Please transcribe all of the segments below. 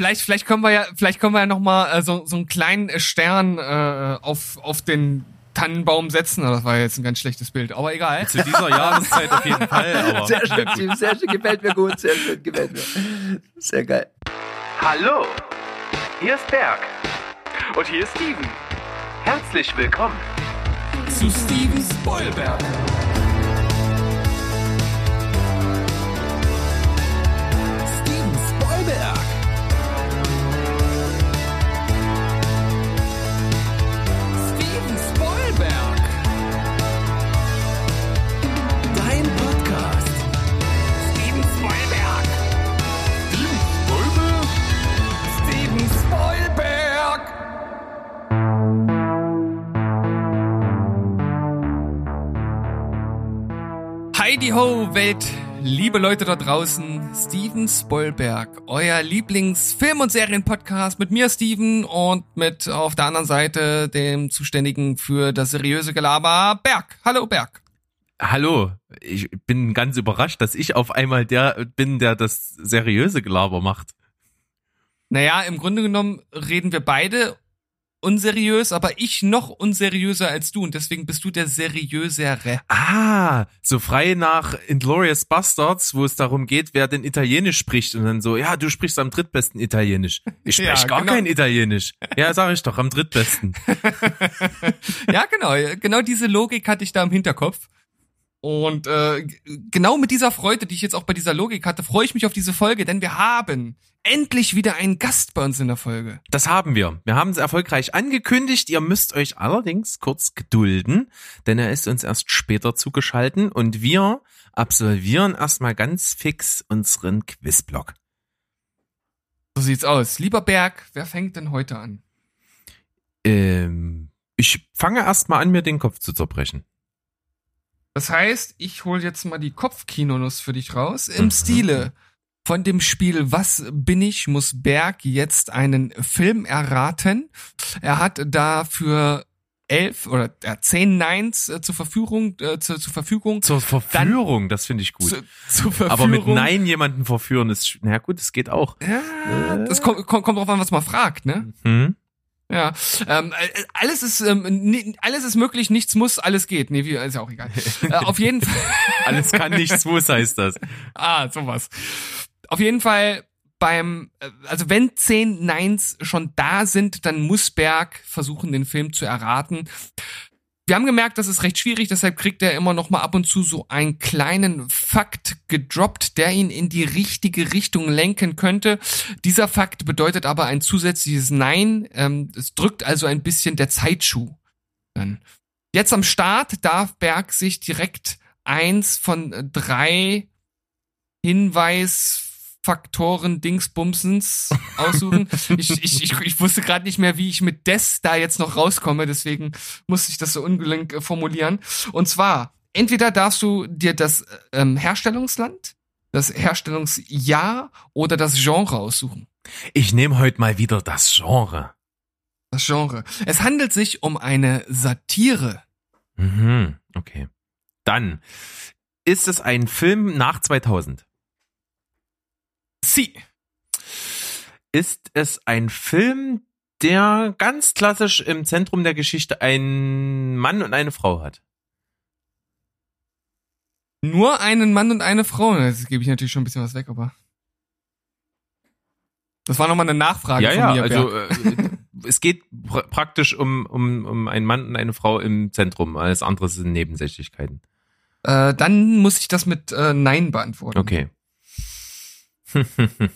vielleicht, vielleicht können wir ja, vielleicht können wir ja noch mal äh, so, so einen kleinen Stern äh, auf, auf den Tannenbaum setzen. Das war jetzt ein ganz schlechtes Bild, aber egal. Zu dieser Jahreszeit auf jeden Fall. Aber Sehr schön, Team, sehr schön, gefällt mir gut, sehr schön, gefällt mir. Sehr geil. Hallo, hier ist Berg. Und hier ist Steven. Herzlich willkommen. Zu Steven Spoilberg. Heidi Ho, Welt, liebe Leute da draußen, Steven Spoilberg, euer Lieblingsfilm- und Serienpodcast mit mir, Steven, und mit auf der anderen Seite dem Zuständigen für das seriöse Gelaber, Berg. Hallo, Berg. hallo, ich bin ganz überrascht, dass ich auf einmal der bin, der das seriöse Gelaber macht. Naja, im Grunde genommen reden wir beide unseriös, aber ich noch unseriöser als du und deswegen bist du der seriösere. Ah, so frei nach Inglorious Bastards, wo es darum geht, wer denn Italienisch spricht und dann so, ja, du sprichst am drittbesten Italienisch. Ich spreche Ja, gar genau. kein Italienisch. Ja, sag ich doch, am drittbesten. Ja, genau. Genau diese Logik hatte ich da im Hinterkopf. Und äh, genau mit dieser Freude, die ich jetzt auch bei dieser Logik hatte, freue ich mich auf diese Folge, denn wir haben endlich wieder einen Gast bei uns in der Folge. Das haben wir. Wir haben es erfolgreich angekündigt. Ihr müsst euch allerdings kurz gedulden, denn er ist uns erst später zugeschalten und wir absolvieren erstmal ganz fix unseren Quizblock. So sieht's aus. Lieber Berg, wer fängt denn heute an? Ähm, ich fange erstmal an, mir den Kopf zu zerbrechen. Das heißt, ich hole jetzt mal die Kopfkinonuss für dich raus. Im Mhm. Stile von dem Spiel Was bin ich, muss Berg jetzt einen Film erraten. Er hat dafür elf oder äh, zehn Nines äh, zur Verfügung, äh, zur, zur Verfügung. Zur Verführung, das finde ich gut. Zu, zur Verfügung. Aber mit Nein jemanden verführen ist, na gut, das geht auch. Ja, das kommt, kommt, kommt drauf an, was man fragt, ne? Hm? Ja, ähm, äh, alles ist ähm, alles ist möglich, nichts muss, alles geht. Nee, wie, ist ja auch egal. äh, auf jeden Fall. Alles kann, nichts muss, heißt das. Ah, sowas. Auf jeden Fall beim, äh, also wenn zehn Nines schon da sind, dann muss Berg versuchen, den Film zu erraten. Wir haben gemerkt, das ist recht schwierig, deshalb kriegt er immer noch mal ab und zu so einen kleinen Fakt gedroppt, der ihn in die richtige Richtung lenken könnte. Dieser Fakt bedeutet aber ein zusätzliches Nein. Ähm, es drückt also ein bisschen der Zeitschuh. Dann. Jetzt am Start darf Berg sich direkt eins von drei Hinweisfaktoren Dingsbumsens aussuchen. ich, ich, ich, ich wusste gerade nicht mehr, wie ich mit des da jetzt noch rauskomme, deswegen musste ich das so ungelenk äh, formulieren. Und zwar, entweder darfst du dir das ähm, Herstellungsland, das Herstellungsjahr oder das Genre aussuchen. Ich nehme heute mal wieder das Genre. Das Genre. Es handelt sich um eine Satire. Mhm, okay. Dann ist es ein Film nach 2000. Sie. Ist es ein Film, der ganz klassisch im Zentrum der Geschichte einen Mann und eine Frau hat? Nur einen Mann und eine Frau. Jetzt gebe ich natürlich schon ein bisschen was weg, aber. Das war nochmal eine Nachfrage ja, von ja, mir. also äh, es geht pr praktisch um, um, um einen Mann und eine Frau im Zentrum. Alles andere sind Nebensächlichkeiten. Äh, dann muss ich das mit äh, Nein beantworten. Okay.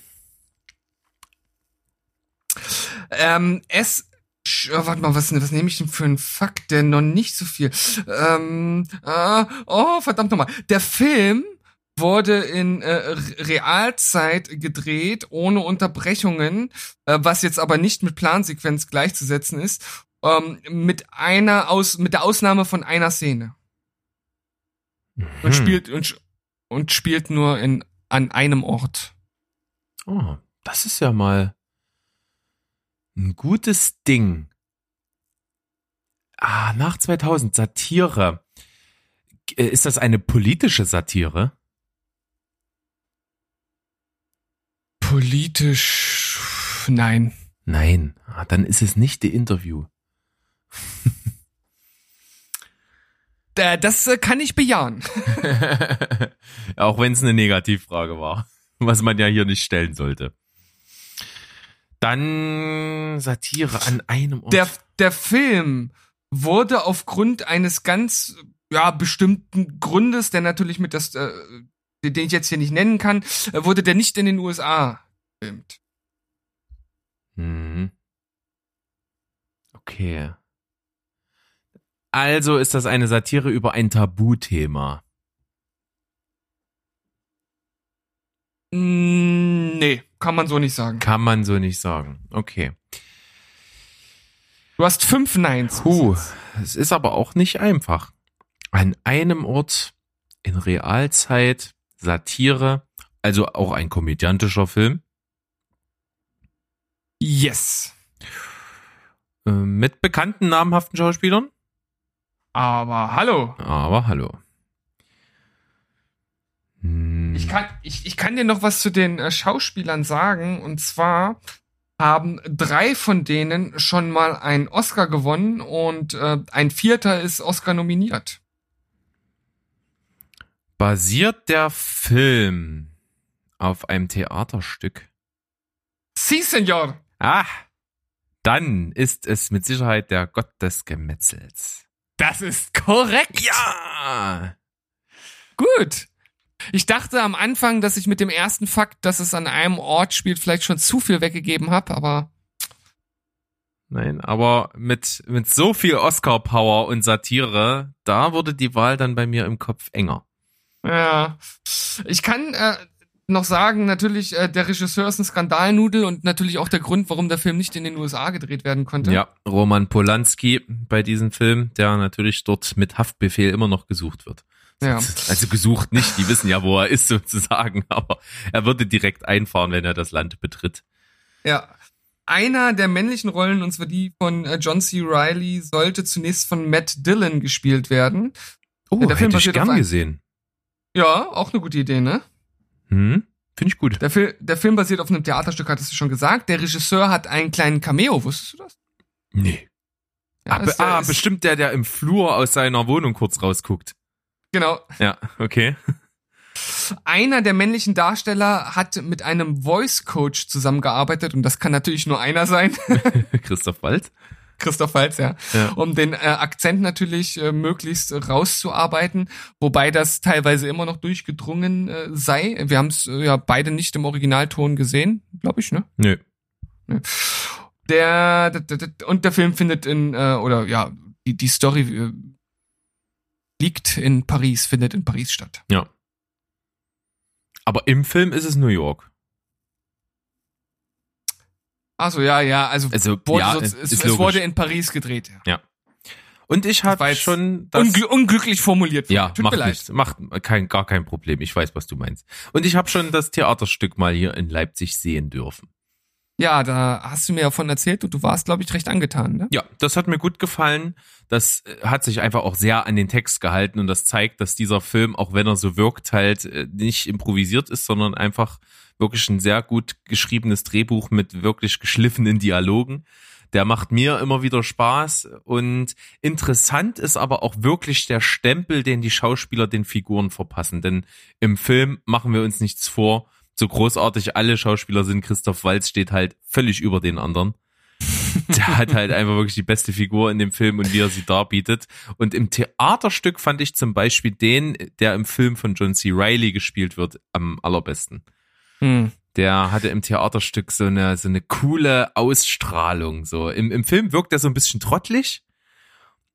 Ähm, es. Sch- äh, Warte mal, was, was nehme ich denn für einen Fakt, der noch nicht so viel. Ähm, äh, oh, verdammt nochmal. Der Film wurde in äh, Re- Realzeit gedreht, ohne Unterbrechungen, äh, was jetzt aber nicht mit Plansequenz gleichzusetzen ist, ähm, mit einer aus mit der Ausnahme von einer Szene und Hm. spielt und, und spielt nur in an einem Ort. Oh, das ist ja mal ein gutes Ding. Ah, nach 2000 Satire. Äh, Ist das eine politische Satire? Politisch. Nein. Nein, ah, dann ist es nicht die Interview. Äh, Das äh, kann ich bejahen. Auch wenn es eine Negativfrage war, was man ja hier nicht stellen sollte. Dann Satire an einem Ort. Der, der Film wurde aufgrund eines ganz ja, bestimmten Grundes, der natürlich mit das, äh, den ich jetzt hier nicht nennen kann, äh, wurde der nicht in den USA gefilmt. Mhm. Okay. Also ist das eine Satire über ein Tabuthema. Nee, kann man so nicht sagen. Kann man so nicht sagen. Okay. Du hast fünf Neins. Puh, es ist aber auch nicht einfach. An einem Ort in Realzeit Satire, also auch ein komödiantischer Film Yes. äh, mit bekannten namhaften Schauspielern. Aber hallo. Aber hallo. Hm, Ich kann, ich, ich kann dir noch was zu den äh, Schauspielern sagen. Und zwar haben drei von denen schon mal einen Oscar gewonnen und äh, ein vierter ist Oscar nominiert. basiert der Film auf einem Theaterstück? Si, Senor. Ah, dann ist es mit Sicherheit der Gott des Gemetzels. Das ist korrekt. Ja! Gut. Ich dachte am Anfang, dass ich mit dem ersten Fakt, dass es an einem Ort spielt, vielleicht schon zu viel weggegeben habe, aber Nein, aber mit, mit so viel Oscar-Power und Satire, da wurde die Wahl dann bei mir im Kopf enger. ja. Ich kann äh, noch sagen, natürlich, äh, der Regisseur ist ein Skandalnudel und natürlich auch der Grund, warum der Film nicht in den USA gedreht werden konnte. Ja, Roman Polanski bei diesem Film, der natürlich dort mit Haftbefehl immer noch gesucht wird. Ja. Also gesucht nicht, die wissen ja, wo er ist sozusagen, aber er würde direkt einfahren, wenn er das Land betritt. Ja. Einer der männlichen Rollen, und zwar die von äh, John C. Reilly, sollte zunächst von Matt Dillon gespielt werden. Oh, der Film hätte ich basiert auf gern gesehen. Ja, auch eine gute Idee, ne? Hm? Finde ich gut. Der, Fil der Film basiert auf einem Theaterstück, hattest du schon gesagt. Der Regisseur hat einen kleinen Cameo, wusstest du das? Nee. Ja, ah, ist ah ist- bestimmt der, der im Flur aus seiner Wohnung kurz rausguckt. Genau. Ja, okay. Einer der männlichen Darsteller hat mit einem Voice Coach zusammengearbeitet und das kann natürlich nur einer sein. Christoph Wald. Christoph Waltz, ja. Ja. Um den äh, Akzent natürlich äh, möglichst rauszuarbeiten, wobei das teilweise immer noch durchgedrungen äh, sei. Wir haben es äh, ja beide nicht im Originalton gesehen, glaube ich, ne? Nö. Der, d- d- d- und der Film findet in äh, oder ja die die Story äh, liegt in Paris, findet in Paris statt. Ja. Aber im Film ist es New York. Also ja, ja, also, Also, wurde ja, so, es, es wurde in Paris gedreht. Ja. Und ich habe schon das. Ungl unglücklich formuliert. ja, Tut macht mir leid. nichts. Macht kein, gar kein Problem. Ich weiß, was du meinst. Und ich habe schon das Theaterstück mal hier in Leipzig sehen dürfen. Ja, da hast du mir davon erzählt und du warst, glaube ich, recht angetan, ne? Ja, das hat mir gut gefallen. Das äh, hat sich einfach auch sehr an den Text gehalten und das zeigt, dass dieser Film, auch wenn er so wirkt, halt äh, nicht improvisiert ist, sondern einfach wirklich ein sehr gut geschriebenes Drehbuch mit wirklich geschliffenen Dialogen. Der macht mir immer wieder Spaß und interessant ist aber auch wirklich der Stempel, den die Schauspieler den Figuren verpassen. Denn im Film machen wir uns nichts vor. So großartig alle Schauspieler sind, Christoph Waltz steht halt völlig über den anderen. Der hat halt einfach wirklich die beste Figur in dem Film und wie er sie darbietet. Und im Theaterstück fand ich zum Beispiel den, der im Film von John C. Reilly gespielt wird, am allerbesten. Hm. Der hatte im Theaterstück so eine, so eine coole Ausstrahlung. So im, im Film wirkt er so ein bisschen trottelig.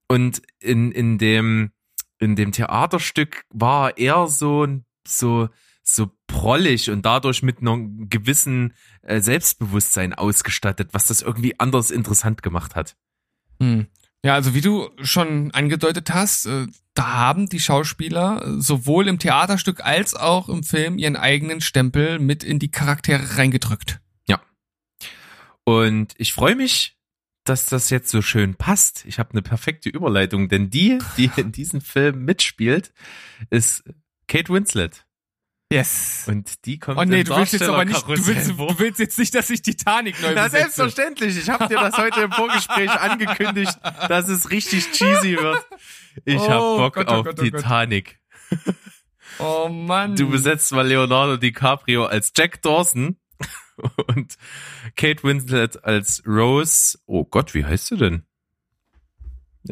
Und in, in dem, in dem Theaterstück war er so, so, so prollig und dadurch mit einem gewissen äh, Selbstbewusstsein ausgestattet, was das irgendwie anders interessant gemacht hat. Hm. Ja, also wie du schon angedeutet hast, äh, da haben die Schauspieler äh, sowohl im Theaterstück als auch im Film ihren eigenen Stempel mit in die Charaktere reingedrückt. Und ich freue mich, dass das jetzt so schön passt. Ich habe eine perfekte Überleitung, denn die, die in diesem Film mitspielt, ist Kate Winslet. Yes. Und die kommt Oh nee, du willst jetzt aber nicht, du willst, du willst jetzt nicht, dass ich Titanic neu Na, besetze. selbstverständlich. Ich habe dir das heute im Vorgespräch angekündigt, dass es richtig cheesy wird. Ich hab Oh Bock Gott, oh auf Gott, oh Gott. Titanic. Oh Mann. Du besetzt mal Leonardo DiCaprio als Jack Dawson und Kate Winslet als Rose. Oh Gott, wie heißt du denn?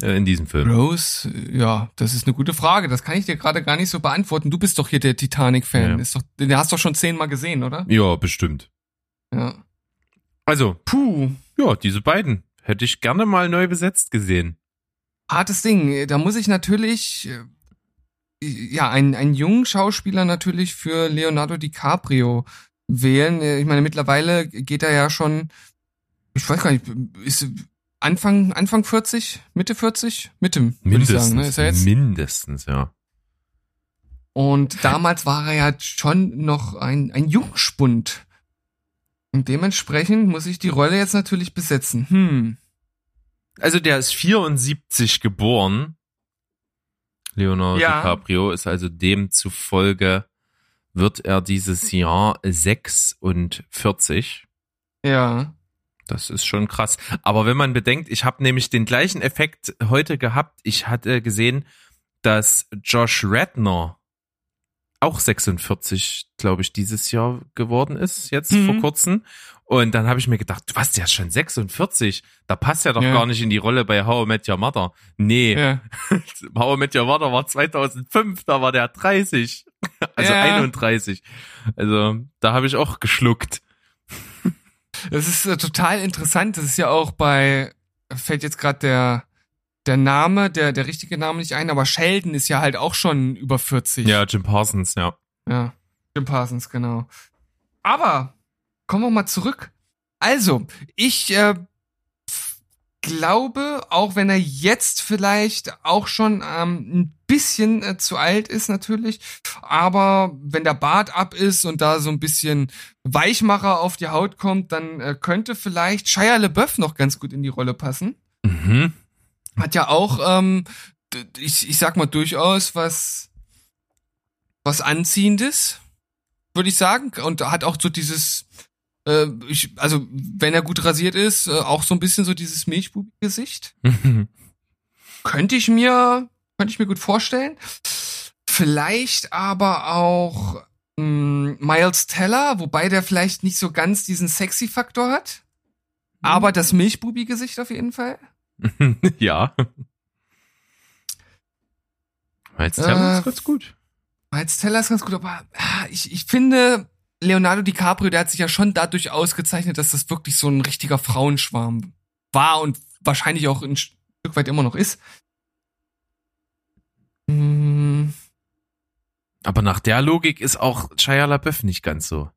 Äh, In diesem Film. Rose, ja, das ist eine gute Frage. Das kann ich dir gerade gar nicht so beantworten. Du bist doch hier der Titanic-Fan. Ja. Ist doch, den hast du doch schon zehnmal gesehen, oder? Ja, bestimmt. Ja. Also, Puh, ja, diese beiden hätte ich gerne mal neu besetzt gesehen. hartes Ding. Da muss ich natürlich, äh, ja, einen, einen jungen Schauspieler natürlich für Leonardo DiCaprio wählen. Äh, Ich meine, mittlerweile geht er ja schon, ich weiß gar nicht, ist Anfang, Anfang 40, Mitte 40? Mitte, würde ich Mindestens. sagen, ne? Ist er jetzt? Mindestens, ja. Und damals war er ja schon noch ein, ein Jungspund. Und dementsprechend muss ich die Rolle jetzt natürlich besetzen. Hm. Also der ist 74 geboren. Leonardo Ja. DiCaprio ist also demzufolge wird er dieses Jahr 46. Ja. Das ist schon krass. Aber wenn man bedenkt, ich habe nämlich den gleichen Effekt heute gehabt. Ich hatte gesehen, dass Josh Radner auch 46, glaube ich, dieses Jahr geworden ist, jetzt Mhm. vor kurzem. Und dann habe ich mir gedacht, was, der ist schon 46? Da passt ja doch Ja. gar nicht in die Rolle bei How I Met Your Mother. Nee, Ja. How I Met Your Mother war 2005, da war der 30. Also Ja. 31. Also da habe ich auch geschluckt. Das ist äh, total interessant. Das ist ja auch bei, fällt jetzt gerade der, der Name, der, der richtige Name nicht ein, aber Sheldon ist ja halt auch schon über 40. Ja, Jim Parsons, ja. Ja, Jim Parsons, genau. Aber kommen wir mal zurück. Also, ich äh, glaube, auch wenn er jetzt vielleicht auch schon ähm, ein bisschen äh, zu alt ist natürlich, aber wenn der Bart ab ist und da so ein bisschen Weichmacher auf die Haut kommt, dann äh, könnte vielleicht Shia LeBeouf noch ganz gut in die Rolle passen Mhm. hat ja auch, ähm, ich, ich sag mal durchaus was, was Anziehendes, würde ich sagen. Und hat auch so dieses, äh, ich, also wenn er gut rasiert ist, äh, auch so ein bisschen so dieses Milchbubi-Gesicht. Könnte ich mir, könnte ich mir gut vorstellen. Vielleicht aber auch mh, Miles Teller, wobei der vielleicht nicht so ganz diesen Sexy-Faktor hat. Aber das Milchbubi-Gesicht auf jeden Fall. ja. Miles Teller Äh, ist ganz gut. Miles Teller ist ganz gut, aber ah, ich, ich finde, Leonardo DiCaprio, der hat sich ja schon dadurch ausgezeichnet, dass das wirklich so ein richtiger Frauenschwarm war und wahrscheinlich auch ein Stück weit immer noch ist. Hm, Aber nach der Logik ist auch Shia LaBeouf nicht ganz so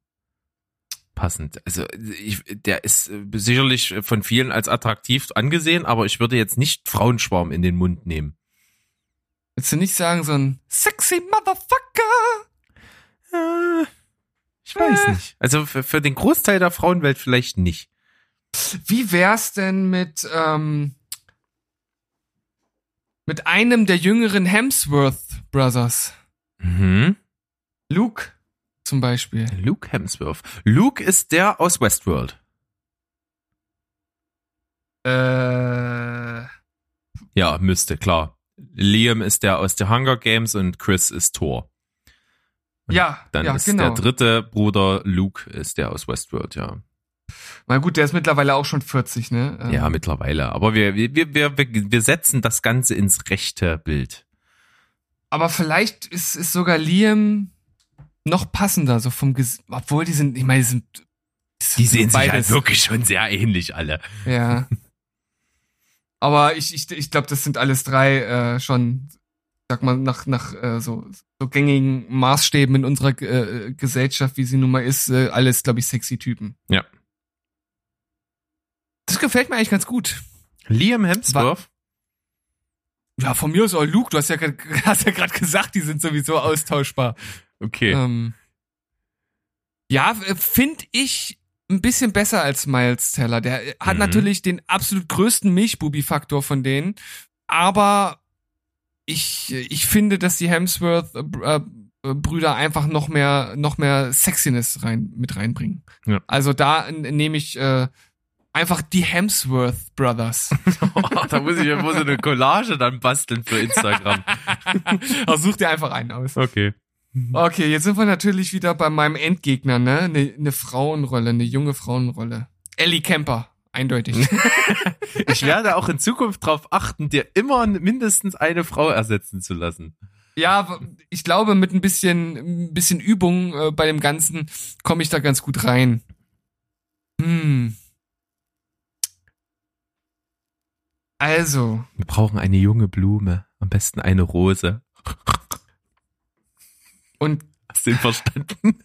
passend. Also ich, der ist äh, sicherlich von vielen als attraktiv angesehen, aber ich würde jetzt nicht Frauenschwarm in den Mund nehmen. willst du nicht sagen, so ein sexy Motherfucker? Äh, ich weiß Äh. nicht. Also für, für den Großteil der Frauenwelt vielleicht nicht. Wie wär's denn mit, ähm, mit einem der jüngeren Hemsworth Brothers? Mhm. Luke zum Beispiel. Luke Hemsworth. Luke ist der aus Westworld. Äh, Ja, müsste, klar. Liam ist der aus The Hunger Games und Chris ist Thor. Ja, Dann ja, ist genau. der dritte Bruder Luke ist der aus Westworld, ja. Na gut, der ist mittlerweile auch schon 40, ne? Ähm, Ja, mittlerweile. Aber wir, wir, wir, wir, setzen das Ganze ins rechte Bild. Aber vielleicht ist, ist sogar Liam noch passender, so vom Ges obwohl die sind, ich meine, die sind, Die sehen sich halt wirklich schon sehr ähnlich alle. Ja. Aber ich, ich, ich glaube, das sind alles drei äh, schon, sag mal, nach, nach äh, so, so gängigen Maßstäben in unserer äh, Gesellschaft, wie sie nun mal ist, äh, alles, glaube ich, sexy Typen. Ja. Das gefällt mir eigentlich ganz gut. Liam Hemsworth. Ja, von mir aus auch Luke, du hast ja hast ja gerade gesagt, die sind sowieso austauschbar. Okay. Ähm, ja, finde ich ein bisschen besser als Miles Teller. Der äh, hat Mhm. natürlich den absolut größten Milchbubi-Faktor von denen, aber ich, ich finde, dass die Hemsworth äh, äh, Brüder einfach noch mehr, noch mehr Sexiness rein, mit reinbringen. Ja. Also da nehme ich äh, einfach die Hemsworth Brothers. da muss ich ja wohl so eine Collage dann basteln für Instagram. also such dir einfach einen aus. Okay. Okay, jetzt sind wir natürlich wieder bei meinem Endgegner, ne? Eine ne Frauenrolle, eine junge Frauenrolle. Ellie Kemper, eindeutig. Ich werde auch in Zukunft darauf achten, dir immer mindestens eine Frau ersetzen zu lassen. ja, ich glaube, mit ein bisschen, ein bisschen Übung äh, bei dem Ganzen komme ich da ganz gut rein. Hm. Also, Wir brauchen eine junge Blume, am besten eine Rose. und Hast du ihn verstanden?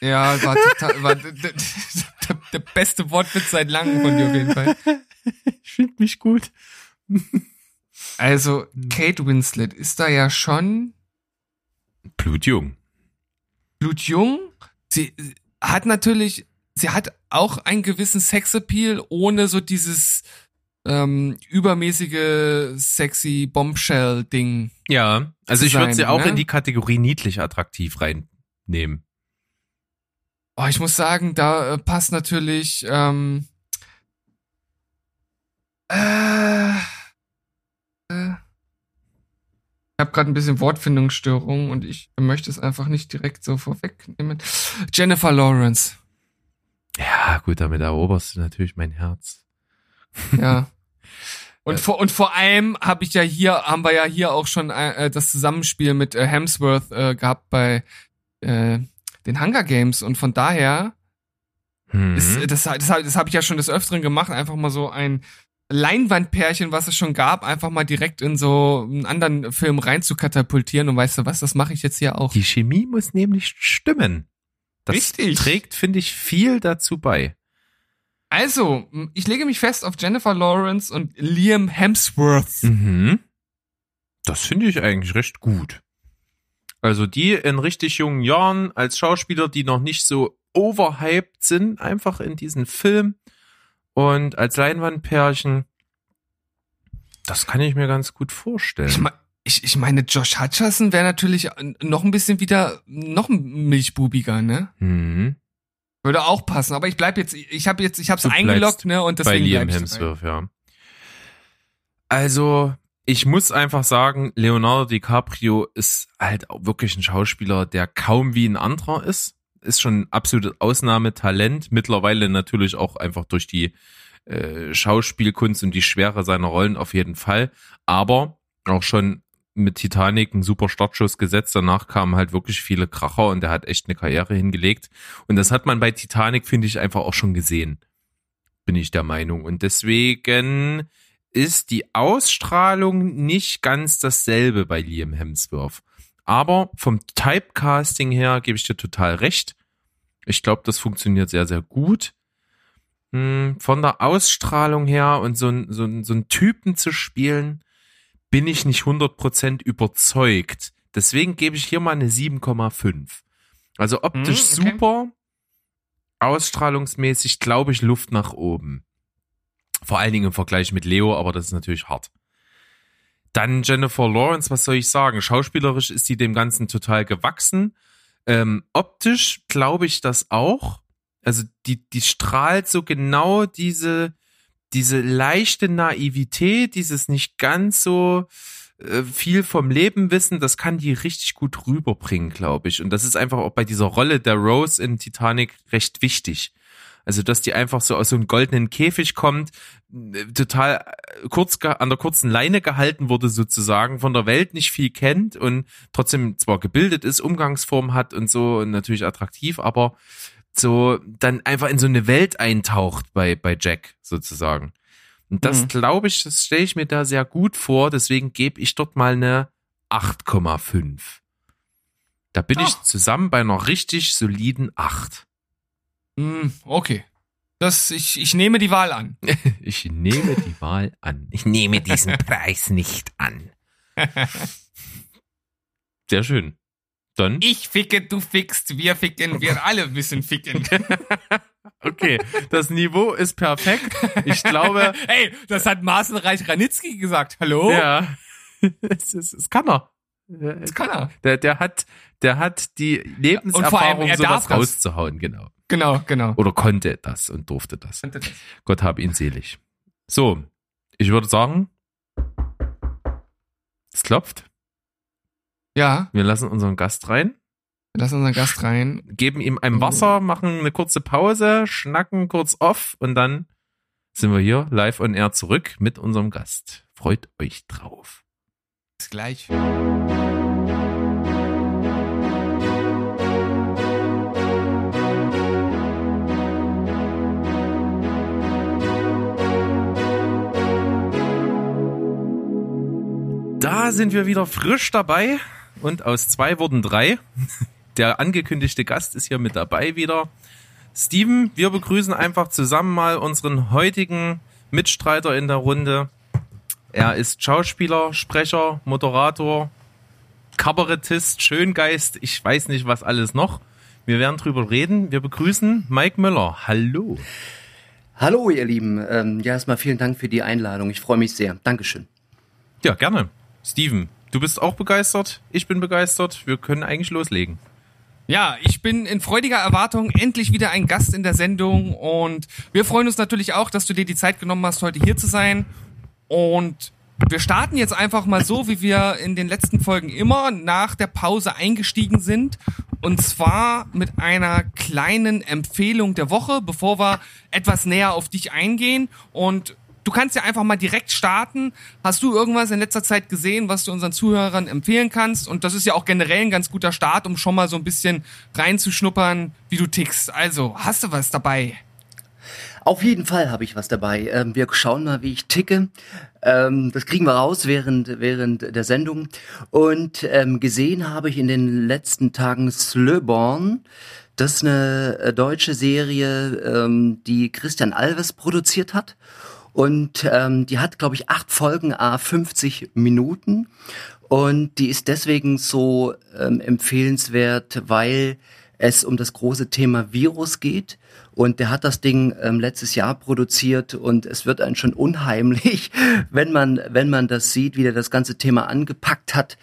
ja, war total, war d- d- der, der beste Wortwitz seit langem von dir auf jeden Fall. Ich finde mich gut. Also, Kate Winslet ist da ja schon Blutjung. blutjung. Sie äh, hat natürlich, sie hat auch einen gewissen Sexappeal, ohne so dieses ähm, übermäßige sexy Bombshell-Ding. Ja, also ich würde sie auch ne? in die Kategorie niedlich attraktiv reinnehmen. Oh, ich muss sagen, da äh, passt natürlich ähm, äh, äh, ich habe gerade ein bisschen Wortfindungsstörung und ich möchte es einfach nicht direkt so vorwegnehmen. Jennifer Lawrence. Ja, gut, damit eroberst du natürlich mein Herz. Ja. Und vor, und vor allem habe ich ja hier, haben wir ja hier auch schon äh, das Zusammenspiel mit äh, Hemsworth äh, gehabt bei äh, den Hunger Games und von daher Mhm. ist, äh, das, das, das habe ich ja schon des Öfteren gemacht, einfach mal so ein Leinwandpärchen, was es schon gab, einfach mal direkt in so einen anderen Film rein zu katapultieren und weißt du was, das mache ich jetzt hier auch. Die Chemie muss nämlich stimmen. Das Richtig. trägt, finde ich, viel dazu bei. Also, ich lege mich fest auf Jennifer Lawrence und Liam Hemsworth. Mhm. Das finde ich eigentlich recht gut. Also die in richtig jungen Jahren als Schauspieler, die noch nicht so overhyped sind, einfach in diesen Film und als Leinwandpärchen, das kann ich mir ganz gut vorstellen. Ich, me- ich, ich meine, Josh Hutcherson wäre natürlich noch ein bisschen wieder noch milchbubiger, ne? mhm. Würde auch passen, aber ich bleib jetzt, ich habe jetzt, ich hab's Du eingeloggt, ne? Und Bei deswegen Liam ich dabei. Hemsworth, ja. Also, ich muss einfach sagen, Leonardo DiCaprio ist halt auch wirklich ein Schauspieler, der kaum wie ein anderer ist. Ist schon ein absolutes Ausnahmetalent. Mittlerweile natürlich auch einfach durch die äh, Schauspielkunst und die Schwere seiner Rollen auf jeden Fall. Aber auch schon mit Titanic einen super Startschuss gesetzt. Danach kamen halt wirklich viele Kracher und er hat echt eine Karriere hingelegt. Und das hat man bei Titanic, finde ich, einfach auch schon gesehen. Bin ich der Meinung. Und deswegen ist die Ausstrahlung nicht ganz dasselbe bei Liam Hemsworth. Aber vom Typecasting her gebe ich dir total recht. Ich glaube, das funktioniert sehr, sehr gut. Hm, Von der Ausstrahlung her und so, ein- so, ein- so einen Typen zu spielen, bin ich nicht 100% überzeugt. Deswegen gebe ich hier mal eine 7,5. Also optisch Hm, okay. super, ausstrahlungsmäßig glaube ich Luft nach oben. Vor allen Dingen im Vergleich mit Leo, aber das ist natürlich hart. Dann Jennifer Lawrence, was soll ich sagen? Schauspielerisch ist sie dem Ganzen total gewachsen. Ähm, optisch glaube ich das auch. Also die, die strahlt so genau diese, diese leichte Naivität, dieses nicht ganz so äh, viel vom Leben wissen, das kann die richtig gut rüberbringen, glaube ich. Und das ist einfach auch bei dieser Rolle der Rose in Titanic recht wichtig. Also, dass die einfach so aus so einem goldenen Käfig kommt, total äh, kurz an der kurzen Leine gehalten wurde sozusagen, von der Welt nicht viel kennt und trotzdem zwar gebildet ist, Umgangsform hat und so und natürlich attraktiv, aber so dann einfach in so eine Welt eintaucht bei, bei Jack sozusagen. Und das Mhm. glaube ich, das stelle ich mir da sehr gut vor, deswegen gebe ich dort mal eine 8,5. Da bin ich Ah. zusammen bei einer richtig soliden 8. Hm, okay. Das, ich, ich nehme die Wahl an. Ich nehme die Wahl an. Ich nehme diesen Preis nicht an. Sehr schön. Dann, Ich ficke, du fickst, wir ficken, wir alle müssen ficken. okay, das Niveau ist perfekt. Ich glaube, Ey, das hat Marcel Reich-Ranitzky gesagt. Hallo? ja, es, ist, es kann er. Das kann er. Der, der hat, der hat die Und vor allem, Lebenserfahrung, er darf sowas das. rauszuhauen, genau. Genau, genau. Oder konnte das und durfte das. Gott hab ihn selig. So, ich würde sagen, es klopft. Ja, Wir lassen unseren Gast rein, wir lassen unseren Gast rein. geben ihm ein Wasser, machen eine kurze Pause, schnacken kurz off und dann sind wir hier live on air zurück mit unserem Gast. Freut euch drauf. Bis gleich. Da sind wir wieder frisch dabei und aus zwei wurden drei. Der angekündigte Gast ist hier mit dabei wieder. Steven, wir begrüßen einfach zusammen mal unseren heutigen Mitstreiter in der Runde. Er ist Schauspieler, Sprecher, Moderator, Kabarettist, Schöngeist, ich weiß nicht was alles noch. Wir werden drüber reden. Wir begrüßen Mike Müller. Hallo. Hallo, ihr Lieben. Ähm, ja, erstmal vielen Dank für die Einladung. Ich freue mich sehr. Dankeschön. Ja, gerne. Steven, du bist auch begeistert. Ich bin begeistert. Wir können eigentlich loslegen. Ja, ich bin in freudiger Erwartung endlich wieder ein Gast in der Sendung und wir freuen uns natürlich auch, dass du dir die Zeit genommen hast, heute hier zu sein. Und wir starten jetzt einfach mal so, wie wir in den letzten Folgen immer nach der Pause eingestiegen sind. Und zwar mit einer kleinen Empfehlung der Woche, bevor wir etwas näher auf dich eingehen. Und du kannst ja einfach mal direkt starten. Hast du irgendwas in letzter Zeit gesehen, was du unseren Zuhörern empfehlen kannst? Und das ist ja auch generell ein ganz guter Start, um schon mal so ein bisschen reinzuschnuppern, wie du tickst. Also, hast du was dabei? Auf jeden Fall habe ich was dabei. Ähm, wir schauen mal, wie ich ticke. Ähm, das kriegen wir raus während, während der Sendung. Und ähm, gesehen habe ich in den letzten Tagen Slöborn. Das ist eine äh, deutsche Serie, die Christian Alves produziert hat. Und ähm, die hat, glaube ich, acht Folgen, a 50 Minuten. Und die ist deswegen so ähm, empfehlenswert, weil es um das große Thema Virus geht. Und der hat das Ding ähm, letztes Jahr produziert und es wird einen schon unheimlich, wenn man, wenn man das sieht, wie der das ganze Thema angepackt hat.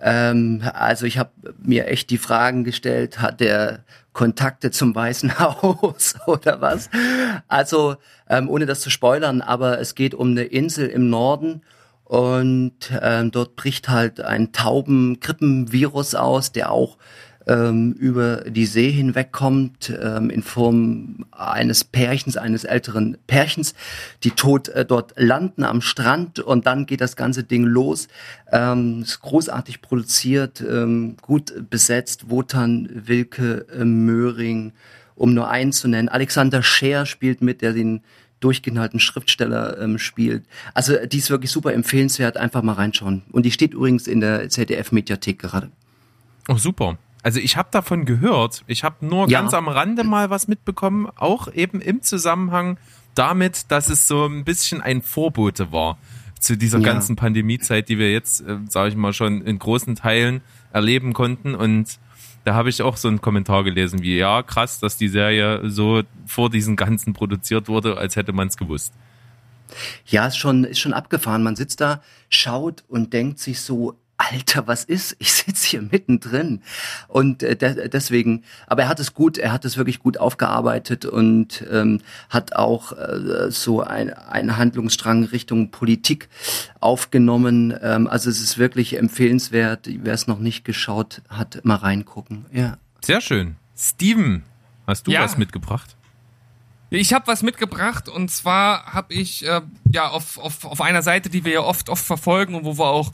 Ähm, also ich habe mir echt die Fragen gestellt, hat der Kontakte zum Weißen Haus oder was? Also ähm, ohne das zu spoilern, aber es geht um eine Insel im Norden und ähm, dort bricht halt ein Taubengrippenvirus aus, der auch ähm, über die See hinwegkommt ähm, in Form eines Pärchens, eines älteren Pärchens, die tot äh, dort landen am Strand und dann geht das ganze Ding los. Ähm, ist großartig produziert, ähm, gut besetzt. Wotan Wilke äh, Möhring, um nur einen zu nennen. Alexander Scher spielt mit, der den durchgeknallten Schriftsteller ähm, spielt. Also die ist wirklich super empfehlenswert, einfach mal reinschauen. Und die steht übrigens in der ZDF-Mediathek gerade. Oh, super. Also ich habe davon gehört. Ich habe nur Ja. ganz am Rande mal was mitbekommen, auch eben im Zusammenhang damit, dass es so ein bisschen ein Vorbote war zu dieser Ja. ganzen Pandemiezeit, die wir jetzt, äh, sage ich mal, schon in großen Teilen erleben konnten. Und da habe ich auch so einen Kommentar gelesen, wie ja, krass, dass die Serie so vor diesen ganzen produziert wurde, als hätte man es gewusst. Ja, ist schon, ist schon abgefahren. Man sitzt da, schaut und denkt sich so, Alter, was ist? Ich sitze hier mittendrin. Und äh, de deswegen, aber er hat es gut, er hat es wirklich gut aufgearbeitet und ähm, hat auch äh, so ein, einen Handlungsstrang Richtung Politik aufgenommen. Ähm, also es ist wirklich empfehlenswert. Wer es noch nicht geschaut hat, mal reingucken. Ja. Sehr schön. Steven, hast du Ja. was mitgebracht? Ich habe was mitgebracht und zwar habe ich äh, ja auf, auf, auf einer Seite, die wir ja oft oft verfolgen und wo wir auch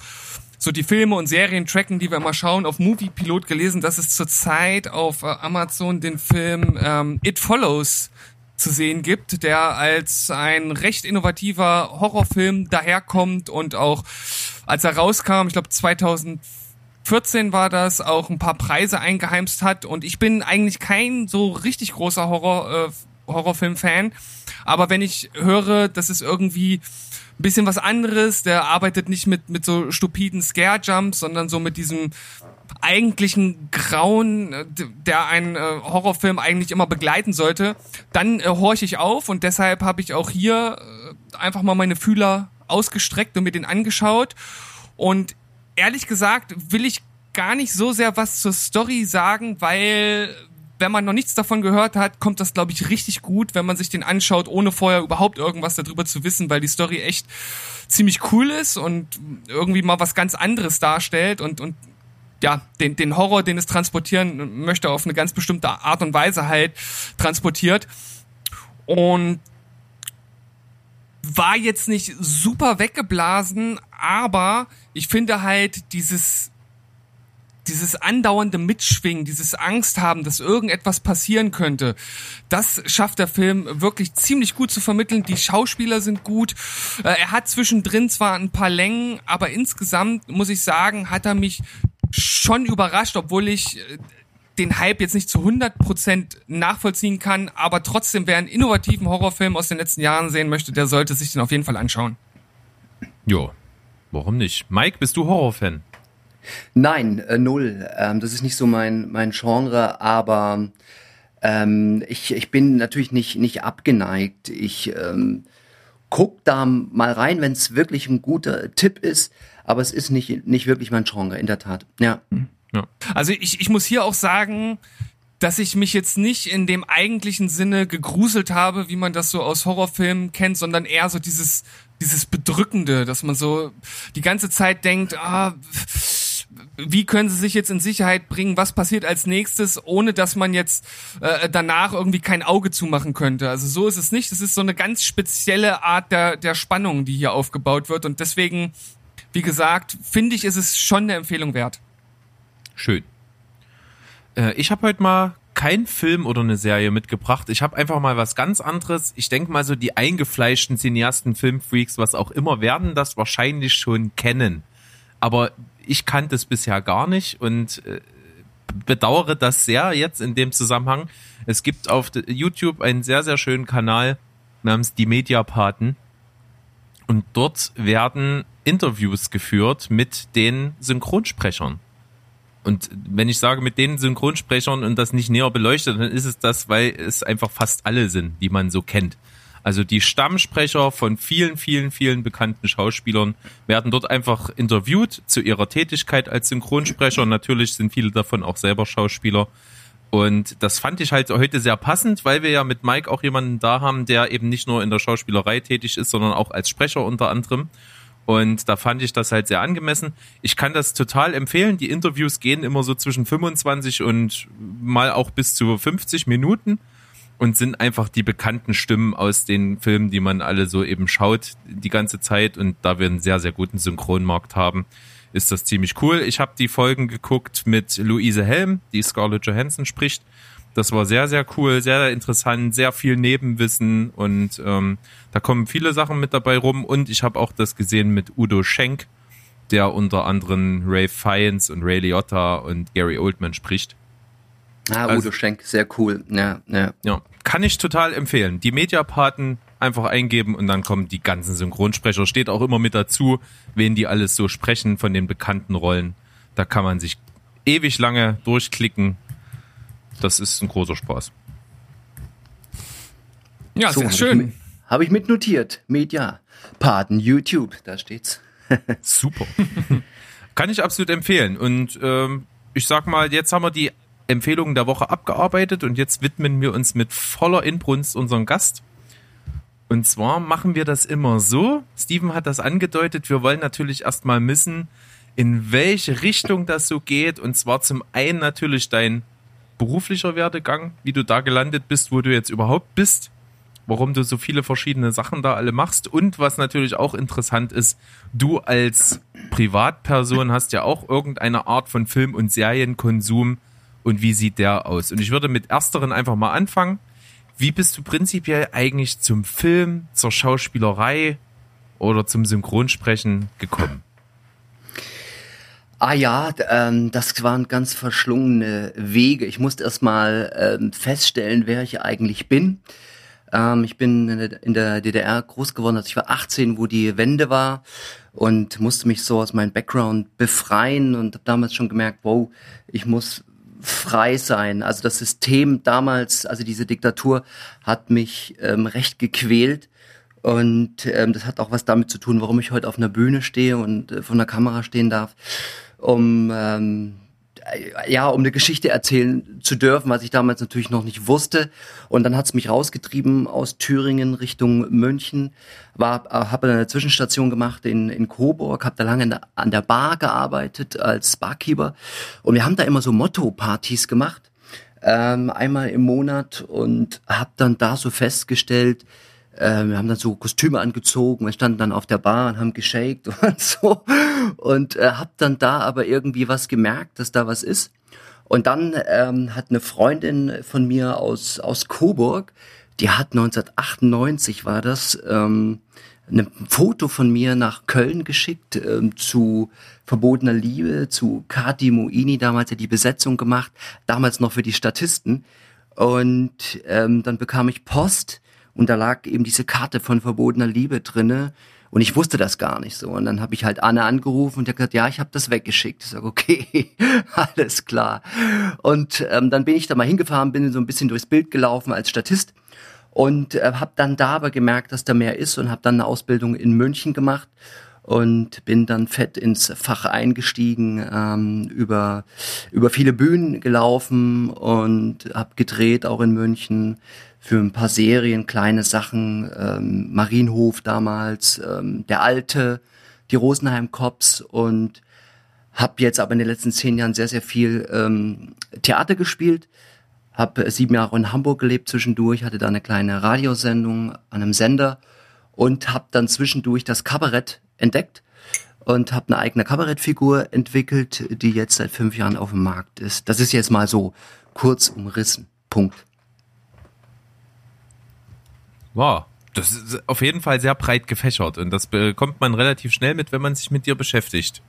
so die Filme und Serien tracken, die wir immer schauen, auf Movie Pilot gelesen, dass es zurzeit auf äh, Amazon den Film ähm, It Follows zu sehen gibt, der als ein recht innovativer Horrorfilm daherkommt und auch als er rauskam, ich glaube 2014 war das, auch ein paar Preise eingeheimst hat. Und ich bin eigentlich kein so richtig großer Horror äh, Horrorfilm-Fan, aber wenn ich höre, das ist irgendwie bisschen was anderes, der arbeitet nicht mit mit so stupiden Scare-Jumps, sondern so mit diesem eigentlichen Grauen, äh, der einen äh, Horrorfilm eigentlich immer begleiten sollte, dann äh, horche ich auf und deshalb habe ich auch hier äh, einfach mal meine Fühler ausgestreckt und mir den angeschaut. Und ehrlich gesagt will ich gar nicht so sehr was zur Story sagen, weil wenn man noch nichts davon gehört hat, kommt das, glaube ich, richtig gut, wenn man sich den anschaut, ohne vorher überhaupt irgendwas darüber zu wissen, weil die Story echt ziemlich cool ist und irgendwie mal was ganz anderes darstellt und, und ja, den, den Horror, den es transportieren möchte, auf eine ganz bestimmte Art und Weise halt transportiert. Und war jetzt nicht super weggeblasen, aber ich finde halt dieses dieses andauernde Mitschwingen, dieses Angst haben, dass irgendetwas passieren könnte, das schafft der Film wirklich ziemlich gut zu vermitteln. Die Schauspieler sind gut. Äh, Er hat zwischendrin zwar ein paar Längen, aber insgesamt muss ich sagen, hat er mich schon überrascht, obwohl ich äh, den Hype jetzt nicht zu 100% nachvollziehen kann, aber trotzdem, wer einen innovativen Horrorfilm aus den letzten Jahren sehen möchte, der sollte sich den auf jeden Fall anschauen. Jo, warum nicht? Mike, bist du Horrorfan? Nein, äh, null. Ähm, das ist nicht so mein, mein Genre, aber ähm, ich, ich bin natürlich nicht, nicht abgeneigt. Ich ähm, guck da mal rein, wenn es wirklich ein guter Tipp ist, aber es ist nicht, nicht wirklich mein Genre, in der Tat. Ja. Ja. Also ich, ich muss hier auch sagen, dass ich mich jetzt nicht in dem eigentlichen Sinne gegruselt habe, wie man das so aus Horrorfilmen kennt, sondern eher so dieses, dieses Bedrückende, dass man so die ganze Zeit denkt, ah, wie können sie sich jetzt in Sicherheit bringen, was passiert als nächstes, ohne dass man jetzt äh, danach irgendwie kein Auge zumachen könnte. Also so ist es nicht. Es ist so eine ganz spezielle Art der, der Spannung, die hier aufgebaut wird. Und deswegen, wie gesagt, finde ich, ist es schon eine Empfehlung wert. Schön. Äh, ich habe heute mal kein Film oder eine Serie mitgebracht. Ich habe einfach mal was ganz anderes. Ich denke mal so die eingefleischten Cineasten, Filmfreaks, was auch immer, werden das wahrscheinlich schon kennen. Aber ich kannte es bisher gar nicht und äh, bedauere das sehr jetzt in dem Zusammenhang. Es gibt auf YouTube einen sehr, sehr schönen Kanal namens Die Mediapaten. Und dort werden Interviews geführt mit den Synchronsprechern. Und wenn ich sage mit den Synchronsprechern und das nicht näher beleuchtet, dann ist es das, weil es einfach fast alle sind, die man so kennt. Also die Stammsprecher von vielen, vielen, vielen bekannten Schauspielern werden dort einfach interviewt zu ihrer Tätigkeit als Synchronsprecher. Und natürlich sind viele davon auch selber Schauspieler. Und das fand ich halt heute sehr passend, weil wir ja mit Mike auch jemanden da haben, der eben nicht nur in der Schauspielerei tätig ist, sondern auch als Sprecher unter anderem. Und da fand ich das halt sehr angemessen. Ich kann das total empfehlen. Die Interviews gehen immer so zwischen 25 und mal auch bis zu 50 Minuten und sind einfach die bekannten Stimmen aus den Filmen, die man alle so eben schaut die ganze Zeit. Und da wir einen sehr, sehr guten Synchronmarkt haben, ist das ziemlich cool. Ich habe die Folgen geguckt mit Luise Helm, die Scarlett Johansson spricht. Das war sehr, sehr cool, sehr, sehr interessant, sehr viel Nebenwissen und ähm, da kommen viele Sachen mit dabei rum. Und ich habe auch das gesehen mit Udo Schenk, der unter anderem Ray Fiennes und Ray Liotta und Gary Oldman spricht. Ah, Also- Udo Schenk, sehr cool. Ja, ja. Ja, kann ich total empfehlen. Die Mediapaten einfach eingeben und dann kommen die ganzen Synchronsprecher. Steht auch immer mit dazu, wen die alles so sprechen von den bekannten Rollen. Da kann man sich ewig lange durchklicken. Das ist ein großer Spaß. Ja, So, sehr schön. mi- hab ich mitnotiert. Media. Paten, YouTube, da steht's. Super. Kann ich absolut empfehlen. Und ähm, ich sag mal, jetzt haben wir die Empfehlungen der Woche abgearbeitet und jetzt widmen wir uns mit voller Inbrunst unserem Gast. Und zwar machen wir das immer so. Steven hat das angedeutet. Wir wollen natürlich erstmal wissen, in welche Richtung das so geht. Und zwar zum einen natürlich dein beruflicher Werdegang, wie du da gelandet bist, wo du jetzt überhaupt bist warum du so viele verschiedene Sachen da alle machst und was natürlich auch interessant ist, du als Privatperson hast ja auch irgendeine Art von Film- und Serienkonsum und wie sieht der aus? Und ich würde mit ersteren einfach mal anfangen. Wie bist du prinzipiell eigentlich zum Film, zur Schauspielerei oder zum Synchronsprechen gekommen? Ah ja, ähm, das waren ganz verschlungene Wege. Ich musste erstmal ähm, feststellen, wer ich eigentlich bin. Ähm, ich bin in der, DDR groß geworden, als ich war 18, wo die Wende war und musste mich so aus meinem Background befreien und habe damals schon gemerkt, wow, ich muss frei sein. Also das System damals, also diese Diktatur hat mich ähm, recht gequält Und ähm, das hat auch was damit zu tun, warum ich heute auf einer Bühne stehe und äh, vor einer Kamera stehen darf, um ähm, äh, ja, um eine Geschichte erzählen zu dürfen, was ich damals natürlich noch nicht wusste. Und dann hat's mich rausgetrieben aus Thüringen Richtung München. War, äh, habe eine Zwischenstation gemacht in, in Coburg, habe da lange der, an der Bar gearbeitet als Barkeeper. Und wir haben da immer so Motto-Partys gemacht, ähm, einmal im Monat und habe dann da so festgestellt, äh, wir haben dann so Kostüme angezogen, wir standen dann auf der Bar und haben geshaked und so und äh, habe dann da aber irgendwie was gemerkt, dass da was ist. Und dann ähm, hat eine Freundin von mir aus aus Coburg, die hat 1998 war das, ähm, ein Foto von mir nach Köln geschickt ähm, zu Verbotener Liebe, zu Kati Moini, damals ja die Besetzung gemacht, damals noch für die Statisten. Und ähm, dann bekam ich Post und da lag eben diese Karte von Verbotener Liebe drinne. Und ich wusste das gar nicht so. Und dann habe ich halt Anne angerufen und der gesagt, ja, ich habe das weggeschickt. Ich sage, okay, alles klar. Und ähm, dann bin ich da mal hingefahren, bin so ein bisschen durchs Bild gelaufen als Statist und äh, habe dann da aber gemerkt, dass da mehr ist und habe dann eine Ausbildung in München gemacht und bin dann fett ins Fach eingestiegen, ähm, über über viele Bühnen gelaufen und habe gedreht auch in München für ein paar Serien, kleine Sachen, ähm, Marienhof damals, ähm, der Alte, die Rosenheim Cops und habe jetzt aber in den letzten zehn Jahren sehr sehr viel ähm, Theater gespielt habe sieben Jahre in Hamburg gelebt zwischendurch, hatte da eine kleine Radiosendung an einem Sender und habe dann zwischendurch das Kabarett entdeckt und habe eine eigene Kabarettfigur entwickelt, die jetzt seit fünf Jahren auf dem Markt ist. Das ist jetzt mal so kurz umrissen. Punkt. Wow. Das ist auf jeden Fall sehr breit gefächert und das bekommt man relativ schnell mit, wenn man sich mit dir beschäftigt.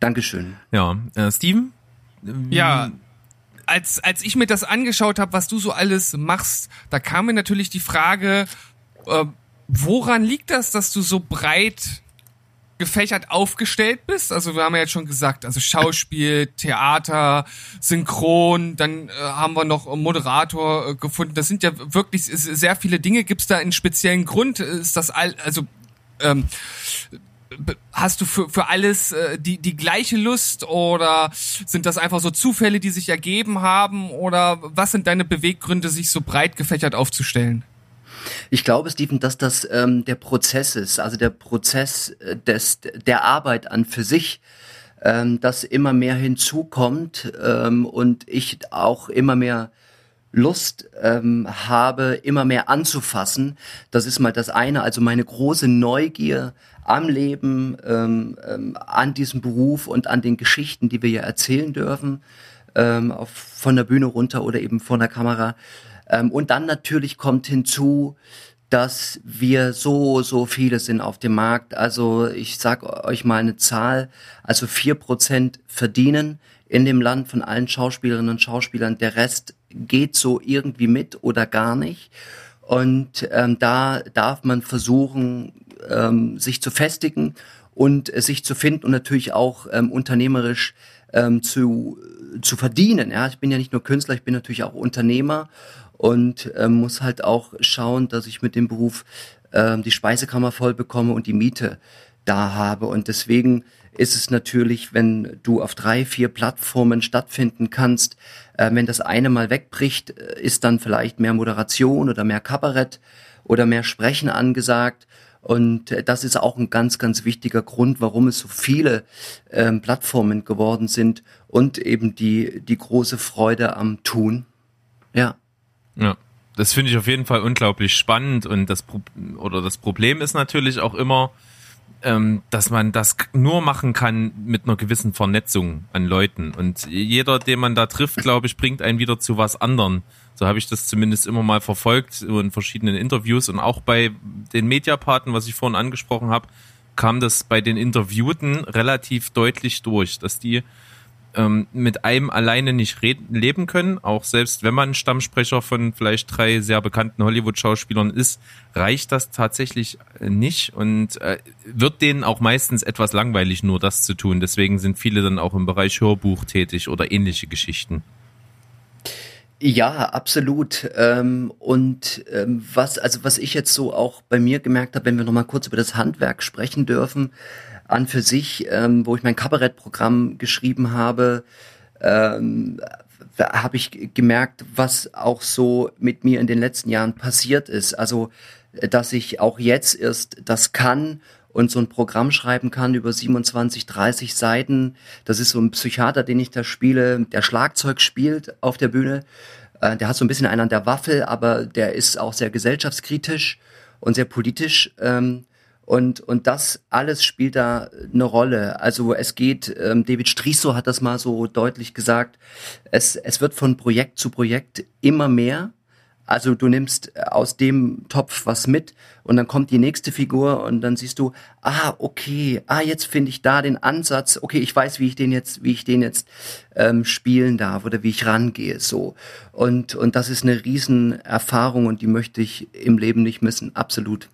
Dankeschön. Ja, äh, Steven? Ja, als, als ich mir das angeschaut habe, was du so alles machst, da kam mir natürlich die Frage, äh, woran liegt das, dass du so breit gefächert aufgestellt bist? Also wir haben ja jetzt schon gesagt, also Schauspiel, Theater, Synchron, dann äh, haben wir noch Moderator äh, gefunden. Das sind ja wirklich sehr viele Dinge. Gibt es da einen speziellen Grund? Ist das all, also ähm, hast du für, für alles äh, die, die gleiche Lust oder sind das einfach so Zufälle, die sich ergeben haben oder was sind deine Beweggründe, sich so breit gefächert aufzustellen? Ich glaube, Stephen, dass das ähm, der Prozess ist, also der Prozess äh, des, der Arbeit an für sich, ähm, dass immer mehr hinzukommt ähm, und ich auch immer mehr Lust ähm, habe, immer mehr anzufassen. Das ist mal das eine, also meine große Neugier am Leben, ähm, ähm, an diesem Beruf und an den Geschichten, die wir ja erzählen dürfen, ähm, auf, von der Bühne runter oder eben vor der Kamera. Ähm, und dann natürlich kommt hinzu, dass wir so, so viele sind auf dem Markt. Also ich sag euch mal eine Zahl, also vier Prozent verdienen in dem Land von allen Schauspielerinnen und Schauspielern. Der Rest geht so irgendwie mit oder gar nicht. Und ähm, da darf man versuchen, ähm, sich zu festigen und äh, sich zu finden und natürlich auch ähm, unternehmerisch ähm, zu, zu verdienen. Ja, ich bin ja nicht nur Künstler, ich bin natürlich auch Unternehmer und ähm, muss halt auch schauen, dass ich mit dem Beruf ähm, die Speisekammer voll bekomme und die Miete da habe. Und deswegen ist es natürlich, wenn du auf drei, vier Plattformen stattfinden kannst, äh, wenn das eine mal wegbricht, äh, ist dann vielleicht mehr Moderation oder mehr Kabarett oder mehr Sprechen angesagt. Und äh, das ist auch ein ganz, ganz wichtiger Grund, warum es so viele ähm, Plattformen geworden sind und eben die, die große Freude am Tun. Ja. Ja. Das finde ich auf jeden Fall unglaublich spannend und das Pro oder das Problem ist natürlich auch immer, ähm, dass man das nur machen kann mit einer gewissen Vernetzung an Leuten. Und jeder, den man da trifft, glaube ich, bringt einen wieder zu was anderem. So habe ich das zumindest immer mal verfolgt in verschiedenen Interviews und auch bei den Mediapaten, was ich vorhin angesprochen habe, kam das bei den Interviewten relativ deutlich durch, dass die ähm, mit einem alleine nicht reden, leben können. Auch selbst wenn man Stammsprecher von vielleicht drei sehr bekannten Hollywood-Schauspielern ist, reicht das tatsächlich äh, nicht und äh, wird denen auch meistens etwas langweilig, nur das zu tun. Deswegen sind viele dann auch im Bereich Hörbuch tätig oder ähnliche Geschichten. Ja, absolut. Ähm, und ähm, was, also was ich jetzt so auch bei mir gemerkt habe, wenn wir noch mal kurz über das Handwerk sprechen dürfen, an für sich, ähm, wo ich mein Kabarettprogramm geschrieben habe, ähm, habe ich gemerkt, was auch so mit mir in den letzten Jahren passiert ist. Also, dass ich auch jetzt erst das kann und so ein Programm schreiben kann über 27, 30 Seiten. Das ist so ein Psychiater, den ich da spiele, der Schlagzeug spielt auf der Bühne. Äh, der hat so ein bisschen einen an der Waffel, aber der ist auch sehr gesellschaftskritisch und sehr politisch. Ähm, und, und das alles spielt da eine Rolle. Also es geht, ähm, David Striso hat das mal so deutlich gesagt, es, es wird von Projekt zu Projekt immer mehr also du nimmst äh, aus dem Topf was mit und dann kommt die nächste Figur und dann siehst du, ah, okay, ah, jetzt finde ich da den Ansatz, okay, ich weiß, wie ich den jetzt, wie ich den jetzt ähm, spielen darf oder wie ich rangehe, so. Und, und das ist eine Riesenerfahrung und die möchte ich im Leben nicht missen, absolut.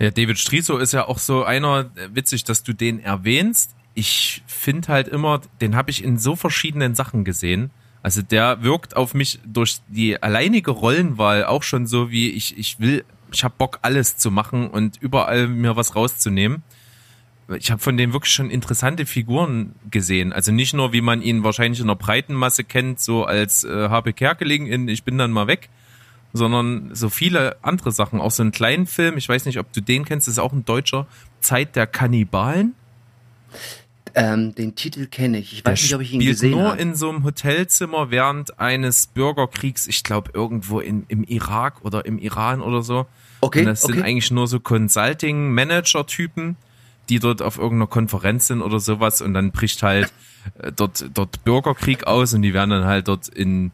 Ja, David Striso ist ja auch so einer, äh, witzig, dass du den erwähnst. Ich finde halt immer, den habe ich in so verschiedenen Sachen gesehen also der wirkt auf mich durch die alleinige Rollenwahl auch schon so wie ich, ich will, ich habe Bock alles zu machen und überall mir was rauszunehmen. Ich habe von dem wirklich schon interessante Figuren gesehen. Also nicht nur, wie man ihn wahrscheinlich in der breiten Masse kennt, so als äh, Habe Kerkeling in Ich bin dann mal weg, sondern so viele andere Sachen. Auch so einen kleinen Film, ich weiß nicht, ob du den kennst, ist auch ein deutscher, Zeit der Kannibalen. Ähm, den Titel kenne ich. Ich weiß Der nicht, ob ich ihn gesehen habe. nur hab. in so einem Hotelzimmer während eines Bürgerkriegs, ich glaube irgendwo in, im Irak oder im Iran oder so. Okay. Und das okay. sind eigentlich nur so Consulting-Manager-Typen, die dort auf irgendeiner Konferenz sind oder sowas und dann bricht halt äh, dort, dort Bürgerkrieg aus und die werden dann halt dort in,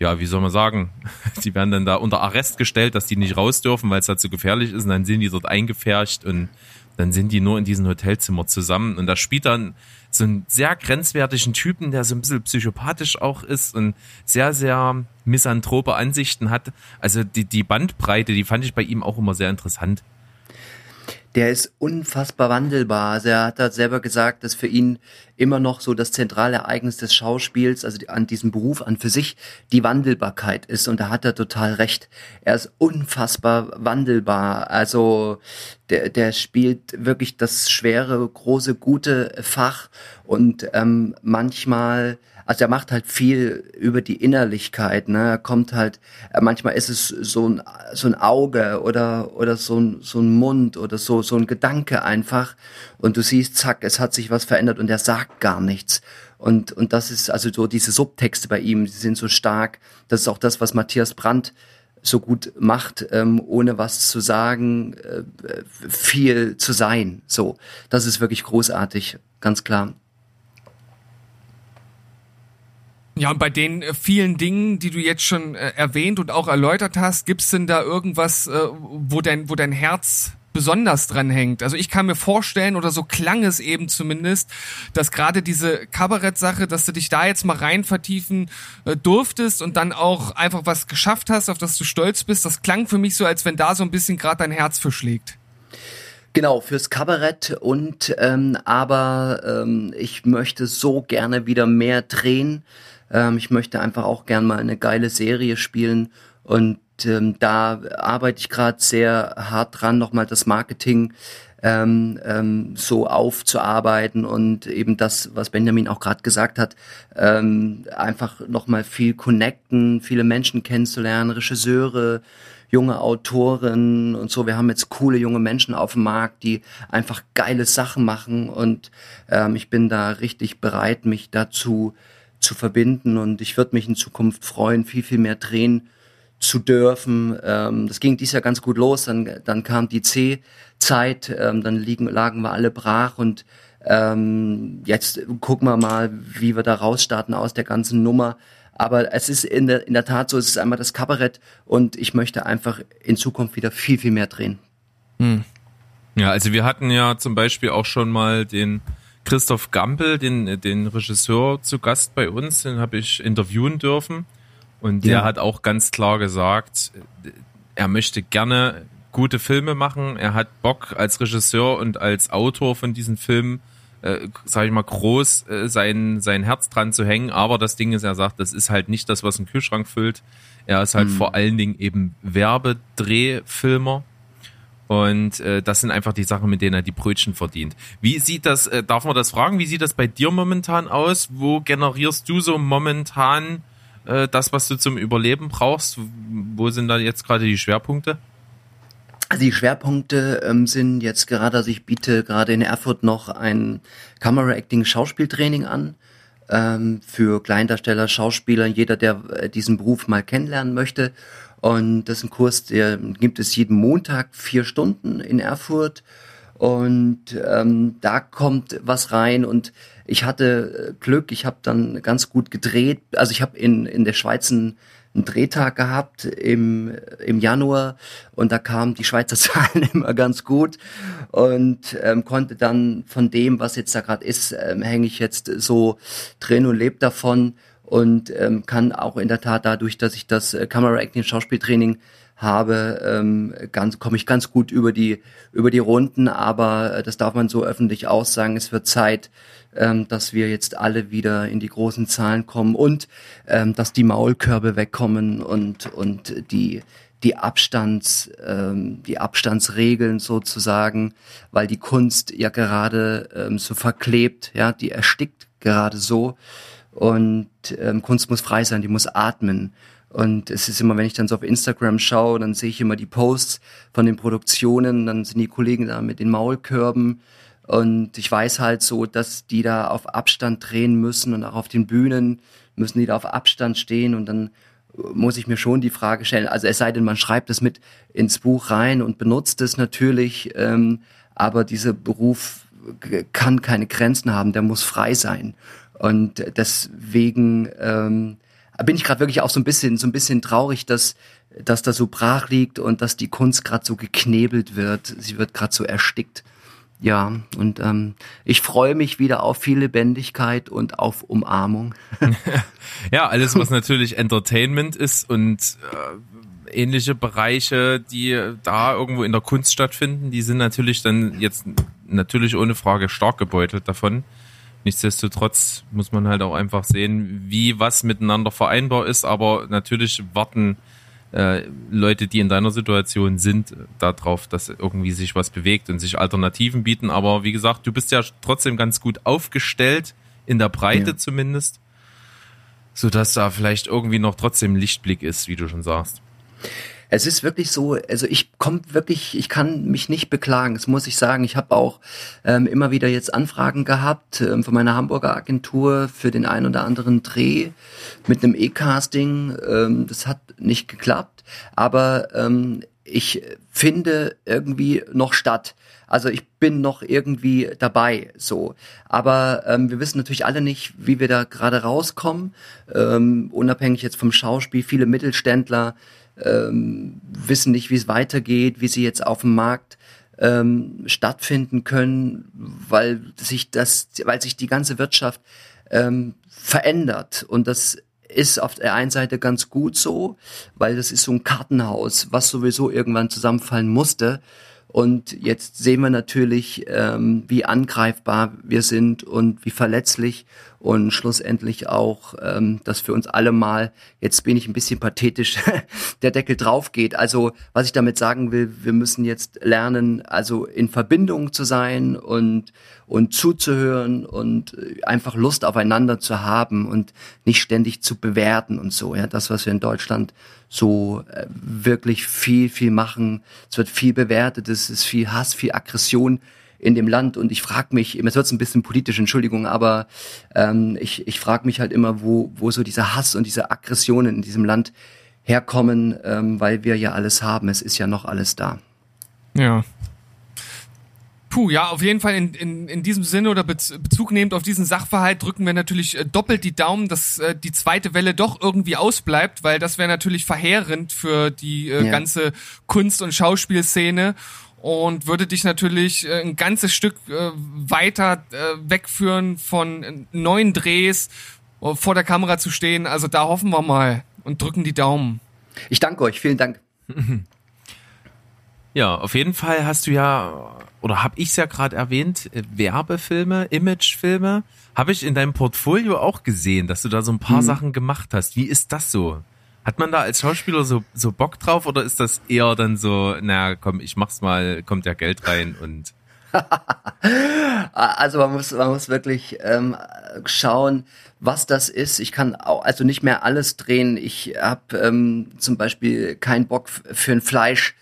ja, wie soll man sagen, die werden dann da unter Arrest gestellt, dass die nicht raus dürfen, weil es halt so gefährlich ist. Und dann sind die dort eingefärcht und dann sind die nur in diesem Hotelzimmer zusammen. Und da spielt dann so einen sehr grenzwertigen Typen, der so ein bisschen psychopathisch auch ist und sehr, sehr misanthrope Ansichten hat. Also die, die Bandbreite, die fand ich bei ihm auch immer sehr interessant der ist unfassbar wandelbar. Also er hat da selber gesagt, dass für ihn immer noch so das zentrale Ereignis des Schauspiels, also an diesem Beruf an für sich, die Wandelbarkeit ist. Und da hat er total recht. Er ist unfassbar wandelbar. Also der, der spielt wirklich das schwere, große, gute Fach und ähm, manchmal also er macht halt viel über die Innerlichkeit, ne? Er kommt halt, äh, manchmal ist es so ein, so ein Auge oder, oder so ein, so ein Mund oder so, so ein Gedanke einfach. Und du siehst, zack, es hat sich was verändert und er sagt gar nichts. Und, und das ist also so diese Subtexte bei ihm, die sind so stark. Das ist auch das, was Matthias Brandt so gut macht, ähm, ohne was zu sagen, äh, viel zu sein. So, das ist wirklich großartig, ganz klar. Ja, und bei den äh, vielen Dingen, die du jetzt schon äh, erwähnt und auch erläutert hast, gibt's denn da irgendwas, äh, wo dein, wo dein Herz besonders dran hängt. Also ich kann mir vorstellen, oder so klang es eben zumindest, dass gerade diese Kabarett-Sache, dass du dich da jetzt mal rein vertiefen äh, durftest und dann auch einfach was geschafft hast, auf das du stolz bist. Das klang für mich so, als wenn da so ein bisschen gerade dein Herz für schlägt. Genau, fürs Kabarett und ähm, aber ähm, ich möchte so gerne wieder mehr drehen. Ähm, ich möchte einfach auch gern mal eine geile Serie spielen und ähm, da arbeite ich gerade sehr hart dran, nochmal das Marketing ähm, ähm, so aufzuarbeiten und eben das, was Benjamin auch gerade gesagt hat, ähm, einfach nochmal viel connecten, viele Menschen kennenzulernen, Regisseure, junge Autoren und so. Wir haben jetzt coole junge Menschen auf dem Markt, die einfach geile Sachen machen und ähm, ich bin da richtig bereit, mich dazu zu verbinden und ich würde mich in Zukunft freuen, viel, viel mehr drehen zu dürfen. Ähm, das ging dies Jahr ganz gut los, dann, dann kam die C-Zeit, ähm, dann liegen, lagen wir alle brach und ähm, jetzt gucken wir mal, wie wir da rausstarten aus der ganzen Nummer. Aber es ist in der, in der Tat so, es ist einmal das Kabarett und ich möchte einfach in Zukunft wieder viel, viel mehr drehen. Hm. Ja, also wir hatten ja zum Beispiel auch schon mal den Christoph Gampel, den, den Regisseur, zu Gast bei uns. Den habe ich interviewen dürfen. Und der ja. hat auch ganz klar gesagt, er möchte gerne gute Filme machen. Er hat Bock als Regisseur und als Autor von diesen Filmen äh, sag ich mal, groß äh, sein, sein Herz dran zu hängen. Aber das Ding ist, er sagt, das ist halt nicht das, was ein Kühlschrank füllt. Er ist halt Mhm. vor allen Dingen eben Werbedrehfilmer. Und äh, das sind einfach die Sachen, mit denen er die Brötchen verdient. Wie sieht das, äh, darf man das fragen, wie sieht das bei dir momentan aus? Wo generierst du so momentan äh, das, was du zum Überleben brauchst? Wo sind da jetzt gerade die Schwerpunkte? Also die Schwerpunkte ähm, sind jetzt gerade, also ich biete gerade in Erfurt noch ein Camera Acting Schauspieltraining an ähm, für Kleindarsteller, Schauspieler, jeder, der äh, diesen Beruf mal kennenlernen möchte. Und das ist ein Kurs, der gibt es jeden Montag vier Stunden in Erfurt. Und ähm, da kommt was rein und ich hatte äh, Glück, ich habe dann ganz gut gedreht. Also ich habe in, in der Schweiz einen, einen Drehtag gehabt im, im Januar und da kamen die Schweizer Zahlen immer ganz gut und ähm, konnte dann von dem, was jetzt da gerade ist, ähm, hänge ich jetzt so drin und lebe davon und ähm, kann auch in der Tat dadurch, dass ich das äh, Camera Acting Schauspieltraining habe, ähm, ganz komme ich ganz gut über die über die Runden, aber äh, das darf man so öffentlich aussagen. Es wird Zeit, ähm, dass wir jetzt alle wieder in die großen Zahlen kommen und ähm, dass die Maulkörbe wegkommen und und die die Abstands ähm, die Abstandsregeln sozusagen, weil die Kunst ja gerade ähm, so verklebt, ja, die erstickt gerade so und ähm, Kunst muss frei sein, die muss atmen. Und es ist immer, wenn ich dann so auf Instagram schaue, dann sehe ich immer die Posts von den Produktionen, dann sind die Kollegen da mit den Maulkörben. Und ich weiß halt so, dass die da auf Abstand drehen müssen und auch auf den Bühnen müssen die da auf Abstand stehen und dann muss ich mir schon die Frage stellen, also es sei denn, man schreibt es mit ins Buch rein und benutzt es natürlich, ähm, aber dieser Beruf kann keine Grenzen haben, der muss frei sein. Und deswegen ähm, bin ich gerade wirklich auch so ein bisschen, so ein bisschen traurig, dass, dass das so brach liegt und dass die Kunst gerade so geknebelt wird. Sie wird gerade so erstickt. Ja, und ähm, ich freue mich wieder auf viel Lebendigkeit und auf Umarmung. Ja, alles, was natürlich Entertainment ist und äh, ähnliche Bereiche, die da irgendwo in der Kunst stattfinden, die sind natürlich dann jetzt natürlich ohne Frage stark gebeutelt davon. Nichtsdestotrotz muss man halt auch einfach sehen, wie was miteinander vereinbar ist, aber natürlich warten äh, Leute, die in deiner Situation sind, darauf, dass irgendwie sich was bewegt und sich Alternativen bieten. Aber wie gesagt, du bist ja trotzdem ganz gut aufgestellt, in der Breite Ja. zumindest, so dass da vielleicht irgendwie noch trotzdem Lichtblick ist, wie du schon sagst. Es ist wirklich so, also ich komme wirklich, ich kann mich nicht beklagen, das muss ich sagen. Ich habe auch ähm, immer wieder jetzt Anfragen gehabt ähm, von meiner Hamburger Agentur für den ein oder anderen Dreh mit einem E-Casting. Ähm, das hat nicht geklappt, aber ähm, ich finde irgendwie noch statt. Also ich bin noch irgendwie dabei, so. Aber ähm, wir wissen natürlich alle nicht, wie wir da gerade rauskommen. Ähm, unabhängig jetzt vom Schauspiel, viele Mittelständler ähm, wissen nicht, wie es weitergeht, wie sie jetzt auf dem Markt ähm, stattfinden können, weil sich das, weil sich die ganze Wirtschaft ähm, verändert und das ist auf der einen Seite ganz gut so, weil das ist so ein Kartenhaus, was sowieso irgendwann zusammenfallen musste. Und jetzt sehen wir natürlich, ähm, wie angreifbar wir sind und wie verletzlich und schlussendlich auch, ähm, dass für uns alle mal, jetzt bin ich ein bisschen pathetisch, der Deckel drauf geht. Also was ich damit sagen will, wir müssen jetzt lernen, also in Verbindung zu sein und, und zuzuhören und äh, einfach Lust aufeinander zu haben und nicht ständig zu bewerten und so. Ja, das, was wir in Deutschland so äh, wirklich viel, viel machen. Es wird viel bewertet, es ist viel Hass, viel Aggression in dem Land und ich frage mich, jetzt wird ein bisschen politisch, Entschuldigung, aber ähm, ich, ich frage mich halt immer, wo, wo so dieser Hass und diese Aggressionen in diesem Land herkommen, ähm, weil wir ja alles haben. Es ist ja noch alles da. Ja. Puh, ja, auf jeden Fall in, in, in diesem Sinne oder Bez Bezug nehmend auf diesen Sachverhalt drücken wir natürlich äh, doppelt die Daumen, dass äh, die zweite Welle doch irgendwie ausbleibt, weil das wäre natürlich verheerend für die äh, Ja. ganze Kunst- und Schauspielszene und würde dich natürlich äh, ein ganzes Stück äh, weiter äh, wegführen von äh, neuen Drehs, äh, vor der Kamera zu stehen. Also da hoffen wir mal und drücken die Daumen. Ich danke euch, vielen Dank. Ja, auf jeden Fall hast du ja, oder habe ich es ja gerade erwähnt, äh, Werbefilme, Imagefilme. Habe ich in deinem Portfolio auch gesehen, dass du da so ein paar Sachen gemacht hast. Wie ist das so? Hat man da als Schauspieler so, so Bock drauf oder ist das eher dann so, na komm, ich mach's mal, kommt ja Geld rein und Also man muss, man muss wirklich ähm, schauen, was das ist. Ich kann auch, also nicht mehr alles drehen. Ich habe ähm, zum Beispiel keinen Bock für ein Fleisch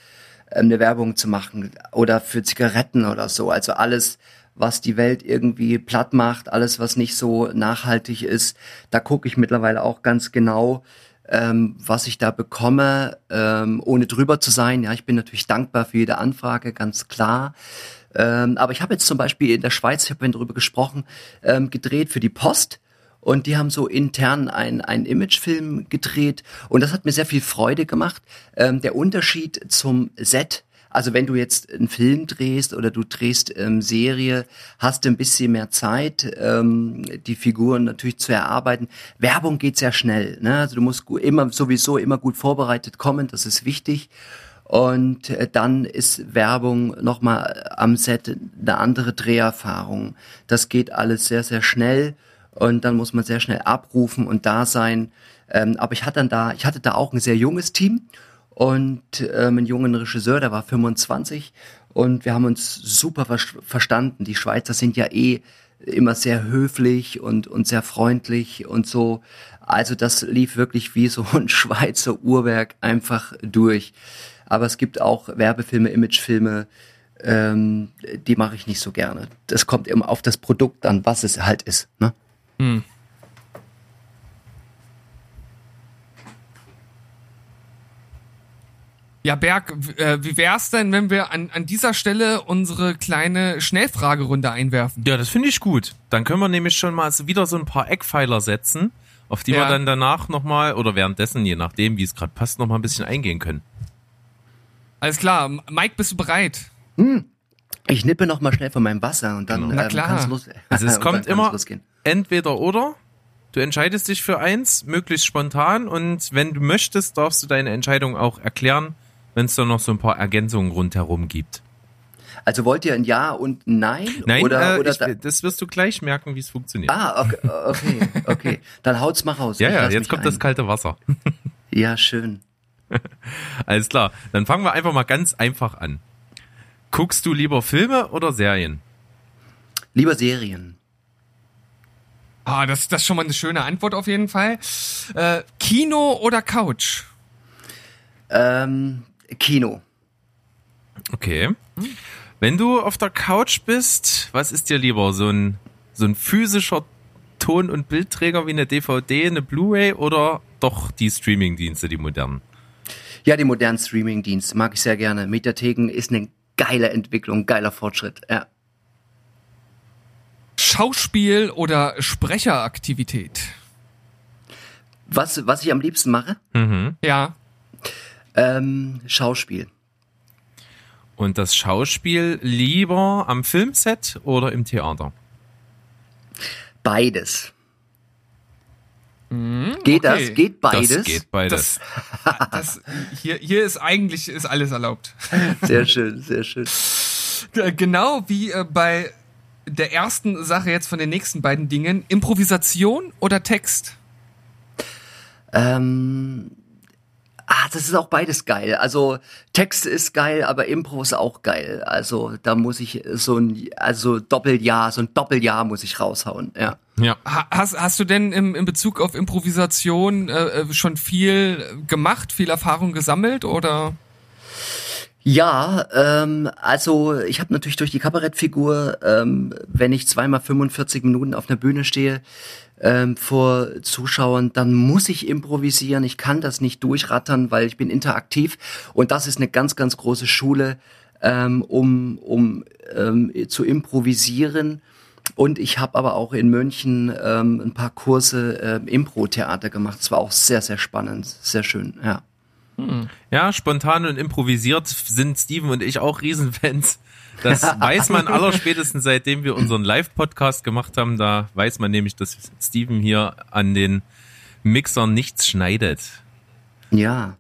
ähm, eine Werbung zu machen oder für Zigaretten oder so. Also alles, was die Welt irgendwie platt macht, alles, was nicht so nachhaltig ist, da gucke ich mittlerweile auch ganz genau, ähm, was ich da bekomme, ähm, ohne drüber zu sein. Ja, ich bin natürlich dankbar für jede Anfrage, ganz klar. Ähm, aber ich habe jetzt zum Beispiel in der Schweiz, ich habe vorhin darüber gesprochen, ähm, gedreht für die Post. Und die haben so intern ein- einen Imagefilm gedreht. Und das hat mir sehr viel Freude gemacht. Ähm, der Unterschied zum Set, also wenn du jetzt einen Film drehst oder du drehst ähm, Serie, hast du ein bisschen mehr Zeit, ähm, die Figuren natürlich zu erarbeiten. Werbung geht sehr schnell. Ne? Also du musst immer sowieso immer gut vorbereitet kommen, das ist wichtig. Und äh, dann ist Werbung nochmal am Set eine andere Dreherfahrung. Das geht alles sehr, sehr schnell und dann muss man sehr schnell abrufen und da sein. Ähm, aber ich hatte dann da, ich hatte da auch ein sehr junges Team und ähm, einen jungen Regisseur, der war 25 und wir haben uns super ver verstanden. Die Schweizer sind ja eh immer sehr höflich und, und sehr freundlich und so. Also das lief wirklich wie so ein Schweizer Uhrwerk einfach durch. Aber es gibt auch Werbefilme, Imagefilme, ähm, die mache ich nicht so gerne. Das kommt immer auf das Produkt an, was es halt ist. Ne? Ja, Berg, äh, wie wär's denn, wenn wir an, an dieser Stelle unsere kleine Schnellfragerunde einwerfen? Ja, das finde ich gut. Dann können wir nämlich schon mal wieder so ein paar Eckpfeiler setzen, auf die wir Ja. dann danach nochmal oder währenddessen, je nachdem, wie es gerade passt, nochmal ein bisschen eingehen können. Alles klar, Mike, bist du bereit? Ich nippe noch mal schnell von meinem Wasser und dann Genau. Na ähm, klar. kann's los. Also es kommt immer losgehen. entweder oder. Du entscheidest dich für eins, möglichst spontan und wenn du möchtest, darfst du deine Entscheidung auch erklären, wenn es da noch so ein paar Ergänzungen rundherum gibt. Also wollt ihr ein Ja und ein Nein? Nein, oder, äh, oder ich, da, das wirst du gleich merken, wie es funktioniert. Ah, okay, okay, okay. Dann haut's mal raus. ja, ja, jetzt kommt ein. das kalte Wasser. Ja, schön. Alles klar, dann fangen wir einfach mal ganz einfach an. Guckst du lieber Filme oder Serien? Lieber Serien. Ah, das, das ist schon mal eine schöne Antwort auf jeden Fall. Äh, Kino oder Couch? Ähm, Kino. Okay. Wenn du auf der Couch bist, was ist dir lieber? So ein, so ein physischer Ton- und Bildträger wie eine DVD, eine Blu-ray oder doch die Streamingdienste, die modernen? Ja, die modernen Streaming-Dienste mag ich sehr gerne. Mediatheken ist eine geile Entwicklung, geiler Fortschritt. Ja. Schauspiel oder Sprecheraktivität? Was, was ich am liebsten mache? Mhm. Ja. Ähm, Schauspiel. Und das Schauspiel lieber am Filmset oder im Theater? Beides. Geht okay. das? Geht beides? Das geht beides. Das, das, hier, hier ist eigentlich ist alles erlaubt. Sehr schön, sehr schön. Genau wie äh, bei der ersten Sache jetzt von den nächsten beiden Dingen. Improvisation oder Text? Ähm, ah, das ist auch beides geil. Also Text ist geil, aber Impro ist auch geil. Also da muss ich so ein, also Doppeljahr, so ein Doppeljahr muss ich raushauen. Ja. Ja. Ha- Hast, hast du denn im, in Bezug auf Improvisation äh, äh, schon viel gemacht, viel Erfahrung gesammelt oder? Ja, ähm, also ich habe natürlich durch die Kabarettfigur, ähm, wenn ich zweimal 45 Minuten auf einer Bühne stehe ähm, vor Zuschauern, dann muss ich improvisieren. Ich kann das nicht durchrattern, weil ich bin interaktiv und das ist eine ganz, ganz große Schule, ähm, um, um ähm, zu improvisieren. Und ich habe aber auch in München ähm, ein paar Kurse ähm, Impro-Theater gemacht. Es war auch sehr, sehr spannend, sehr schön, ja. Ja, spontan und improvisiert sind Steven und ich auch Riesenfans. Das weiß man allerspätestens seitdem wir unseren Live-Podcast gemacht haben. Da weiß man nämlich, dass Steven hier an den Mixern nichts schneidet. Ja.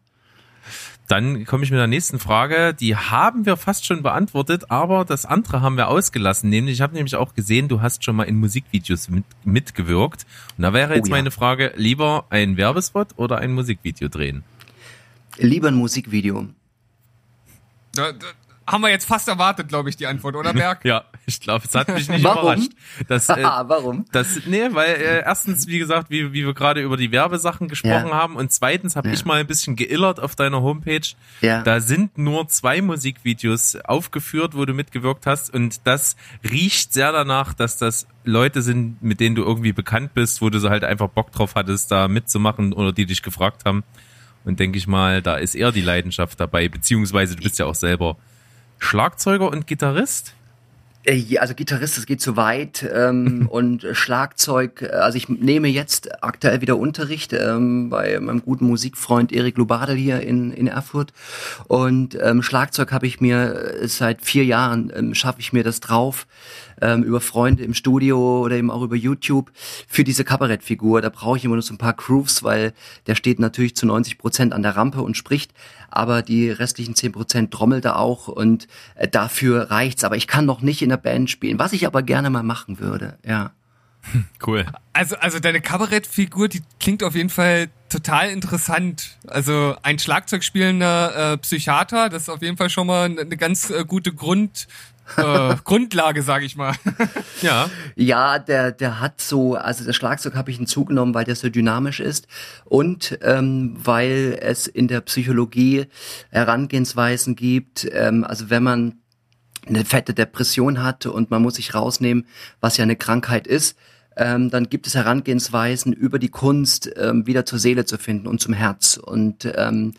Dann komme ich mit der nächsten Frage. Die haben wir fast schon beantwortet, aber das andere haben wir ausgelassen. Nämlich, ich habe nämlich auch gesehen, du hast schon mal in Musikvideos mit, mitgewirkt. Und da wäre jetzt Oh ja. meine Frage, lieber ein Werbespot oder ein Musikvideo drehen? Lieber ein Musikvideo. Da, da haben wir jetzt fast erwartet, glaube ich, die Antwort, oder Berg? Ja, ich glaube, es hat mich nicht Warum? überrascht. Das, äh, warum? Das, nee, weil äh, erstens, wie gesagt, wie, wie wir gerade über die Werbesachen gesprochen Ja. haben und zweitens habe Ja. ich mal ein bisschen geillert auf deiner Homepage. Ja. Da sind nur zwei Musikvideos aufgeführt, wo du mitgewirkt hast und das riecht sehr danach, dass das Leute sind, mit denen du irgendwie bekannt bist, wo du so halt einfach Bock drauf hattest, da mitzumachen oder die dich gefragt haben. Und denke ich mal, da ist eher die Leidenschaft dabei, beziehungsweise du bist ja auch selber Schlagzeuger und Gitarrist. Äh, Also Gitarrist, das geht zu weit ähm, und Schlagzeug. äh, Also ich nehme jetzt aktuell wieder Unterricht ähm, bei meinem guten Musikfreund Erik Lubadel hier in, in Erfurt. Und ähm, Schlagzeug habe ich mir äh, seit vier Jahren ähm, schaffe ich mir das drauf ähm, über Freunde im Studio oder eben auch über YouTube für diese Kabarettfigur. Da brauche ich immer nur so ein paar Grooves, weil der steht natürlich zu 90 Prozent an der Rampe und spricht, aber die restlichen 10 Prozent trommelt er auch und äh, dafür reicht's. Aber ich kann noch nicht in der Band spielen, was ich aber gerne mal machen würde. Ja. Cool. Also, also deine Kabarettfigur, die klingt auf jeden Fall total interessant. Also ein Schlagzeug spielender äh, Psychiater, das ist auf jeden Fall schon mal eine ganz äh, gute Grund, äh, Grundlage, sage ich mal. Ja, Ja, der, der hat so, also das Schlagzeug habe ich hinzugenommen, weil der so dynamisch ist und ähm, weil es in der Psychologie Herangehensweisen gibt. Ähm, also wenn man eine fette Depression hat und man muss sich rausnehmen, was ja eine Krankheit ist, ähm, dann gibt es Herangehensweisen über die Kunst ähm, wieder zur Seele zu finden und zum Herz. Und ähm,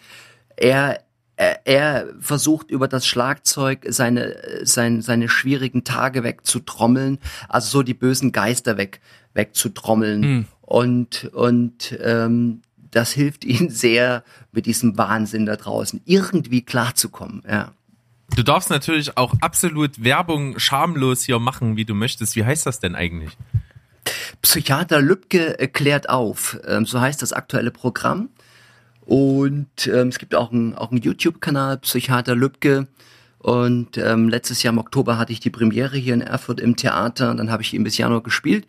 er er, er versucht über das Schlagzeug seine, sein, seine schwierigen Tage wegzutrommeln, also so die bösen Geister weg, wegzutrommeln. Und, und ähm, das hilft ihm sehr, mit diesem Wahnsinn da draußen irgendwie klarzukommen. Ja. Du darfst natürlich auch absolut Werbung schamlos hier machen, wie du möchtest. Wie heißt das denn eigentlich? Psychiater Lübcke äh, klärt auf. Ähm, so heißt das aktuelle Programm. Und ähm, es gibt auch einen auch einen YouTube-Kanal, Psychiater Lübcke. Und ähm, letztes Jahr im Oktober hatte ich die Premiere hier in Erfurt im Theater. Dann habe ich ihn bis Januar gespielt.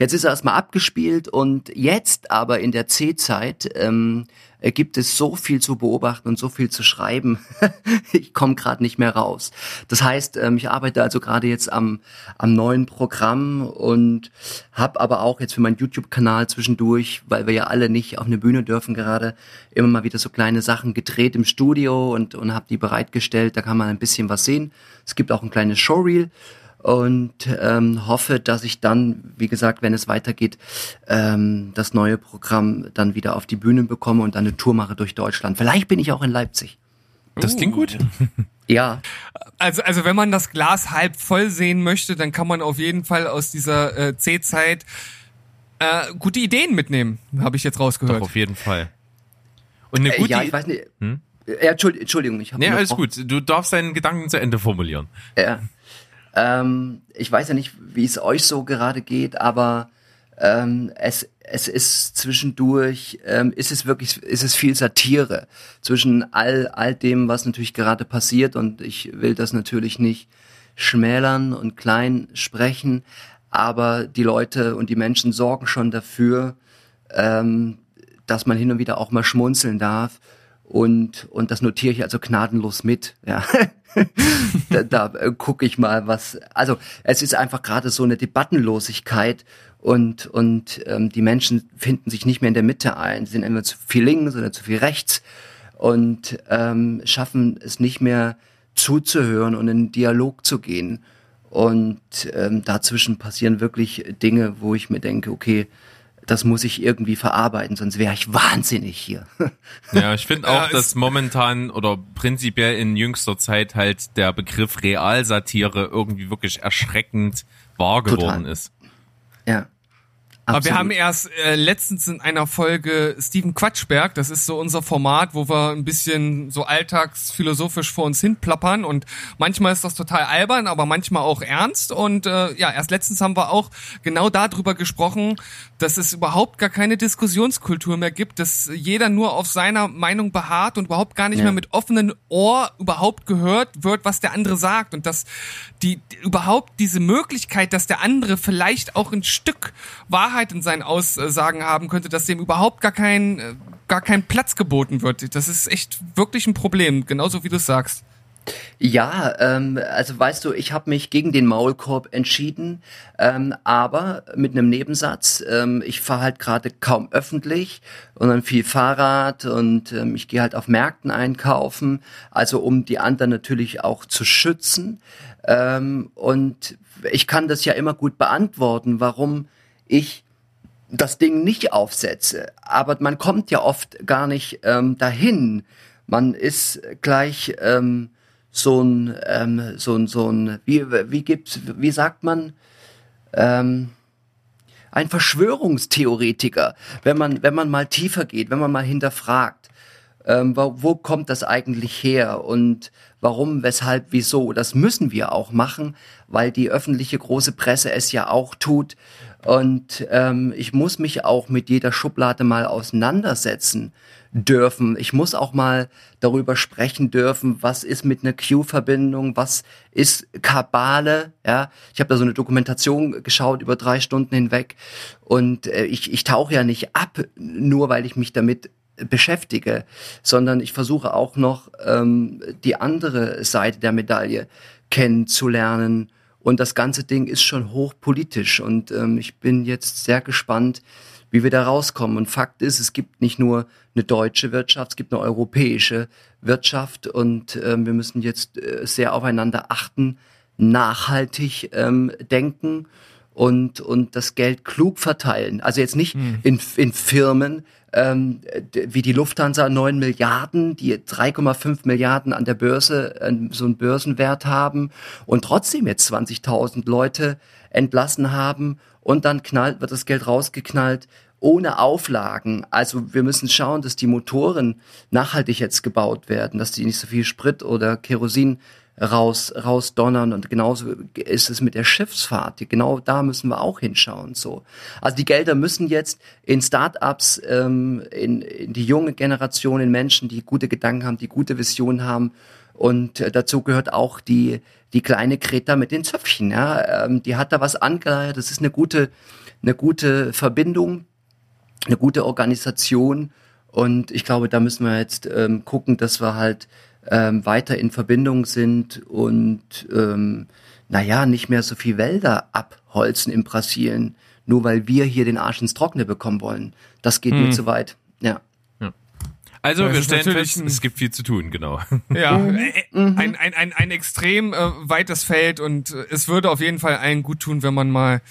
Jetzt ist er erstmal abgespielt und jetzt aber in der C-Zeit ähm, äh, gibt es so viel zu beobachten und so viel zu schreiben. ich komme gerade nicht mehr raus. Das heißt, ähm, ich arbeite also gerade jetzt am, am neuen Programm und habe aber auch jetzt für meinen YouTube-Kanal zwischendurch, weil wir ja alle nicht auf eine Bühne dürfen gerade, immer mal wieder so kleine Sachen gedreht im Studio und, und habe die bereitgestellt. Da kann man ein bisschen was sehen. Es gibt auch ein kleines Showreel und ähm, hoffe, dass ich dann, wie gesagt, wenn es weitergeht, ähm, das neue Programm dann wieder auf die Bühne bekomme und dann eine Tour mache durch Deutschland. Vielleicht bin ich auch in Leipzig. Das klingt gut. Ja, Also, also wenn man das Glas halb voll sehen möchte, dann kann man auf jeden Fall aus dieser äh, C-Zeit äh, gute Ideen mitnehmen, habe ich jetzt Doch, rausgehört. auf jeden Fall. Und eine äh, gute ja, ich weiß nicht. Hm? Ja, Entschuldigung, Entschuldigung, ich habe Nee, alles gut. Du darfst deinen Gedanken zu Ende formulieren. Ja. Ähm, ich weiß ja nicht, wie es euch so gerade geht, aber ähm, es, es ist zwischendurch, ähm, ist es wirklich, ist es viel Satire zwischen all, all dem, was natürlich gerade passiert. Und ich will das natürlich nicht schmälern und klein sprechen, aber die Leute und die Menschen sorgen schon dafür, ähm, dass man hin und wieder auch mal schmunzeln darf und und das notiere ich also gnadenlos mit, ja. da da äh, gucke ich mal, was. Also es ist einfach gerade so eine Debattenlosigkeit und und ähm, die Menschen finden sich nicht mehr in der Mitte ein. Sie sind entweder zu viel links oder zu viel rechts und ähm, schaffen es nicht mehr zuzuhören und in Dialog zu gehen. Und ähm, dazwischen passieren wirklich Dinge, wo ich mir denke, okay, das muss ich irgendwie verarbeiten, sonst wäre ich wahnsinnig hier. Ja, ich finde auch, Ja, dass momentan oder prinzipiell in jüngster Zeit halt der Begriff Realsatire irgendwie wirklich erschreckend wahr geworden Total. ist. ja. Aber wir Absolut. haben erst äh, letztens in einer Folge Steven Quatschberg, das ist so unser Format, wo wir ein bisschen so alltagsphilosophisch vor uns hin plappern und manchmal ist das total albern, aber manchmal auch ernst und äh, ja, erst letztens haben wir auch genau darüber gesprochen, dass es überhaupt gar keine Diskussionskultur mehr gibt, dass jeder nur auf seiner Meinung beharrt und überhaupt gar nicht Ja. mehr mit offenen Ohr überhaupt gehört wird, was der andere sagt und dass die überhaupt diese Möglichkeit, dass der andere vielleicht auch ein Stück Wahrheit in seinen Aussagen haben könnte, dass dem überhaupt gar kein äh, gar kein Platz geboten wird. Das ist echt wirklich ein Problem, genauso wie du es sagst. Ja, ähm, also weißt du, ich habe mich gegen den Maulkorb entschieden, ähm, aber mit einem Nebensatz. Ähm, ich fahre halt gerade kaum öffentlich und dann viel Fahrrad und ähm, ich gehe halt auf Märkten einkaufen, also um die anderen natürlich auch zu schützen. Ähm, und ich kann das ja immer gut beantworten, warum ich das Ding nicht aufsetze. Aber man kommt ja oft gar nicht ähm, dahin. Man ist gleich ähm, so ein, ähm, so ein, so ein, wie, wie gibt's, wie sagt man, ähm, ein Verschwörungstheoretiker, wenn man, wenn man mal tiefer geht, wenn man mal hinterfragt, ähm, wo, wo kommt das eigentlich her und warum, weshalb, wieso. Das müssen wir auch machen, weil die öffentliche große Presse es ja auch tut. Und ähm, ich muss mich auch mit jeder Schublade mal auseinandersetzen dürfen. Ich muss auch mal darüber sprechen dürfen, was ist mit einer Q-Verbindung, was ist Kabale. Ja, ich habe da so eine Dokumentation geschaut über drei Stunden hinweg und äh, ich, ich tauche ja nicht ab, nur weil ich mich damit beschäftige, sondern ich versuche auch noch ähm, die andere Seite der Medaille kennenzulernen. Und das ganze Ding ist schon hochpolitisch und ähm, ich bin jetzt sehr gespannt, wie wir da rauskommen. Und Fakt ist, es gibt nicht nur eine deutsche Wirtschaft, es gibt eine europäische Wirtschaft und ähm, wir müssen jetzt äh, sehr aufeinander achten, nachhaltig ähm, denken und, und das Geld klug verteilen. Also jetzt nicht in, in Firmen, ähm, wie die Lufthansa 9 Milliarden, die 3,5 Milliarden an der Börse äh, so einen Börsenwert haben und trotzdem jetzt 20.000 Leute entlassen haben und dann knallt, wird das Geld rausgeknallt ohne Auflagen. Also wir müssen schauen, dass die Motoren nachhaltig jetzt gebaut werden, dass die nicht so viel Sprit oder Kerosin raus rausdonnern und genauso ist es mit der Schiffsfahrt. Genau da müssen wir auch hinschauen. So, also die Gelder müssen jetzt in Startups, ähm, in, in die junge Generation, in Menschen, die gute Gedanken haben, die gute Visionen haben. Und äh, dazu gehört auch die die kleine Kreta mit den Zöpfchen. Ja, ähm, die hat da was angeleiert. Das ist eine gute eine gute Verbindung, eine gute Organisation. Und ich glaube, da müssen wir jetzt ähm, gucken, dass wir halt ähm, weiter in Verbindung sind und ähm, naja, nicht mehr so viel Wälder abholzen in Brasilien, nur weil wir hier den Arsch ins Trockene bekommen wollen. Das geht mir zu weit. Ja. Also Das wir stellen fest, es gibt viel zu tun, genau. Ja, äh, ein, ein, ein, ein extrem äh, weites Feld und äh, es würde auf jeden Fall allen gut tun, wenn man mal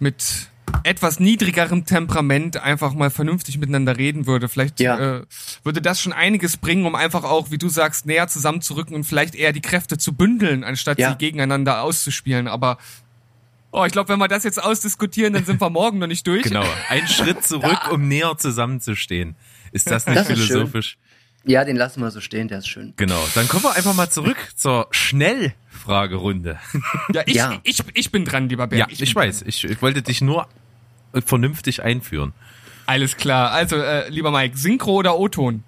mit etwas niedrigerem Temperament einfach mal vernünftig miteinander reden würde. Vielleicht Ja. äh, würde das schon einiges bringen, um einfach auch, wie du sagst, näher zusammenzurücken und vielleicht eher die Kräfte zu bündeln, anstatt Ja. sie gegeneinander auszuspielen. Aber oh, ich glaube, wenn wir das jetzt ausdiskutieren, dann sind wir morgen noch nicht durch. Genau. Ein Schritt zurück, um näher zusammenzustehen. Ist das nicht Das philosophisch? Ja, den lassen wir so stehen, der ist schön. Genau. Dann kommen wir einfach mal zurück zur Schnellfragerunde. Ja, ich, Ja. Ich, ich bin dran, lieber Berg. Ja, bin ich weiß. Ich, ich wollte dich nur vernünftig einführen. Alles klar. Also, äh, lieber Mike, Synchro oder O-Ton?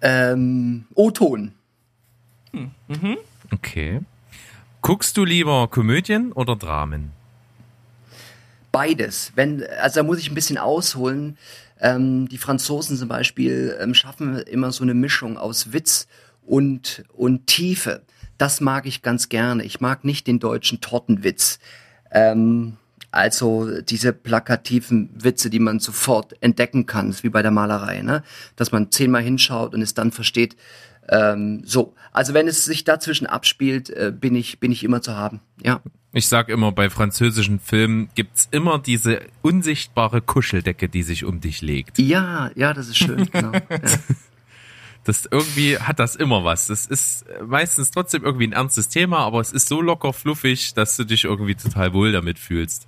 Ähm, O-Ton. Okay. Guckst du lieber Komödien oder Dramen? Beides. Wenn, also da muss ich ein bisschen ausholen. Ähm, die Franzosen zum Beispiel ähm, schaffen immer so eine Mischung aus Witz und, und Tiefe. Das mag ich ganz gerne. Ich mag nicht den deutschen Tortenwitz. Ähm, also diese plakativen Witze, die man sofort entdecken kann, ist wie bei der Malerei, ne? Dass man zehnmal hinschaut und es dann versteht. Ähm, so, also wenn es sich dazwischen abspielt, äh, bin ich bin ich immer zu haben. Ja. Ich sag immer, bei französischen Filmen gibt's immer diese unsichtbare Kuscheldecke, die sich um dich legt. Ja, ja, das ist schön. Genau. Ja. Das irgendwie hat das immer was. Das ist meistens trotzdem irgendwie ein ernstes Thema, aber es ist so locker fluffig, dass du dich irgendwie total wohl damit fühlst.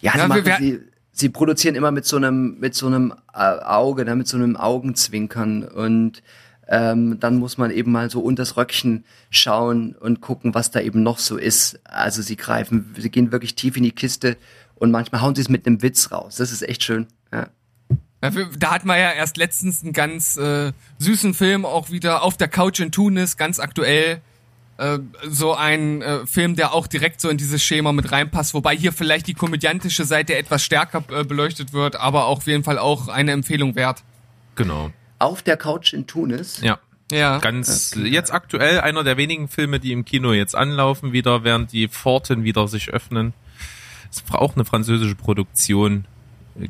Ja, Ja, sie, machen, wir- sie, sie produzieren immer mit so einem, mit so einem äh, Auge, ne, mit so einem Augenzwinkern und ähm, dann muss man eben mal so unters Röckchen schauen und gucken, was da eben noch so ist. Also sie greifen, sie gehen wirklich tief in die Kiste und manchmal hauen sie es mit einem Witz raus. Das ist echt schön. Ja. Da hat man ja erst letztens einen ganz äh, süßen Film auch wieder auf der Couch in Tunis, ganz aktuell. Äh, so ein äh, Film, der auch direkt so in dieses Schema mit reinpasst, wobei hier vielleicht die komödiantische Seite etwas stärker äh, beleuchtet wird, aber auch auf jeden Fall auch eine Empfehlung wert. Genau. Auf der Couch in Tunis. Ja. Ja. Ganz jetzt aktuell einer der wenigen Filme, die im Kino jetzt anlaufen wieder, während die Pforten wieder sich öffnen. Ist auch eine französische Produktion.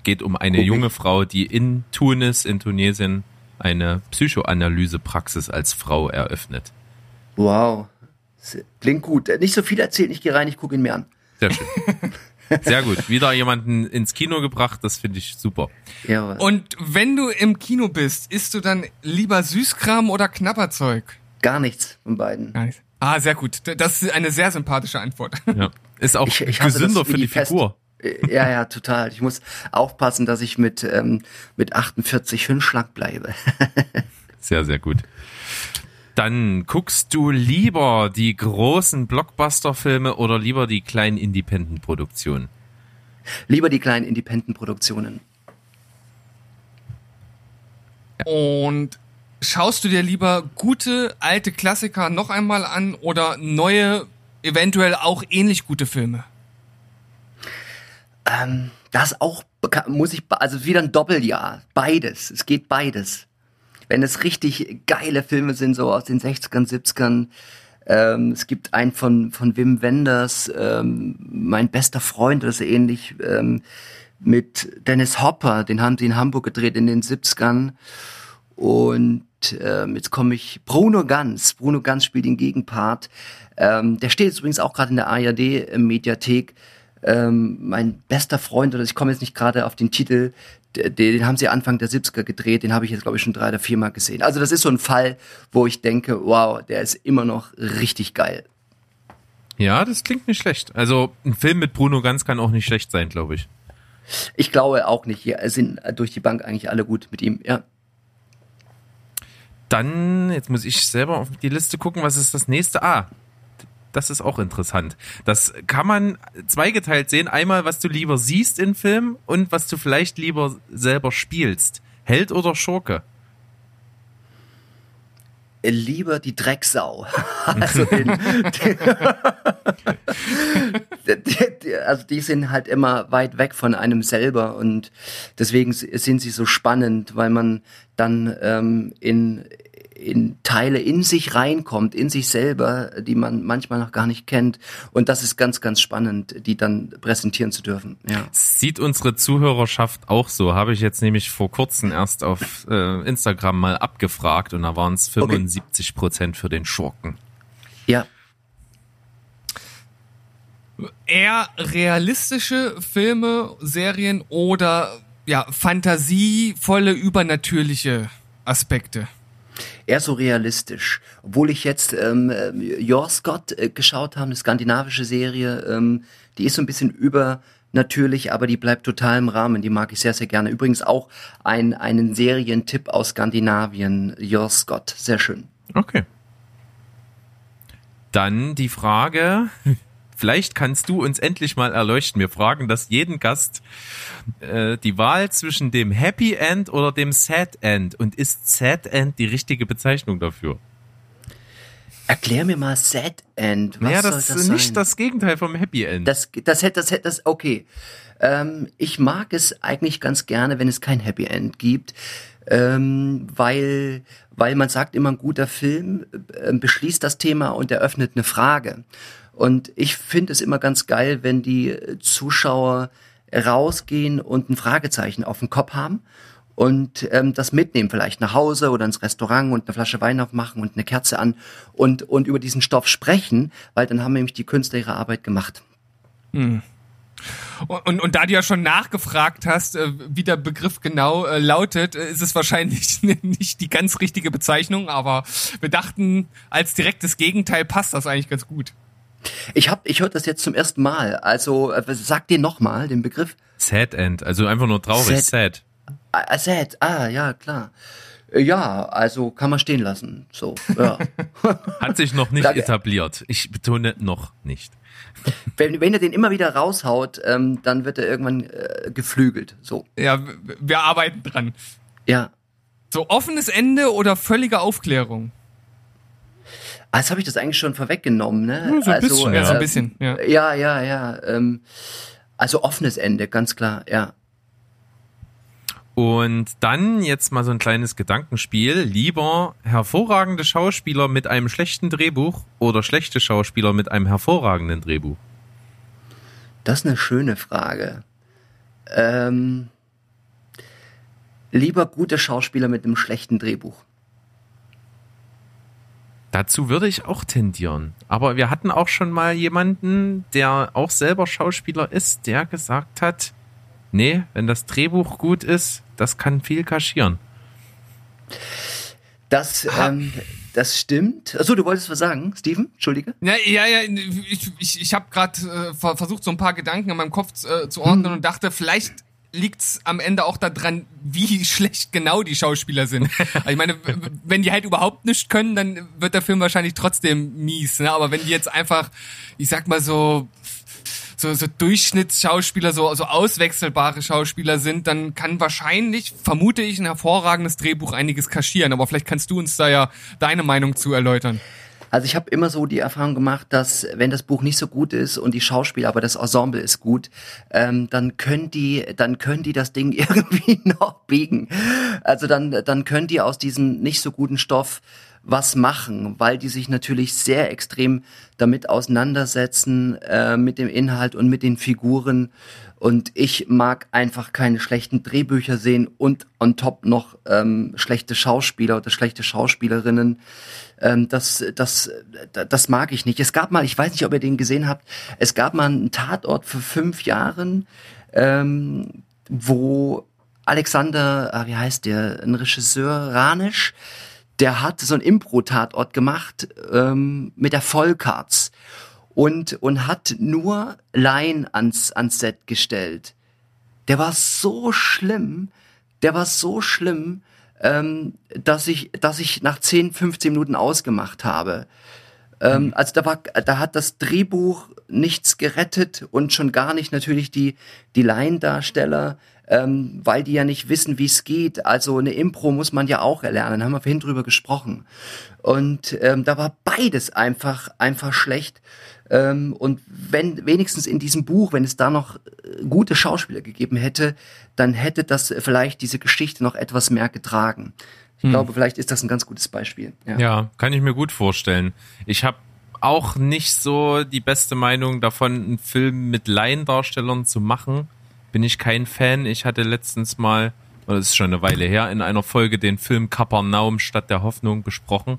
Geht um eine ich. junge Frau, die in Tunis, in Tunesien, eine Psychoanalysepraxis als Frau eröffnet. Wow. Klingt gut. Nicht so viel erzählt, ich gehe rein, ich gucke ihn mir an. Sehr schön. Sehr gut. Wieder jemanden ins Kino gebracht, das finde ich super. Ja, Und wenn du im Kino bist, isst du dann lieber Süßkram oder Knabberzeug? gar nichts von beiden. Nice. Ah, sehr gut. Das ist eine sehr sympathische Antwort. Ja. Ist auch Ich- ich gesünder für die, die. Figur. Äh, Ja, ja, total. Ich muss aufpassen, dass ich mit, ähm, mit 48 schön schlank bleibe. Sehr, sehr gut. Dann guckst du lieber die großen Blockbuster-Filme oder lieber die kleinen Independent-Produktionen? Lieber die kleinen Independent-Produktionen. Und schaust du dir lieber gute alte Klassiker noch einmal an oder neue, eventuell auch ähnlich gute Filme? Ähm, das auch, muss ich, also wieder ein Doppeljahr. Beides. Es geht beides. Wenn es richtig geile Filme sind, so aus den 60ern, 70ern. Ähm, es gibt einen von, von Wim Wenders, ähm, mein bester Freund oder so ähnlich, ähm, mit Dennis Hopper, den haben sie in Hamburg gedreht in den 70ern. Und ähm, jetzt komme ich, Bruno Ganz. Bruno Ganz spielt den Gegenpart. Ähm, der steht jetzt übrigens auch gerade in der ARD-Mediathek. Ähm, mein bester Freund, oder ich komme jetzt nicht gerade auf den Titel, den haben sie Anfang der 70er gedreht, den habe ich jetzt, glaube ich, schon drei oder viermal gesehen. Also das ist so ein Fall, wo ich denke, wow, der ist immer noch richtig geil. Ja, das klingt nicht schlecht. Also ein Film mit Bruno Ganz kann auch nicht schlecht sein, glaube ich. Ich glaube auch nicht, es sind durch die Bank eigentlich alle gut mit ihm, ja. Dann, jetzt muss ich selber auf die Liste gucken, was ist das nächste? Ah, das ist auch interessant. Das kann man zweigeteilt sehen. Einmal, was du lieber siehst in Filmen und was du vielleicht lieber selber spielst. Held oder Schurke? lieber die Drecksau. also, den, den, also die sind halt immer weit weg von einem selber und deswegen sind sie so spannend, weil man dann ähm, in in Teile in sich reinkommt, in sich selber, die man manchmal noch gar nicht kennt. Und das ist ganz, ganz spannend, die dann präsentieren zu dürfen. Ja. Sieht unsere Zuhörerschaft auch so? Habe ich jetzt nämlich vor kurzem erst auf äh, Instagram mal abgefragt und da waren es 75 Prozent für den Schurken. Ja. Eher realistische Filme, Serien oder ja, fantasievolle, übernatürliche Aspekte? Eher so realistisch. Obwohl ich jetzt ähm, äh, Your Scott äh, geschaut habe, eine skandinavische Serie, ähm, die ist so ein bisschen übernatürlich, aber die bleibt total im Rahmen. Die mag ich sehr, sehr gerne. Übrigens auch ein, einen Serientipp aus Skandinavien, Your Scott. Sehr schön. Okay. Dann die Frage, vielleicht kannst du uns endlich mal erleuchten. Wir fragen das jeden Gast. Äh, die Wahl zwischen dem Happy End oder dem Sad End. Und ist Sad End die richtige Bezeichnung dafür? Erklär mir mal Sad End. Was naja, soll das das ist sein? nicht das Gegenteil vom Happy End. Das, das hätte, das hätte, das, okay. Ähm, ich mag es eigentlich ganz gerne, wenn es kein Happy End gibt, ähm, weil, weil man sagt immer, ein guter Film äh, beschließt das Thema und eröffnet eine Frage. Und ich finde es immer ganz geil, wenn die Zuschauer rausgehen und ein Fragezeichen auf dem Kopf haben und ähm, das mitnehmen, vielleicht nach Hause oder ins Restaurant und eine Flasche Wein aufmachen und eine Kerze an und, und über diesen Stoff sprechen, weil dann haben nämlich die Künstler ihre Arbeit gemacht. Und, und, und da du ja schon nachgefragt hast, äh, wie der Begriff genau äh, lautet, äh, ist es wahrscheinlich nicht die ganz richtige Bezeichnung, aber wir dachten, als direktes Gegenteil passt das eigentlich ganz gut. Ich hab, ich höre das jetzt zum ersten Mal. Also äh, sag dir noch mal den Begriff. Sad End, also einfach nur traurig, sad. Sad. Ah, sad. Ah, ja klar. Äh, Ja, also kann man stehen lassen. So, ja. Hat sich noch nicht etabliert. Ich betone noch nicht. wenn, wenn er den immer wieder raushaut, ähm, dann wird er irgendwann äh, geflügelt. So, Ja, wir arbeiten dran. ja. So offenes Ende oder völlige Aufklärung? Ah, Jetzt habe ich das eigentlich schon vorweggenommen, ne? Ja, so ein bisschen, Ja, so ein äh, bisschen, ja. Ja, ja, ja. Ähm, also offenes Ende, ganz klar, ja. Und dann jetzt mal so ein kleines Gedankenspiel. Lieber hervorragende Schauspieler mit einem schlechten Drehbuch oder schlechte Schauspieler mit einem hervorragenden Drehbuch? Das ist eine schöne Frage. Ähm, lieber gute Schauspieler mit einem schlechten Drehbuch. Dazu würde ich auch tendieren. Aber wir hatten auch schon mal jemanden, der auch selber Schauspieler ist, der gesagt hat, nee, wenn das Drehbuch gut ist, das kann viel kaschieren. Das, ähm, das stimmt. Achso, du wolltest was sagen, Steven? Entschuldige. Ja, ja, ja ich, ich, ich habe gerade äh, ver- versucht, so ein paar Gedanken in meinem Kopf äh, zu ordnen und dachte, vielleicht liegt's am Ende auch daran, wie schlecht genau die Schauspieler sind. Also ich meine, wenn die halt überhaupt nichts können, dann wird der Film wahrscheinlich trotzdem mies. Ne? Aber wenn die jetzt einfach, ich sag mal so, so, so Durchschnittsschauspieler, so, so auswechselbare Schauspieler sind, dann kann wahrscheinlich, vermute ich, ein hervorragendes Drehbuch einiges kaschieren. Aber vielleicht kannst du uns da ja deine Meinung zu erläutern. Also ich habe immer so die Erfahrung gemacht, dass wenn das Buch nicht so gut ist und die Schauspieler, aber das Ensemble ist gut, ähm, dann können die, dann können die das Ding irgendwie noch biegen. Also dann, dann können die aus diesem nicht so guten Stoff was machen, weil die sich natürlich sehr extrem damit auseinandersetzen, äh, mit dem Inhalt und mit den Figuren. Und ich mag einfach keine schlechten Drehbücher sehen und on top noch ähm, schlechte Schauspieler oder schlechte Schauspielerinnen. Ähm, das, das, das mag ich nicht. Es gab mal, ich weiß nicht, ob ihr den gesehen habt, es gab mal einen Tatort für fünf Jahren, ähm, wo Alexander, ah, wie heißt der, ein Regisseur, Ranisch, der hat so einen Impro-Tatort gemacht ähm, mit der Vollkarts und, und hat nur Laien ans, ans Set gestellt. Der war so schlimm, der war so schlimm, ähm, dass ich, dass ich nach 10, 15 Minuten ausgemacht habe. Ähm, also da war, da hat das Drehbuch nichts gerettet und schon gar nicht natürlich die, die Laiendarsteller, ähm, weil die ja nicht wissen, wie es geht. Also eine Impro muss man ja auch erlernen, da haben wir vorhin drüber gesprochen. Und ähm, da war beides einfach, einfach schlecht. Ähm, und wenn wenigstens in diesem Buch, wenn es da noch äh, gute Schauspieler gegeben hätte, dann hätte das vielleicht diese Geschichte noch etwas mehr getragen. Ich glaube, vielleicht ist das ein ganz gutes Beispiel. Ja. Ja, kann ich mir gut vorstellen. Ich habe auch nicht so die beste Meinung davon, einen Film mit Laiendarstellern zu machen. Bin ich kein Fan. Ich hatte letztens mal, oder das ist schon eine Weile her, in einer Folge den Film Kapernaum statt der Hoffnung besprochen.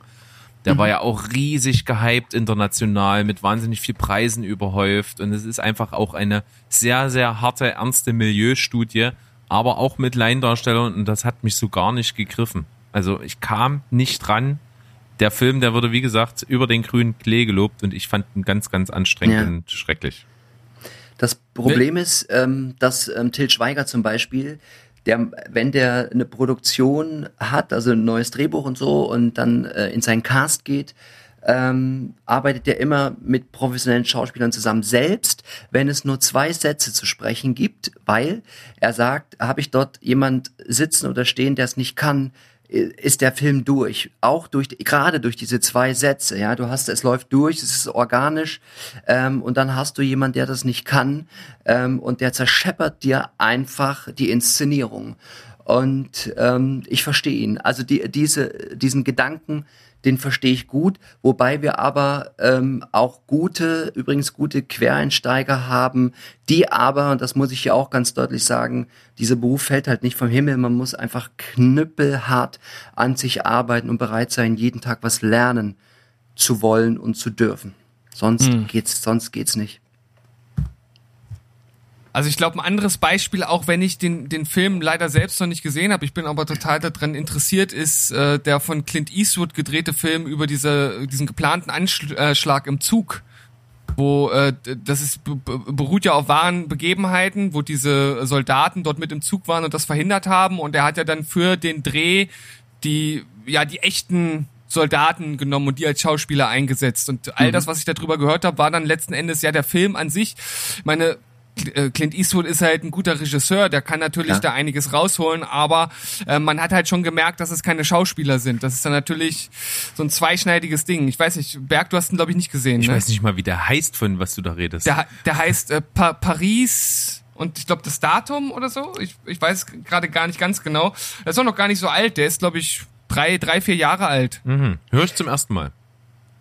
Der war ja auch riesig gehypt international, mit wahnsinnig viel Preisen überhäuft. Und es ist einfach auch eine sehr, sehr harte, ernste Milieustudie, aber auch mit Laiendarstellern. Und das hat mich so gar nicht gegriffen. Also ich kam nicht dran. Der Film, der wurde, wie gesagt, über den grünen Klee gelobt und ich fand ihn ganz, ganz anstrengend Ja. und schrecklich. Das Problem ist, ähm, dass ähm, Till Schweiger zum Beispiel, der, wenn der eine Produktion hat, also ein neues Drehbuch und so, und dann äh, in seinen Cast geht, ähm, arbeitet er immer mit professionellen Schauspielern zusammen. Selbst wenn es nur zwei Sätze zu sprechen gibt, weil er sagt, habe ich dort jemand sitzen oder stehen, der es nicht kann, ist der Film durch. Auch durch, gerade durch diese zwei Sätze, ja. Du hast, es läuft durch, es ist organisch, ähm, und dann hast du jemand, der das nicht kann, ähm, und der zerscheppert dir einfach die Inszenierung. Und ähm, ich verstehe ihn. Also die, diese, diesen Gedanken, den verstehe ich gut, wobei wir aber ähm, auch gute, übrigens gute Quereinsteiger haben, die aber, und das muss ich ja auch ganz deutlich sagen, dieser Beruf fällt halt nicht vom Himmel, man muss einfach knüppelhart an sich arbeiten und bereit sein, jeden Tag was lernen zu wollen und zu dürfen. Sonst geht's, sonst geht's nicht. Also ich glaube, ein anderes Beispiel, auch wenn ich den, den Film leider selbst noch nicht gesehen habe, ich bin aber total daran interessiert, ist äh, der von Clint Eastwood gedrehte Film über diese, diesen geplanten Anschlag im Zug. wo äh, das ist be- be- beruht ja auf wahren Begebenheiten, wo diese Soldaten dort mit im Zug waren und das verhindert haben und er hat ja dann für den Dreh die ja die echten Soldaten genommen und die als Schauspieler eingesetzt und all das, was ich darüber gehört habe, war dann letzten Endes ja der Film an sich. Ich meine äh, Clint Eastwood ist halt ein guter Regisseur, der kann natürlich Klar. da einiges rausholen, aber äh, man hat halt schon gemerkt, dass es keine Schauspieler sind. Das ist dann natürlich so ein zweischneidiges Ding. Ich weiß nicht, Berg, du hast ihn glaube ich nicht gesehen. Ich ne? weiß nicht mal, wie der heißt, von was du da redest. Der, der heißt äh, pa Paris und ich glaube das Datum oder so. Ich, ich weiß gerade gar nicht ganz genau. Der ist auch noch gar nicht so alt. Der ist glaube ich drei, drei, vier Jahre alt. mhm. Hör ich zum ersten Mal.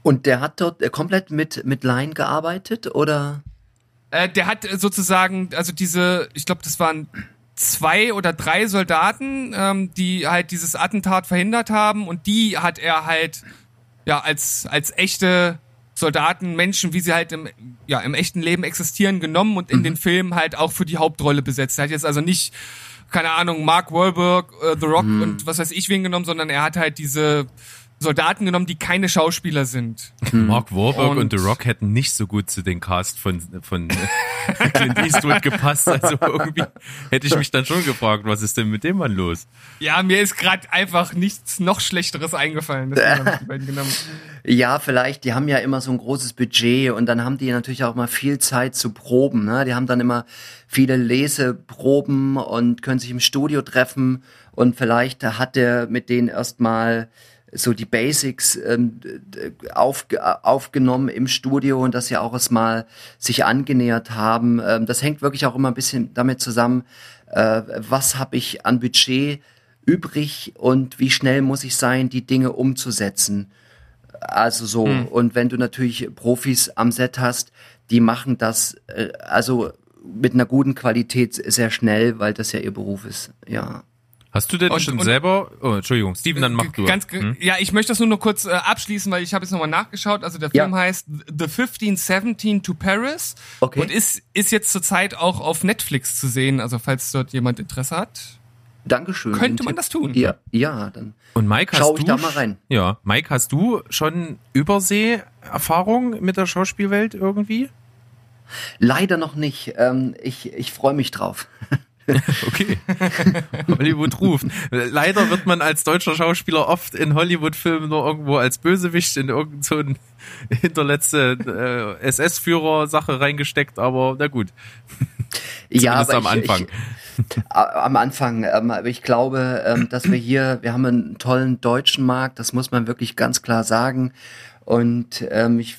Und der hat dort äh, komplett mit, mit Line gearbeitet oder? Äh, der hat äh, sozusagen, also diese, ich glaube, das waren zwei oder drei Soldaten, ähm, die halt dieses Attentat verhindert haben und die hat er halt ja als als echte Soldaten, Menschen, wie sie halt im ja im echten Leben existieren, genommen und in den Film halt auch für die Hauptrolle besetzt. Er hat jetzt also nicht keine Ahnung Mark Wahlberg, äh, The Rock und was weiß ich wen genommen, sondern er hat halt diese Soldaten genommen, die keine Schauspieler sind. Mark Wahlberg und, Und- The Rock hätten nicht so gut zu den Cast von, von Clint Eastwood gepasst. Also irgendwie hätte ich mich dann schon gefragt, was ist denn mit dem Mann los? Ja, mir ist gerade einfach nichts noch Schlechteres eingefallen. Ja, vielleicht, die haben ja immer so ein großes Budget und dann haben die natürlich auch mal viel Zeit zu proben. Ne? Die haben dann immer viele Leseproben und können sich im Studio treffen und vielleicht hat der mit denen erstmal so die Basics ähm, auf, aufgenommen im Studio und dass sie auch erstmal sich angenähert haben. Ähm, das hängt wirklich auch immer ein bisschen damit zusammen, äh, was habe ich an Budget übrig und wie schnell muss ich sein, die Dinge umzusetzen. Also so. Und wenn du natürlich Profis am Set hast, die machen das äh, also mit einer guten Qualität sehr schnell, weil das ja ihr Beruf ist. Ja. Hast du denn Und- schon und- selber, oh, Entschuldigung, Steven, dann mach du. Ganz, Hm? Ja, ich möchte das nur noch kurz äh, abschließen, weil ich habe jetzt nochmal nachgeschaut. Also der Ja. Film heißt The 1517 to Paris Okay. und ist, ist jetzt zurzeit auch auf Netflix zu sehen. Also falls dort jemand Interesse hat. Dankeschön. Könnte man Tipp. das tun? Ja, ja, dann. Und Mike, hast Schau du, ich da mal rein. Ja, Mike, hast du schon Übersee-Erfahrung mit der Schauspielwelt irgendwie? Leider noch nicht. Ähm, ich ich freue mich drauf. Okay. Hollywood ruft. Leider wird man als deutscher Schauspieler oft in Hollywood-Filmen nur irgendwo als Bösewicht in irgend so hinterletzte äh, SS-Führer-Sache reingesteckt, aber na gut. ja, Zumindest am Anfang. Ich, a- am Anfang. Ähm, aber ich glaube, ähm, dass wir hier, wir haben einen tollen deutschen Markt, das muss man wirklich ganz klar sagen. Und ähm, ich,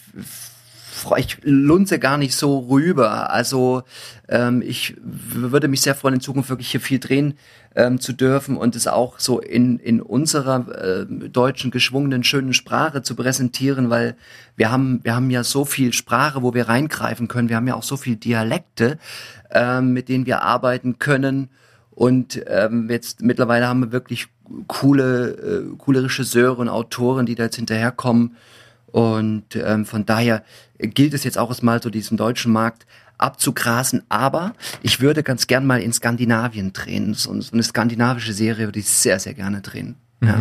ich lunze gar nicht so rüber. Also ähm, ich würde mich sehr freuen, in Zukunft wirklich hier viel drehen ähm, zu dürfen und es auch so in, in unserer äh, deutschen geschwungenen, schönen Sprache zu präsentieren, weil wir haben, wir haben ja so viel Sprache, wo wir reingreifen können. Wir haben ja auch so viel Dialekte, ähm, mit denen wir arbeiten können. Und ähm, jetzt mittlerweile haben wir wirklich coole, äh, coole Regisseure und Autoren, die da jetzt hinterherkommen. Und ähm, von daher gilt es jetzt auch erstmal so diesen deutschen Markt abzugrasen. Aber ich würde ganz gern mal in Skandinavien drehen. So, so eine skandinavische Serie würde ich sehr, sehr gerne drehen. Ja.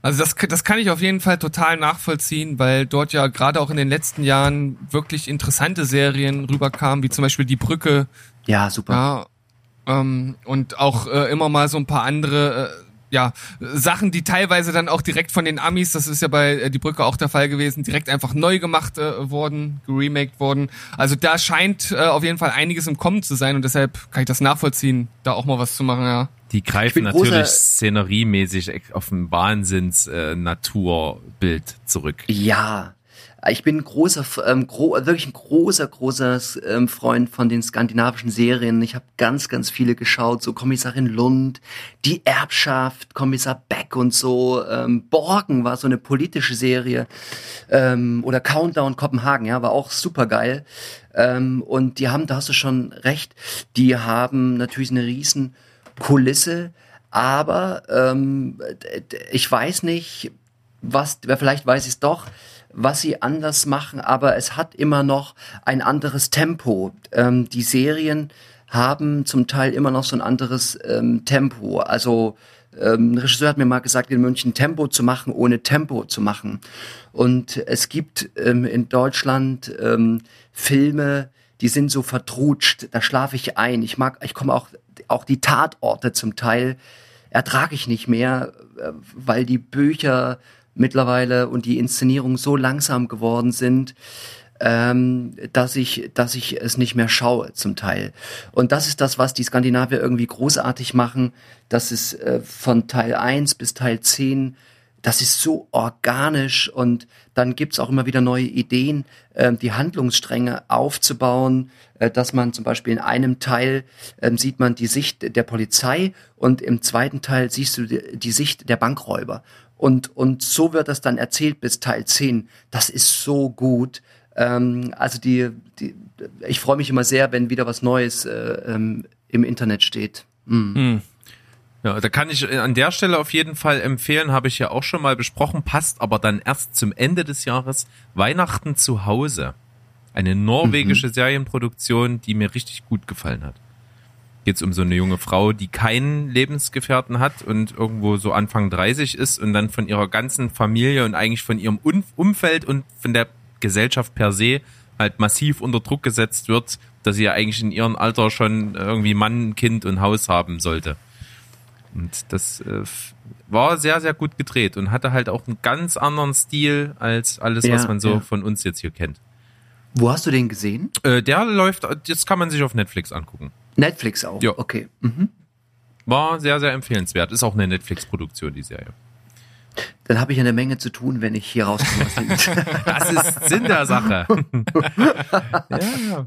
Also das, das kann ich auf jeden Fall total nachvollziehen, weil dort ja gerade auch in den letzten Jahren wirklich interessante Serien rüberkamen, wie zum Beispiel Die Brücke, ja, super. ja, ähm, und auch äh, immer mal so ein paar andere, äh, ja, Sachen, die teilweise dann auch direkt von den Amis, das ist ja bei äh, Die Brücke auch der Fall gewesen, direkt einfach neu gemacht äh, worden, geremaked worden. Also da scheint äh, auf jeden Fall einiges im Kommen zu sein und deshalb kann ich das nachvollziehen, da auch mal was zu machen, ja. Die greifen natürlich szeneriemäßig auf ein Wahnsinns-Naturbild zurück. Ja, ich bin ein großer, ähm, gro wirklich ein großer, großer ähm, Freund von den skandinavischen Serien. Ich habe ganz, ganz viele geschaut, so Kommissarin Lund, Die Erbschaft, Kommissar Beck und so. Ähm, Borgen war so eine politische Serie ähm, oder Countdown Kopenhagen, ja, war auch super geil. Ähm, und die haben, da hast du schon recht, die haben natürlich eine riesen Kulisse, aber ähm, ich weiß nicht, was, vielleicht weiß ich es doch, was sie anders machen, aber es hat immer noch ein anderes Tempo. Ähm, die Serien haben zum Teil immer noch so ein anderes ähm, Tempo. Also ähm, ein Regisseur hat mir mal gesagt, in München Tempo zu machen, ohne Tempo zu machen. Und es gibt ähm, in Deutschland ähm, Filme, die sind so vertrutscht, da schlafe ich ein. Ich mag, ich komme auch, auch die Tatorte zum Teil ertrage ich nicht mehr, äh, weil die Bücher mittlerweile und die Inszenierung so langsam geworden sind, ähm, dass ich, dass ich es nicht mehr schaue zum Teil. Und das ist das, was die Skandinavier irgendwie großartig machen, dass es äh, von Teil 1 bis Teil 10 das ist so organisch und dann gibt's auch immer wieder neue Ideen, äh, die Handlungsstränge aufzubauen, äh, dass man zum Beispiel in einem Teil äh, sieht man die Sicht der Polizei und im zweiten Teil siehst du die, die Sicht der Bankräuber. Und, und so wird das dann erzählt bis Teil 10. Das ist so gut. Ähm, also die, die ich freue mich immer sehr, wenn wieder was Neues äh, ähm, im Internet steht. Mm. Hm. Ja, da kann ich an der Stelle auf jeden Fall empfehlen, habe ich ja auch schon mal besprochen, passt aber dann erst zum Ende des Jahres Weihnachten zu Hause. Eine norwegische mhm. Serienproduktion, die mir richtig gut gefallen hat. Geht es um so eine junge Frau, die keinen Lebensgefährten hat und irgendwo so Anfang 30 ist und dann von ihrer ganzen Familie und eigentlich von ihrem Umfeld und von der Gesellschaft per se halt massiv unter Druck gesetzt wird, dass sie ja eigentlich in ihrem Alter schon irgendwie Mann, Kind und Haus haben sollte. Und das äh, war sehr, sehr gut gedreht und hatte halt auch einen ganz anderen Stil als alles, ja, was man so ja. von uns jetzt hier kennt. Wo hast du den gesehen? Äh, der läuft, jetzt kann man sich auf Netflix angucken. Netflix auch? Ja. Okay. Mhm. War sehr, sehr empfehlenswert. Ist auch eine Netflix-Produktion, die Serie. Dann habe ich eine Menge zu tun, wenn ich hier rauskomme. das ist Sinn der Sache. ja, ja.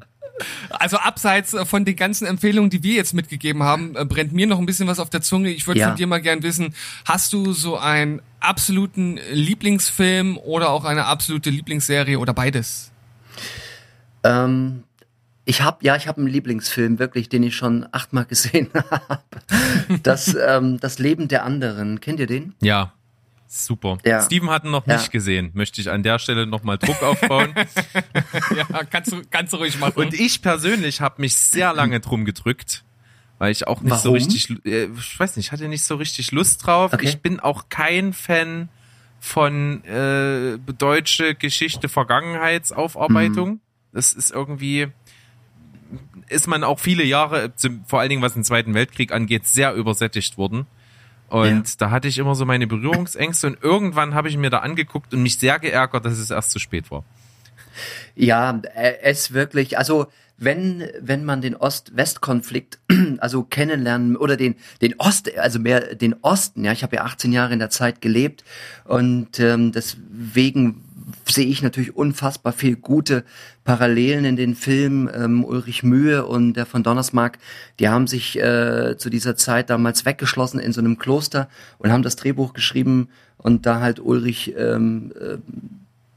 Also abseits von den ganzen Empfehlungen, die wir jetzt mitgegeben haben, äh, brennt mir noch ein bisschen was auf der Zunge. Ich würde ja. von dir mal gern wissen, hast du so einen absoluten Lieblingsfilm oder auch eine absolute Lieblingsserie oder beides? Ähm, ich habe ja, ich habe einen Lieblingsfilm wirklich, den ich schon achtmal gesehen habe. Das, ähm, das Leben der anderen. Kennt ihr den? Ja. Super. Ja. Steven hat ihn noch nicht ja. gesehen. Möchte ich an der Stelle nochmal Druck aufbauen. ja, kannst du, kannst du ruhig machen. Und ich persönlich habe mich sehr lange drum gedrückt, weil ich auch nicht Warum? so richtig, äh, ich weiß nicht, hatte nicht so richtig Lust drauf. Okay. Ich bin auch kein Fan von äh, deutsche Geschichte Vergangenheitsaufarbeitung. Mhm. Das ist irgendwie ist man auch viele Jahre, vor allen Dingen was den Zweiten Weltkrieg angeht, sehr übersättigt worden. Und ja. da hatte ich immer so meine Berührungsängste und irgendwann habe ich mir da angeguckt und mich sehr geärgert, dass es erst zu spät war. Ja, äh, es wirklich, also wenn wenn man den Ost-West-Konflikt also kennenlernen oder den den Ost also mehr den Osten ja ich habe ja 18 Jahre in der Zeit gelebt und ähm, deswegen sehe ich natürlich unfassbar viel gute Parallelen in den Filmen. Ähm, Ulrich Mühe und der von Donnersmarck, die haben sich äh, zu dieser Zeit damals weggeschlossen in so einem Kloster und haben das Drehbuch geschrieben und da halt Ulrich ähm, äh,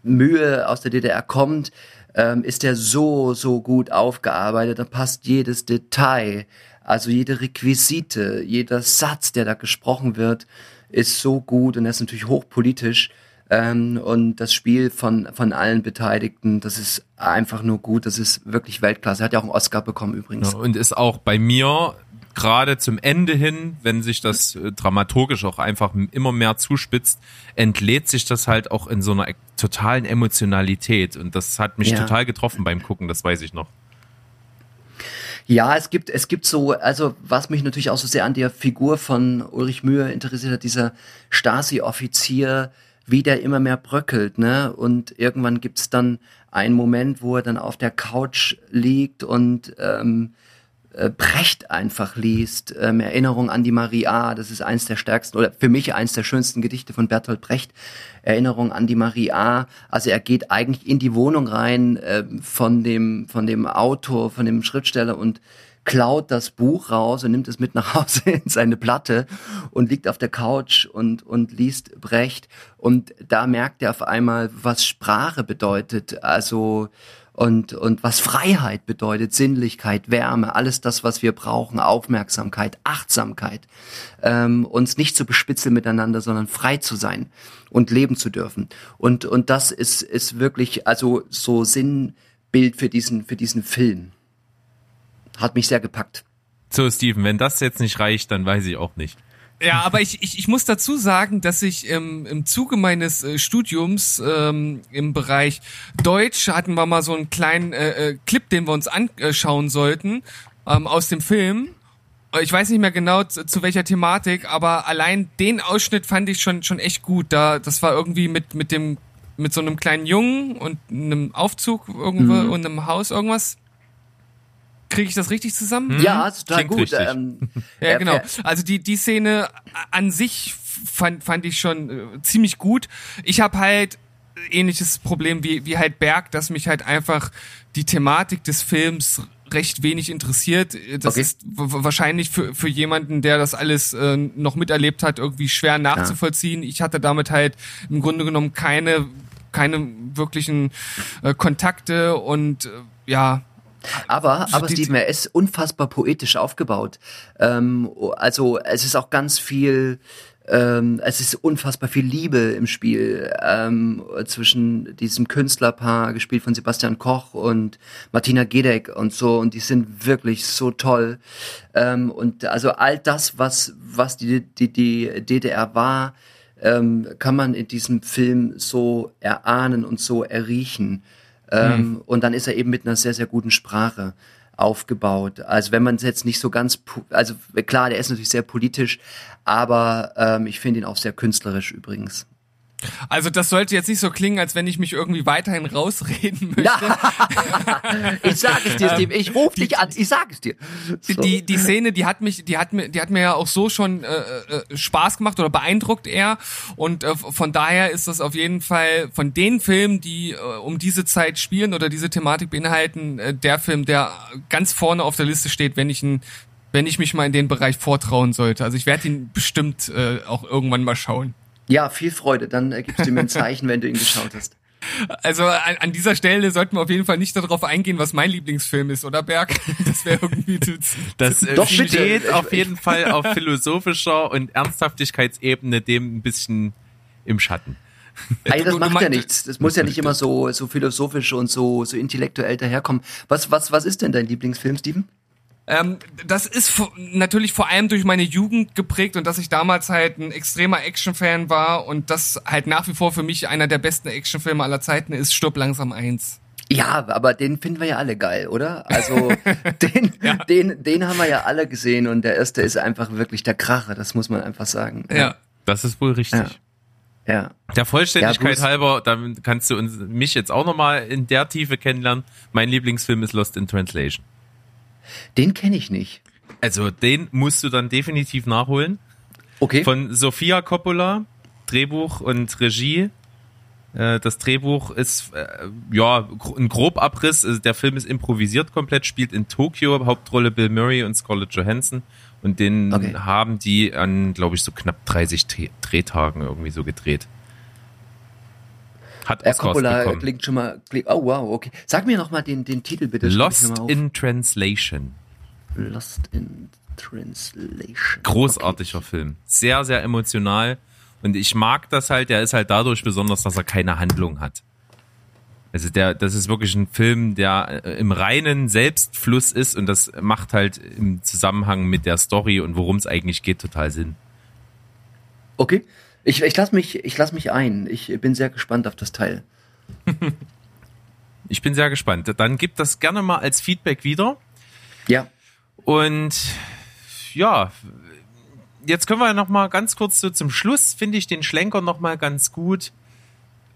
Mühe aus der DDR kommt, ähm, ist der so, so gut aufgearbeitet. Da passt jedes Detail, also jede Requisite, jeder Satz, der da gesprochen wird, ist so gut und er ist natürlich hochpolitisch. Ähm, und das Spiel von, von allen Beteiligten, das ist einfach nur gut. Das ist wirklich Weltklasse. Er hat ja auch einen Oscar bekommen übrigens. Ja, und ist auch bei mir gerade zum Ende hin, wenn sich das äh, dramaturgisch auch einfach immer mehr zuspitzt, entlädt sich das halt auch in so einer totalen Emotionalität. Und das hat mich ja. total getroffen beim Gucken, das weiß ich noch. Ja, es gibt, es gibt so, also was mich natürlich auch so sehr an der Figur von Ulrich Mühe interessiert hat, dieser Stasi-Offizier, wie der immer mehr bröckelt, ne? Und irgendwann gibt's dann einen Moment, wo er dann auf der Couch liegt und ähm, äh, Brecht einfach liest. Ähm, Erinnerung an die Maria, das ist eins der stärksten oder für mich eins der schönsten Gedichte von Bertolt Brecht. Erinnerung an die Maria. Also er geht eigentlich in die Wohnung rein äh, von dem von dem Autor, von dem Schriftsteller und klaut das Buch raus und nimmt es mit nach Hause in seine Platte und liegt auf der Couch und, und liest Brecht. Und da merkt er auf einmal, was Sprache bedeutet. Also, und, und was Freiheit bedeutet, Sinnlichkeit, Wärme, alles das, was wir brauchen, Aufmerksamkeit, Achtsamkeit, ähm, uns nicht zu bespitzeln miteinander, sondern frei zu sein und leben zu dürfen. Und, und das ist, ist wirklich, also so Sinnbild für diesen, für diesen Film hat mich sehr gepackt. So, Steven, wenn das jetzt nicht reicht, dann weiß ich auch nicht. Ja, aber ich, ich, ich muss dazu sagen, dass ich ähm, im Zuge meines äh, Studiums ähm, im Bereich Deutsch hatten wir mal so einen kleinen äh, äh, Clip, den wir uns anschauen sollten ähm, aus dem Film. Ich weiß nicht mehr genau zu, zu welcher Thematik, aber allein den Ausschnitt fand ich schon schon echt gut. Da das war irgendwie mit mit dem mit so einem kleinen Jungen und einem Aufzug irgendwo Mhm. und einem Haus irgendwas. Kriege ich das richtig zusammen? Ja, ist total Klingt gut. Ähm, Ja, er- genau. er- Also die die Szene an sich fand fand ich schon äh, ziemlich gut. Ich habe halt ähnliches Problem wie wie halt Berg, dass mich halt einfach die Thematik des Films recht wenig interessiert. Das Okay. ist wahrscheinlich für für jemanden, der das alles äh, noch miterlebt hat, irgendwie schwer nachzuvollziehen. Ich hatte damit halt im Grunde genommen keine keine wirklichen äh, Kontakte und äh, ja, Aber, aber die- Steven, er ist unfassbar poetisch aufgebaut. Ähm, also es ist auch ganz viel, ähm, es ist unfassbar viel Liebe im Spiel ähm, zwischen diesem Künstlerpaar, gespielt von Sebastian Koch und Martina Gedeck und so. Und die sind wirklich so toll. Ähm, und also all das, was, was die, die, die DDR war, ähm, kann man in diesem Film so erahnen und so erriechen. Ähm, Und dann ist er eben mit einer sehr, sehr guten Sprache aufgebaut. Also wenn man es jetzt nicht so ganz, also klar, der ist natürlich sehr politisch, aber ähm, ich finde ihn auch sehr künstlerisch übrigens. Also das sollte jetzt nicht so klingen, als wenn ich mich irgendwie weiterhin rausreden möchte. Ich sag es dir, Steve, ich rufe dich an, ich sag es dir. So. Die die Szene, die hat mich, die hat mir, die hat mir ja auch so schon äh, äh, Spaß gemacht oder beeindruckt eher und äh, von daher ist das auf jeden Fall von den Filmen, die äh, um diese Zeit spielen oder diese Thematik beinhalten, äh, der Film, der ganz vorne auf der Liste steht, wenn ich ihn, wenn ich mich mal in den Bereich vortrauen sollte. Also ich werde ihn bestimmt äh, auch irgendwann mal schauen. Ja, viel Freude, dann äh, gibst du mir ein Zeichen, wenn du ihn geschaut hast. Also an, an dieser Stelle sollten wir auf jeden Fall nicht darauf eingehen, was mein Lieblingsfilm ist, oder Berg? Das wäre irgendwie zu, Das äh, Doch, steht auf jeden Fall auf philosophischer und Ernsthaftigkeitsebene dem ein bisschen im Schatten. Ey, das du macht ja nichts. Das muss ja nicht immer so, so philosophisch und so, so intellektuell daherkommen. Was, was, was ist denn dein Lieblingsfilm, Steven? Ähm, das ist natürlich vor allem durch meine Jugend geprägt und dass ich damals halt ein extremer Actionfan war und das halt nach wie vor für mich einer der besten Actionfilme aller Zeiten ist Stirb langsam eins. Ja, aber den finden wir ja alle geil, oder? Also den, den, den haben wir ja alle gesehen und der erste ist einfach wirklich der Kracher, das muss man einfach sagen. Ja. Das ist wohl richtig. Ja. Ja. Der Vollständigkeit Ja, halber, damit kannst du uns, mich jetzt auch nochmal in der Tiefe kennenlernen. Mein Lieblingsfilm ist Lost in Translation. Den kenne ich nicht. Also den musst du dann definitiv nachholen. Okay. Von Sofia Coppola, Drehbuch und Regie. Äh, Das Drehbuch ist äh, ja ein Grobabriss. Also Der Film ist improvisiert komplett, spielt in Tokio, Hauptrolle Bill Murray und Scarlett Johansson. Und den Okay. haben die an, glaube ich, so knapp 30 Dreh- Drehtagen irgendwie so gedreht. Hat Oscars Coppola bekommen. klingt schon mal, klingt, oh wow, okay. Sag mir noch mal den, den Titel bitte. Lost in Translation. Lost in Translation. Großartiger Film. Sehr, sehr emotional. Und ich mag das halt, der ist halt dadurch besonders, dass er keine Handlung hat. Also der, das ist wirklich ein Film, der äh, im reinen Selbstfluss ist und das macht halt im Zusammenhang mit der Story und worum es eigentlich geht total Sinn. Okay. Ich, ich lass mich, ich lass mich ein. Ich bin sehr gespannt auf das Teil. Ich bin sehr gespannt. Dann gib das gerne mal als Feedback wieder. Ja. Und ja, jetzt können wir noch mal ganz kurz so zum Schluss, finde ich den Schlenker noch mal ganz gut.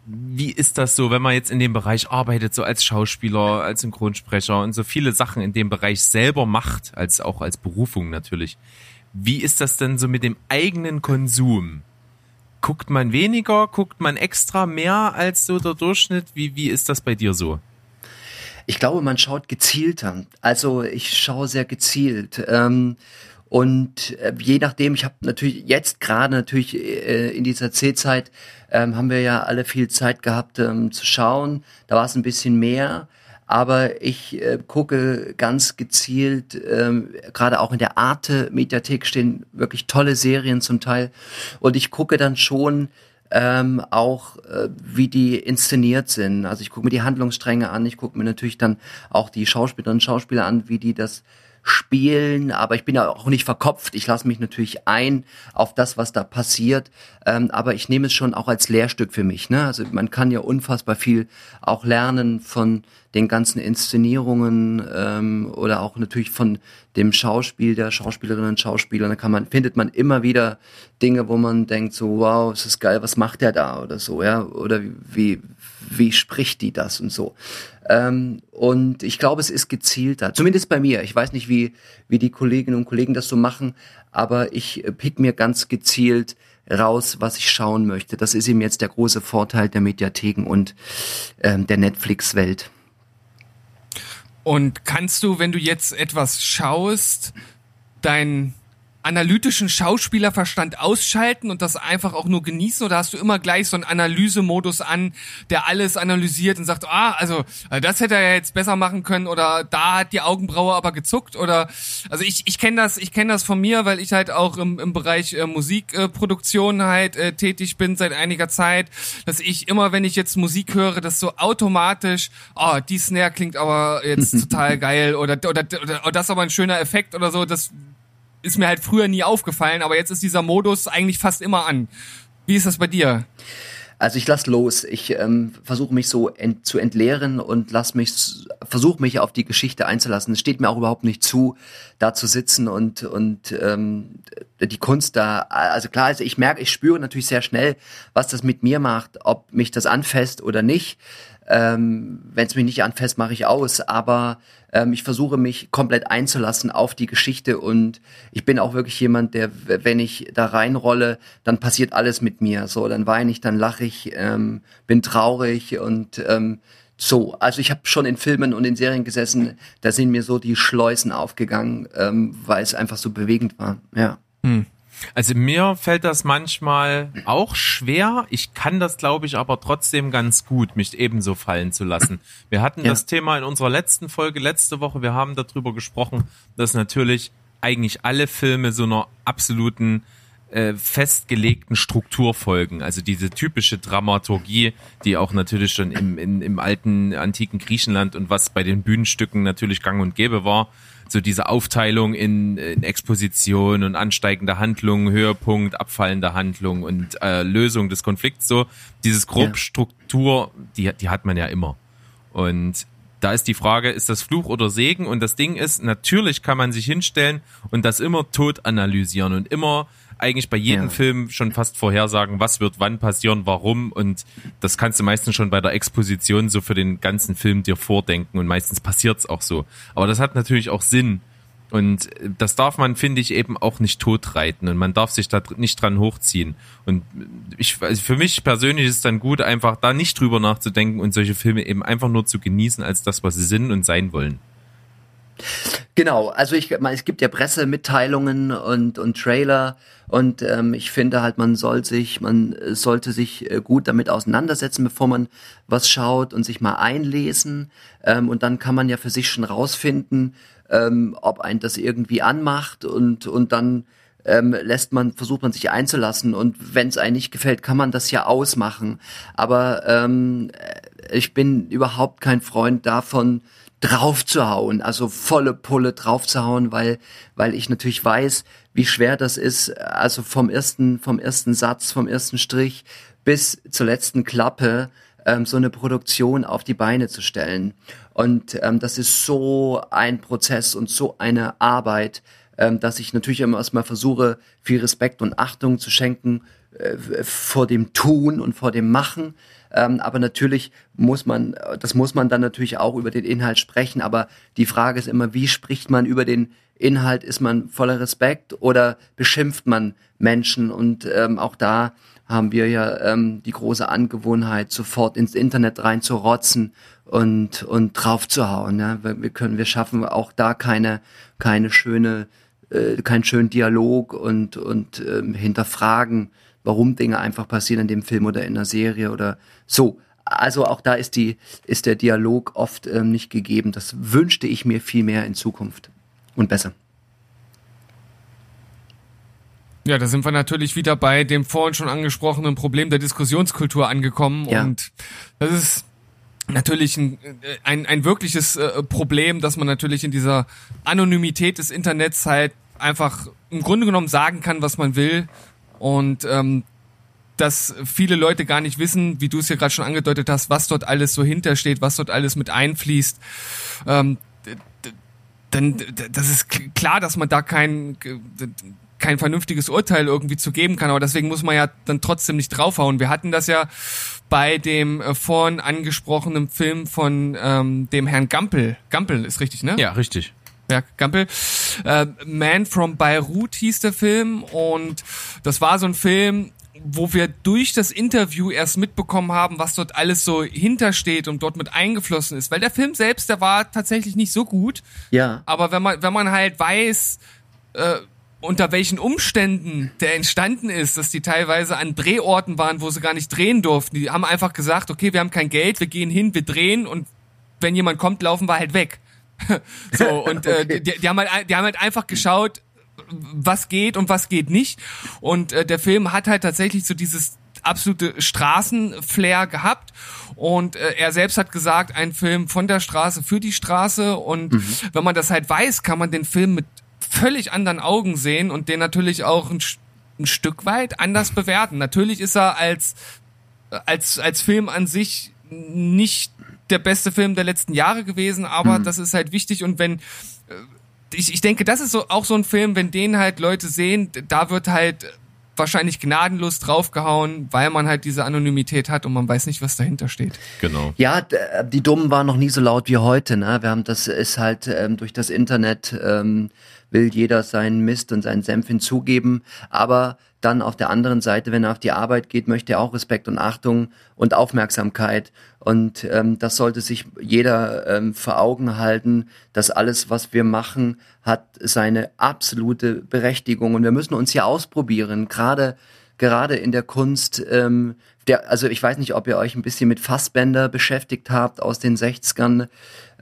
Wie ist das so, wenn man jetzt in dem Bereich arbeitet, so als Schauspieler, als Synchronsprecher und so viele Sachen in dem Bereich selber macht, als auch als Berufung natürlich. Wie ist das denn so mit dem eigenen Konsum? Guckt man weniger, guckt man extra mehr als so der Durchschnitt? Wie, wie ist das bei dir so? Ich glaube, man schaut gezielter. Also ich schaue sehr gezielt. Ähm, und äh, je nachdem, ich habe natürlich jetzt gerade natürlich äh, in dieser C-Zeit ähm, haben wir ja alle viel Zeit gehabt ähm, zu schauen. Da war es ein bisschen mehr. Aber ich äh, gucke ganz gezielt, ähm, gerade auch in der Arte-Mediathek stehen wirklich tolle Serien zum Teil. Und ich gucke dann schon, ähm, auch äh, wie die inszeniert sind. Also ich gucke mir die Handlungsstränge an, ich gucke mir natürlich dann auch die Schauspielerinnen und Schauspieler an, wie die das spielen, aber ich bin ja auch nicht verkopft. Ich lasse mich natürlich ein auf das, was da passiert, ähm, aber ich nehme es schon auch als Lehrstück für mich. Ne? Also man kann ja unfassbar viel auch lernen von den ganzen Inszenierungen ähm, oder auch natürlich von dem Schauspiel der Schauspielerinnen und Schauspieler. Da kann man findet man immer wieder Dinge, wo man denkt so, wow, ist geil, was macht der da oder so, ja, oder wie wie spricht die das und so. Ähm, und ich glaube, es ist gezielter, zumindest bei mir. Ich weiß nicht, wie, wie die Kolleginnen und Kollegen das so machen, aber ich äh, pick mir ganz gezielt raus, was ich schauen möchte. Das ist eben jetzt der große Vorteil der Mediatheken und ähm, der Netflix-Welt. Und kannst du, wenn du jetzt etwas schaust, dein analytischen Schauspielerverstand ausschalten und das einfach auch nur genießen? Oder hast du immer gleich so einen Analysemodus an, der alles analysiert und sagt, ah, also äh, das hätte er jetzt besser machen können oder da hat die Augenbraue aber gezuckt? Oder also ich ich kenne das ich kenne das von mir, weil ich halt auch im, im Bereich äh, Musikproduktion äh, halt äh, tätig bin seit einiger Zeit, dass ich immer wenn ich jetzt Musik höre, das so automatisch, oh, die Snare klingt aber jetzt total geil oder oder, oder, oder das ist aber ein schöner Effekt oder so, das ist mir halt früher nie aufgefallen, aber jetzt ist dieser Modus eigentlich fast immer an. Wie ist das bei dir? Also ich lass los. Ich ähm, versuche mich so ent zu entleeren und lass mich versuche mich auf die Geschichte einzulassen. Es steht mir auch überhaupt nicht zu, da zu sitzen und und ähm, die Kunst da. Also klar, also ich merke, ich spüre natürlich sehr schnell, was das mit mir macht, ob mich das anfasst oder nicht. Ähm, Wenn es mich nicht anfasst, mache ich aus. Aber ähm, ich versuche mich komplett einzulassen auf die Geschichte und ich bin auch wirklich jemand, der, wenn ich da reinrolle, dann passiert alles mit mir. So, dann weine ich, dann lache ich, ähm, bin traurig und ähm, so, also ich habe schon in Filmen und in Serien gesessen, da sind mir so die Schleusen aufgegangen, ähm, weil es einfach so bewegend war. Ja. Hm. Also mir fällt das manchmal auch schwer. Ich kann das, glaube ich, aber trotzdem ganz gut, mich ebenso fallen zu lassen. Wir hatten ja. das Thema in unserer letzten Folge letzte Woche. Wir haben darüber gesprochen, dass natürlich eigentlich alle Filme so einer absoluten äh, festgelegten Struktur folgen. Also diese typische Dramaturgie, die auch natürlich schon im, in, im alten antiken Griechenland und was bei den Bühnenstücken natürlich gang und gäbe war, so diese Aufteilung in, in Exposition und ansteigende Handlung, Höhepunkt, abfallende Handlung und äh, Lösung des Konflikts so, dieses Grobstruktur, die, die hat man ja immer. Und da ist die Frage, ist das Fluch oder Segen? Und das Ding ist, natürlich kann man sich hinstellen und das immer tot analysieren und immer eigentlich bei jedem ja. Film schon fast vorhersagen, was wird wann passieren, warum und das kannst du meistens schon bei der Exposition so für den ganzen Film dir vordenken und meistens passiert's auch so. Aber das hat natürlich auch Sinn und das darf man, finde ich, eben auch nicht totreiten und man darf sich da nicht dran hochziehen. Und ich, also für mich persönlich ist es dann gut, einfach da nicht drüber nachzudenken und solche Filme eben einfach nur zu genießen als das, was sie sind und sein wollen. Genau, also ich meine, es gibt ja Pressemitteilungen und, und Trailer und ähm, ich finde halt, man soll sich, man sollte sich äh, gut damit auseinandersetzen, bevor man was schaut und sich mal einlesen. Ähm, und dann kann man ja für sich schon rausfinden, ähm, ob ein das irgendwie anmacht und, und dann ähm, lässt man, versucht man sich einzulassen und wenn es einem nicht gefällt, kann man das ja ausmachen. Aber ähm, ich bin überhaupt kein Freund davon, draufzuhauen, also volle Pulle draufzuhauen, weil, weil ich natürlich weiß, wie schwer das ist, also vom ersten, vom ersten Satz, vom ersten Strich bis zur letzten Klappe ähm, so eine Produktion auf die Beine zu stellen. Und ähm, das ist so ein Prozess und so eine Arbeit, ähm, dass ich natürlich immer erstmal versuche, viel Respekt und Achtung zu schenken äh, vor dem Tun und vor dem Machen. Ähm, aber natürlich muss man, das muss man dann natürlich auch über den Inhalt sprechen. Aber die Frage ist immer, wie spricht man über den Inhalt? Ist man voller Respekt oder beschimpft man Menschen? Und ähm, auch da haben wir ja ähm, die große Angewohnheit, sofort ins Internet reinzurotzen und und draufzuhauen. Ja? Wir können, wir schaffen auch da keine keine schöne, äh, keinen schönen Dialog und und ähm, hinterfragen warum Dinge einfach passieren in dem Film oder in der Serie oder so. Also auch da ist die, ist der Dialog oft ähm, nicht gegeben. Das wünschte ich mir viel mehr in Zukunft und besser. Ja, da sind wir natürlich wieder bei dem vorhin schon angesprochenen Problem der Diskussionskultur angekommen ja. und das ist natürlich ein, äh, ein, ein wirkliches äh, Problem, dass man natürlich in dieser Anonymität des Internets halt einfach im Grunde genommen sagen kann, was man will und ähm, dass viele Leute gar nicht wissen, wie du es ja gerade schon angedeutet hast, was dort alles so hintersteht, was dort alles mit einfließt. Ähm, d- d- dann d- das ist klar, dass man da kein kein vernünftiges Urteil irgendwie zu geben kann, aber deswegen muss man ja dann trotzdem nicht draufhauen. Wir hatten das ja bei dem äh, vorhin angesprochenen Film von ähm, dem Herrn Gampel. Gampel ist richtig, ne? Ja, richtig. Berg Gampel. Äh, Man from Beirut hieß der Film und das war so ein Film, wo wir durch das Interview erst mitbekommen haben, was dort alles so hintersteht und dort mit eingeflossen ist. Weil der Film selbst, der war tatsächlich nicht so gut. Ja. Aber wenn man, wenn man halt weiß, äh, unter welchen Umständen der entstanden ist, dass die teilweise an Drehorten waren, wo sie gar nicht drehen durften. Die haben einfach gesagt, okay, wir haben kein Geld, wir gehen hin, wir drehen und wenn jemand kommt, laufen wir halt weg. so, und äh, Okay. die, die, haben halt, die haben halt einfach geschaut, was geht und was geht nicht. Und äh, der Film hat halt tatsächlich so dieses absolute Straßenflair gehabt. Und äh, er selbst hat gesagt, ein Film von der Straße für die Straße. Und wenn man das halt weiß, kann man den Film mit völlig anderen Augen sehen und den natürlich auch ein, ein Stück weit anders bewerten. Natürlich ist er als als als Film an sich nicht der beste Film der letzten Jahre gewesen, aber das ist halt wichtig und wenn äh, ich, ich denke, das ist so auch so ein Film, wenn den halt Leute sehen, da wird halt wahrscheinlich gnadenlos draufgehauen, weil man halt diese Anonymität hat und man weiß nicht, was dahinter steht. Genau. Ja, äh, die Dummen waren noch nie so laut wie heute. Ne? Wir haben das ist halt ähm, durch das Internet ähm, will jeder seinen Mist und seinen Senf hinzugeben, aber dann auf der anderen Seite, wenn er auf die Arbeit geht, möchte er auch Respekt und Achtung und Aufmerksamkeit. Und ähm, das sollte sich jeder ähm, vor Augen halten, dass alles, was wir machen, hat seine absolute Berechtigung. Und wir müssen uns hier ausprobieren, gerade gerade in der Kunst, ähm, der, also ich weiß nicht, ob ihr euch ein bisschen mit Fassbänder beschäftigt habt aus den 60ern,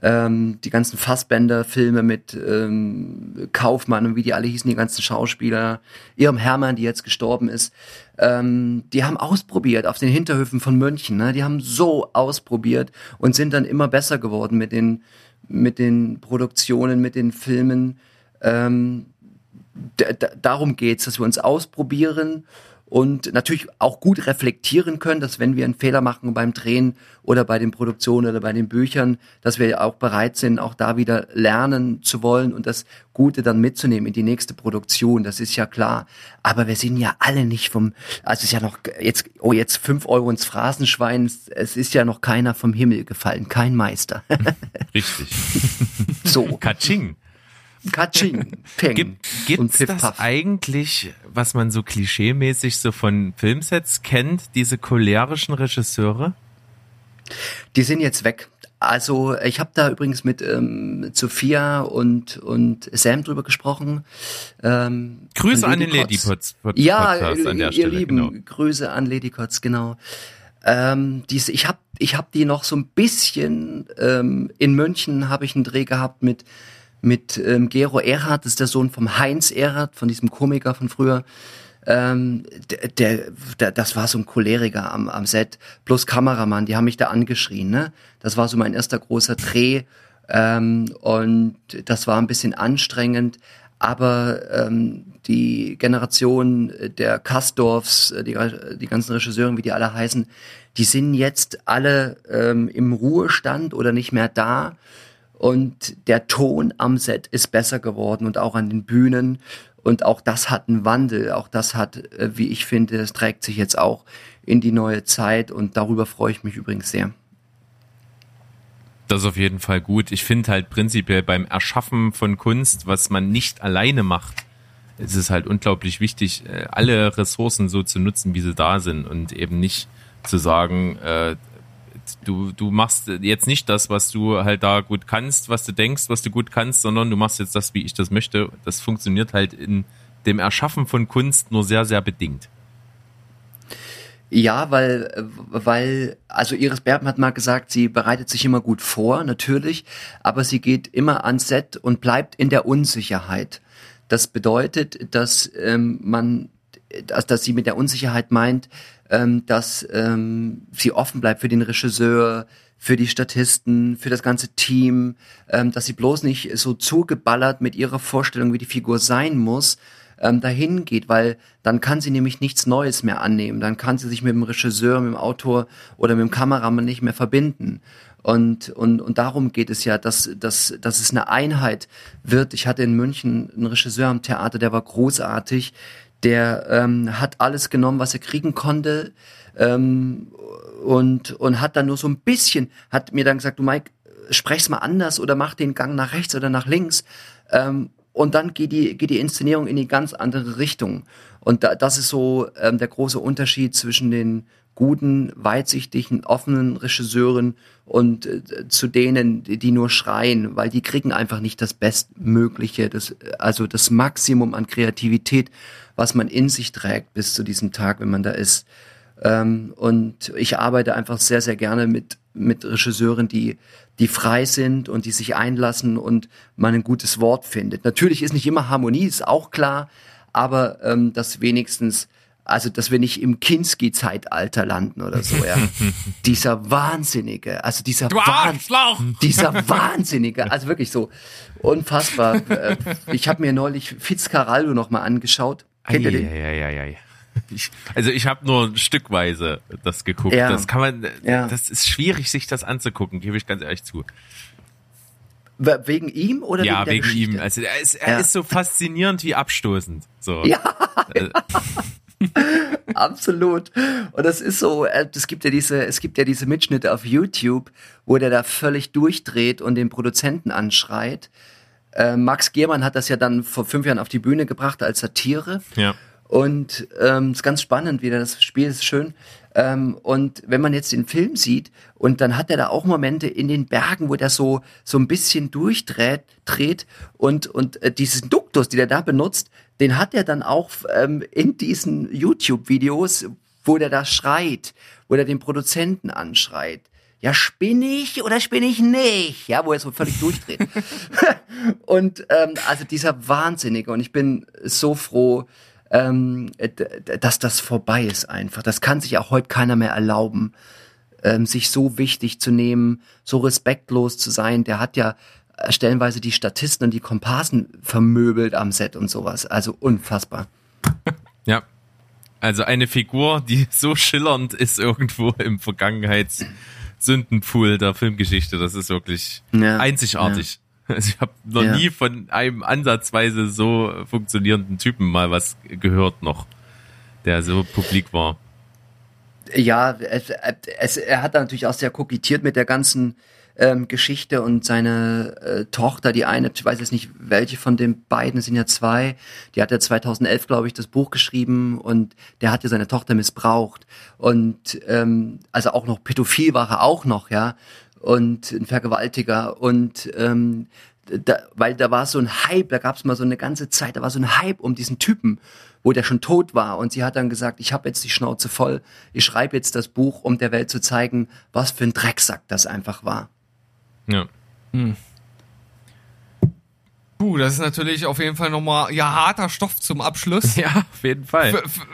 ähm, die ganzen Fassbänder-Filme mit ähm, Kaufmann und wie die alle hießen, die ganzen Schauspieler, Irm Hermann, die jetzt gestorben ist, ähm, die haben ausprobiert auf den Hinterhöfen von München, ne? die haben so ausprobiert und sind dann immer besser geworden mit den, mit den Produktionen, mit den Filmen, ähm, darum geht's, dass wir uns ausprobieren und natürlich auch gut reflektieren können, dass wenn wir einen Fehler machen beim Drehen oder bei den Produktionen oder bei den Büchern, dass wir auch bereit sind, auch da wieder lernen zu wollen und das Gute dann mitzunehmen in die nächste Produktion. Das ist ja klar. Aber wir sind ja alle nicht vom, also es ist ja noch jetzt, oh jetzt fünf Euro ins Phrasenschwein. Es- ist ja noch keiner vom Himmel gefallen, kein Meister. Richtig. so, Katsching. Katsching, Peng Gibt, und gibt's Piff das eigentlich, was man so klischeemäßig so von Filmsets kennt, diese cholerischen Regisseure? Die sind jetzt weg. Also ich habe da übrigens mit ähm, Sophia und und Sam drüber gesprochen. Ähm, Grüße von an den Lady Lady Kotz. Pods Pod Ja, Podcast an der ihr Stelle. Lieben, Genau. Grüße an Lady Kotz, genau. Ähm, diese, ich habe ich hab die noch so ein bisschen ähm, in München habe ich einen Dreh gehabt mit mit ähm, Gero Erhardt, das ist der Sohn vom Heinz Erhardt, von diesem Komiker von früher. Ähm, der, der, der, das war so ein Choleriker am, am Set, plus Kameramann, die haben mich da angeschrien, ne? Das war so mein erster großer Dreh ähm, und das war ein bisschen anstrengend, aber ähm, die Generation der Kastorfs, äh, die, die ganzen Regisseure, wie die alle heißen, die sind jetzt alle ähm, im Ruhestand oder nicht mehr da. Und der Ton am Set ist besser geworden und auch an den Bühnen. Und auch das hat einen Wandel. Auch das hat, äh, wie ich finde, es trägt sich jetzt auch in die neue Zeit. Und darüber freue ich mich übrigens sehr. Das ist auf jeden Fall gut. Ich finde halt prinzipiell beim Erschaffen von Kunst, was man nicht alleine macht, ist es halt unglaublich wichtig, äh, alle Ressourcen so zu nutzen, wie sie da sind und eben nicht zu sagen, äh, du, du machst jetzt nicht das, was du halt da gut kannst, was du denkst, was du gut kannst, sondern du machst jetzt das, wie ich das möchte. Das funktioniert halt in dem Erschaffen von Kunst nur sehr, sehr bedingt. Ja, weil, weil, also Iris Berben hat mal gesagt, sie bereitet sich immer gut vor, natürlich, aber sie geht immer ans Set und bleibt in der Unsicherheit. Das bedeutet, dass ähm, man, dass, dass sie mit der Unsicherheit meint, ähm, dass ähm, sie offen bleibt für den Regisseur, für die Statisten, für das ganze Team, ähm, dass sie bloß nicht so zugeballert mit ihrer Vorstellung, wie die Figur sein muss, ähm, dahin geht, weil dann kann sie nämlich nichts Neues mehr annehmen. Dann kann sie sich mit dem Regisseur, mit dem Autor oder mit dem Kameramann nicht mehr verbinden. Und, und, und darum geht es ja, dass, dass, dass es eine Einheit wird. Ich hatte in München einen Regisseur am Theater, der war großartig. Der ähm, hat alles genommen, was er kriegen konnte. Ähm, und, und hat dann nur so ein bisschen, hat mir dann gesagt, du Mike, sprech's mal anders oder mach den Gang nach rechts oder nach links. Ähm, und dann geht die, geht die Inszenierung in die ganz andere Richtung. Und da, das ist so ähm, der große Unterschied zwischen den guten, weitsichtigen, offenen Regisseuren und äh, zu denen, die, die nur schreien, weil die kriegen einfach nicht das Bestmögliche, das, also das Maximum an Kreativität, was man in sich trägt bis zu diesem Tag, wenn man da ist. Ähm, und ich arbeite einfach sehr, sehr gerne mit, mit Regisseuren, die, die frei sind und die sich einlassen und man ein gutes Wort findet. Natürlich ist nicht immer Harmonie, ist auch klar, aber ähm, das wenigstens, also dass wir nicht im Kinski-Zeitalter landen oder so, ja. dieser Wahnsinnige, also dieser Du Wahn dieser Wahnsinnige, also wirklich so unfassbar. Äh, Ich habe mir neulich Fitzcarraldo noch mal angeschaut. Kennt ihr den? Eieieiei. Ich, also ich habe nur stückweise das geguckt. Ja. Das kann man, Ja. das ist schwierig, sich das anzugucken, gebe ich ganz ehrlich zu. We- Wegen ihm oder ja, wegen der wegen ihm. Also er ist, er Ja. ist so faszinierend wie abstoßend. So. Ja. Äh, Absolut. Und das ist so, äh, es gibt ja diese, es gibt ja diese Mitschnitte auf YouTube, wo der da völlig durchdreht und den Produzenten anschreit. Äh, Max Gehmann hat das ja dann vor fünf Jahren auf die Bühne gebracht als Satire. ja. Und ähm, ist ganz spannend wieder, das Spiel ist schön. Ähm, und wenn man jetzt den Film sieht, und dann hat er da auch Momente in den Bergen, wo der so so ein bisschen durchdreht dreht und und äh, diesen Duktus, die der da benutzt, den hat er dann auch ähm, in diesen YouTube-Videos, wo der da schreit, wo der den Produzenten anschreit. Ja, spinne ich oder spinne ich nicht? Ja, wo er so völlig durchdreht. und ähm, also dieser Wahnsinnige und ich bin so froh, ähm, dass das vorbei ist einfach. Das kann sich auch heute keiner mehr erlauben, ähm, sich so wichtig zu nehmen, so respektlos zu sein. Der hat ja äh, stellenweise die Statisten und die Komparsen vermöbelt am Set und sowas. Also unfassbar. Ja. Also eine Figur, die so schillernd ist irgendwo im Vergangenheitssündenpool der Filmgeschichte. Das ist wirklich Ja, einzigartig. Also ich habe noch Ja. nie von einem ansatzweise so funktionierenden Typen mal was gehört noch, der so publik war. Ja, es, es, er hat natürlich auch sehr kokettiert mit der ganzen ähm, Geschichte und seine äh, Tochter, die eine, ich weiß jetzt nicht, welche von den beiden, es sind ja zwei, die hat ja 2011, glaube ich, das Buch geschrieben und der hat ja seine Tochter missbraucht und ähm, also auch noch pädophil war er auch noch, ja, und ein Vergewaltiger und ähm, da, weil da war so ein Hype, da gab es mal so eine ganze Zeit, da war so ein Hype um diesen Typen, wo der schon tot war. Und sie hat dann gesagt, ich habe jetzt die Schnauze voll, ich schreibe jetzt das Buch, um der Welt zu zeigen, was für ein Drecksack das einfach war. Ja. Puh, das ist natürlich auf jeden Fall nochmal, ja, harter Stoff zum Abschluss. Ja, auf jeden Fall. F-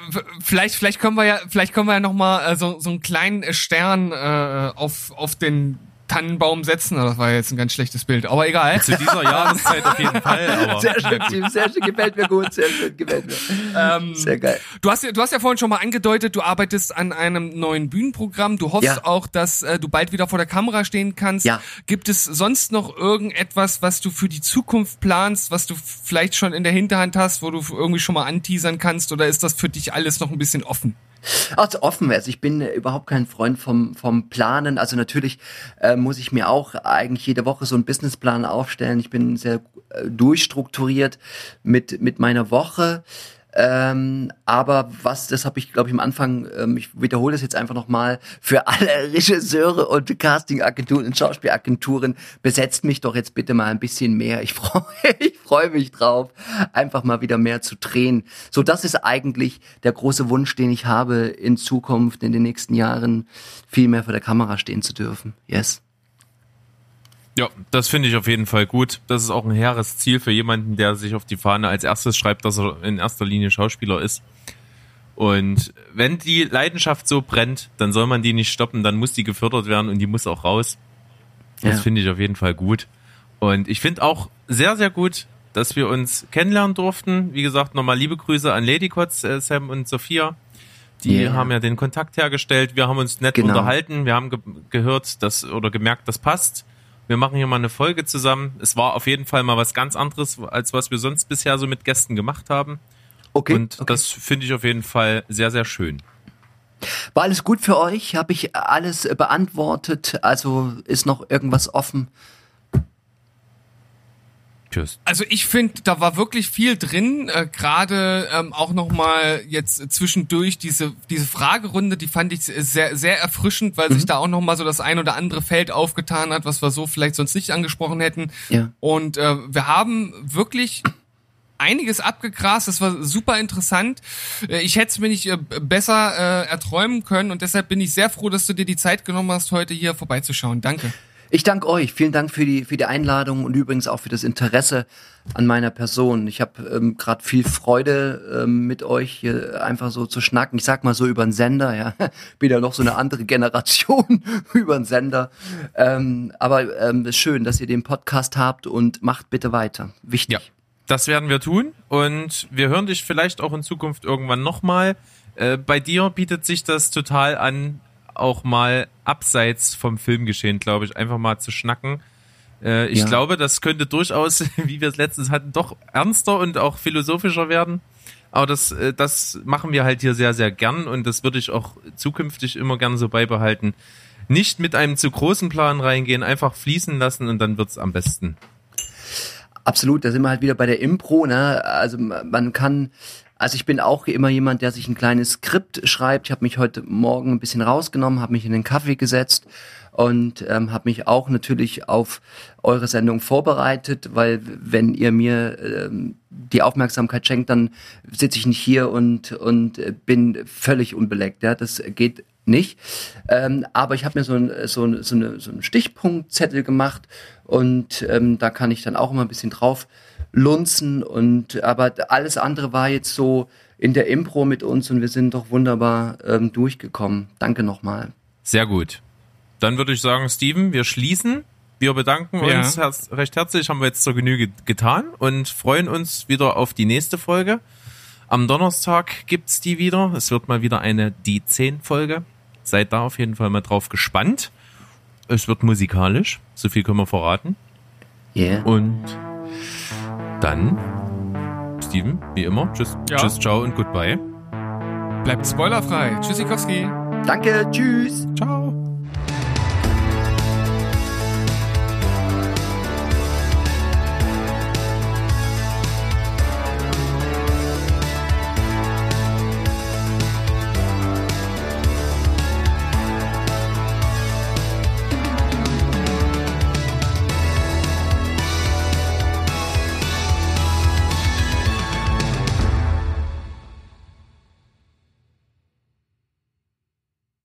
Vielleicht, vielleicht können wir ja, vielleicht können wir ja noch mal äh, so, so einen kleinen Stern äh, auf auf den Tannenbaum setzen. Das war jetzt ein ganz schlechtes Bild, aber egal. Zu dieser Jahreszeit auf jeden Fall. Aber Sehr schön, Team, sehr schön, gefällt mir gut, sehr schön, gefällt mir. Ähm, Sehr geil. Du hast ja, du hast ja vorhin schon mal angedeutet, du arbeitest an einem neuen Bühnenprogramm. Du hoffst Ja. auch, dass äh, du bald wieder vor der Kamera stehen kannst. Ja. Gibt es sonst noch irgendetwas, was du für die Zukunft planst, was du vielleicht schon in der Hinterhand hast, wo du irgendwie schon mal anteasern kannst, oder ist das für dich alles noch ein bisschen offen? Also offen wär's. Ich bin äh, überhaupt kein Freund vom, vom Planen. Also natürlich äh, muss ich mir auch eigentlich jede Woche so einen Businessplan aufstellen. Ich bin sehr äh, durchstrukturiert mit, mit meiner Woche. Ähm, aber was, das habe ich, glaube ich, am Anfang, ähm, ich wiederhole das jetzt einfach nochmal, für alle Regisseure und Castingagenturen und Schauspielagenturen, besetzt mich doch jetzt bitte mal ein bisschen mehr. Ich freue ich freu mich drauf, einfach mal wieder mehr zu drehen. So, das ist eigentlich der große Wunsch, den ich habe, in Zukunft, in den nächsten Jahren, viel mehr vor der Kamera stehen zu dürfen. Yes. Ja, das finde ich auf jeden Fall gut. Das ist auch ein hehres Ziel für jemanden, der sich auf die Fahne als erstes schreibt, dass er in erster Linie Schauspieler ist. Und wenn die Leidenschaft so brennt, dann soll man die nicht stoppen, dann muss die gefördert werden und die muss auch raus. Das Ja. finde ich auf jeden Fall gut. Und ich finde auch sehr, sehr gut, dass wir uns kennenlernen durften. Wie gesagt, nochmal liebe Grüße an Lady Kotz, äh, Sam und Sophia. Die Ja. haben ja den Kontakt hergestellt. Wir haben uns nett Genau. unterhalten. Wir haben ge gehört, dass oder gemerkt, das passt. Wir machen hier mal eine Folge zusammen. Es war auf jeden Fall mal was ganz anderes, als was wir sonst bisher so mit Gästen gemacht haben. Okay. Und okay. das finde ich auf jeden Fall sehr, sehr schön. War alles gut für euch? Habe ich alles äh, beantwortet? Also ist noch irgendwas offen? Tschüss. Also ich finde, da war wirklich viel drin. Äh, Gerade ähm, auch noch mal jetzt zwischendurch diese diese Fragerunde, die fand ich sehr sehr erfrischend, weil sich da auch noch mal so das ein oder andere Feld aufgetan hat, was wir so vielleicht sonst nicht angesprochen hätten. Ja. Und äh, wir haben wirklich einiges abgegrast. Das war super interessant. Äh, Ich hätte es mir nicht äh, besser äh, erträumen können und deshalb bin ich sehr froh, dass du dir die Zeit genommen hast, heute hier vorbeizuschauen. Danke. Ich danke euch. Vielen Dank für die für die Einladung und übrigens auch für das Interesse an meiner Person. Ich habe ähm, gerade viel Freude ähm, mit euch hier einfach so zu schnacken. Ich sag mal so über den Sender, ja. Bin ja noch so eine andere Generation über den Sender. Ähm, aber ähm, ist schön, dass ihr den Podcast habt und macht bitte weiter. Wichtig. Ja, das werden wir tun und wir hören dich vielleicht auch in Zukunft irgendwann nochmal. Äh, bei dir bietet sich das total an, auch mal abseits vom Filmgeschehen, glaube ich, einfach mal zu schnacken. Äh, ich Ja. glaube, das könnte durchaus, wie wir es letztens hatten, doch ernster und auch philosophischer werden. Aber das, äh, das machen wir halt hier sehr, sehr gern und das würde ich auch zukünftig immer gern so beibehalten. Nicht mit einem zu großen Plan reingehen, einfach fließen lassen und dann wird's am besten. Absolut, da sind wir halt wieder bei der Impro, ne? Also man kann, also ich bin auch immer jemand, der sich ein kleines Skript schreibt. Ich habe mich heute Morgen ein bisschen rausgenommen, habe mich in den Kaffee gesetzt und ähm, habe mich auch natürlich auf eure Sendung vorbereitet, weil wenn ihr mir ähm, die Aufmerksamkeit schenkt, dann sitze ich nicht hier und und äh, bin völlig unbeleckt. Ja, das geht nicht. Ähm, aber ich habe mir so, ein, so, ein, so, eine, so einen Stichpunktzettel gemacht und ähm, da kann ich dann auch immer ein bisschen drauf lunzen und aber alles andere war jetzt so in der Impro mit uns und wir sind doch wunderbar ähm, durchgekommen. Danke nochmal. Sehr gut. Dann würde ich sagen, Steven, wir schließen. Wir bedanken Ja. uns herz recht herzlich, haben wir jetzt zur Genüge getan und freuen uns wieder auf die nächste Folge. Am Donnerstag gibt's die wieder. Es wird mal wieder eine Die 10 Folge. Seid da auf jeden Fall mal drauf gespannt. Es wird musikalisch, so viel können wir verraten. Yeah. Und dann, Steven, wie immer, tschüss, Ja. tschüss, ciao und goodbye. Bleibt spoilerfrei. Tschüssikowski. Danke, tschüss. Ciao.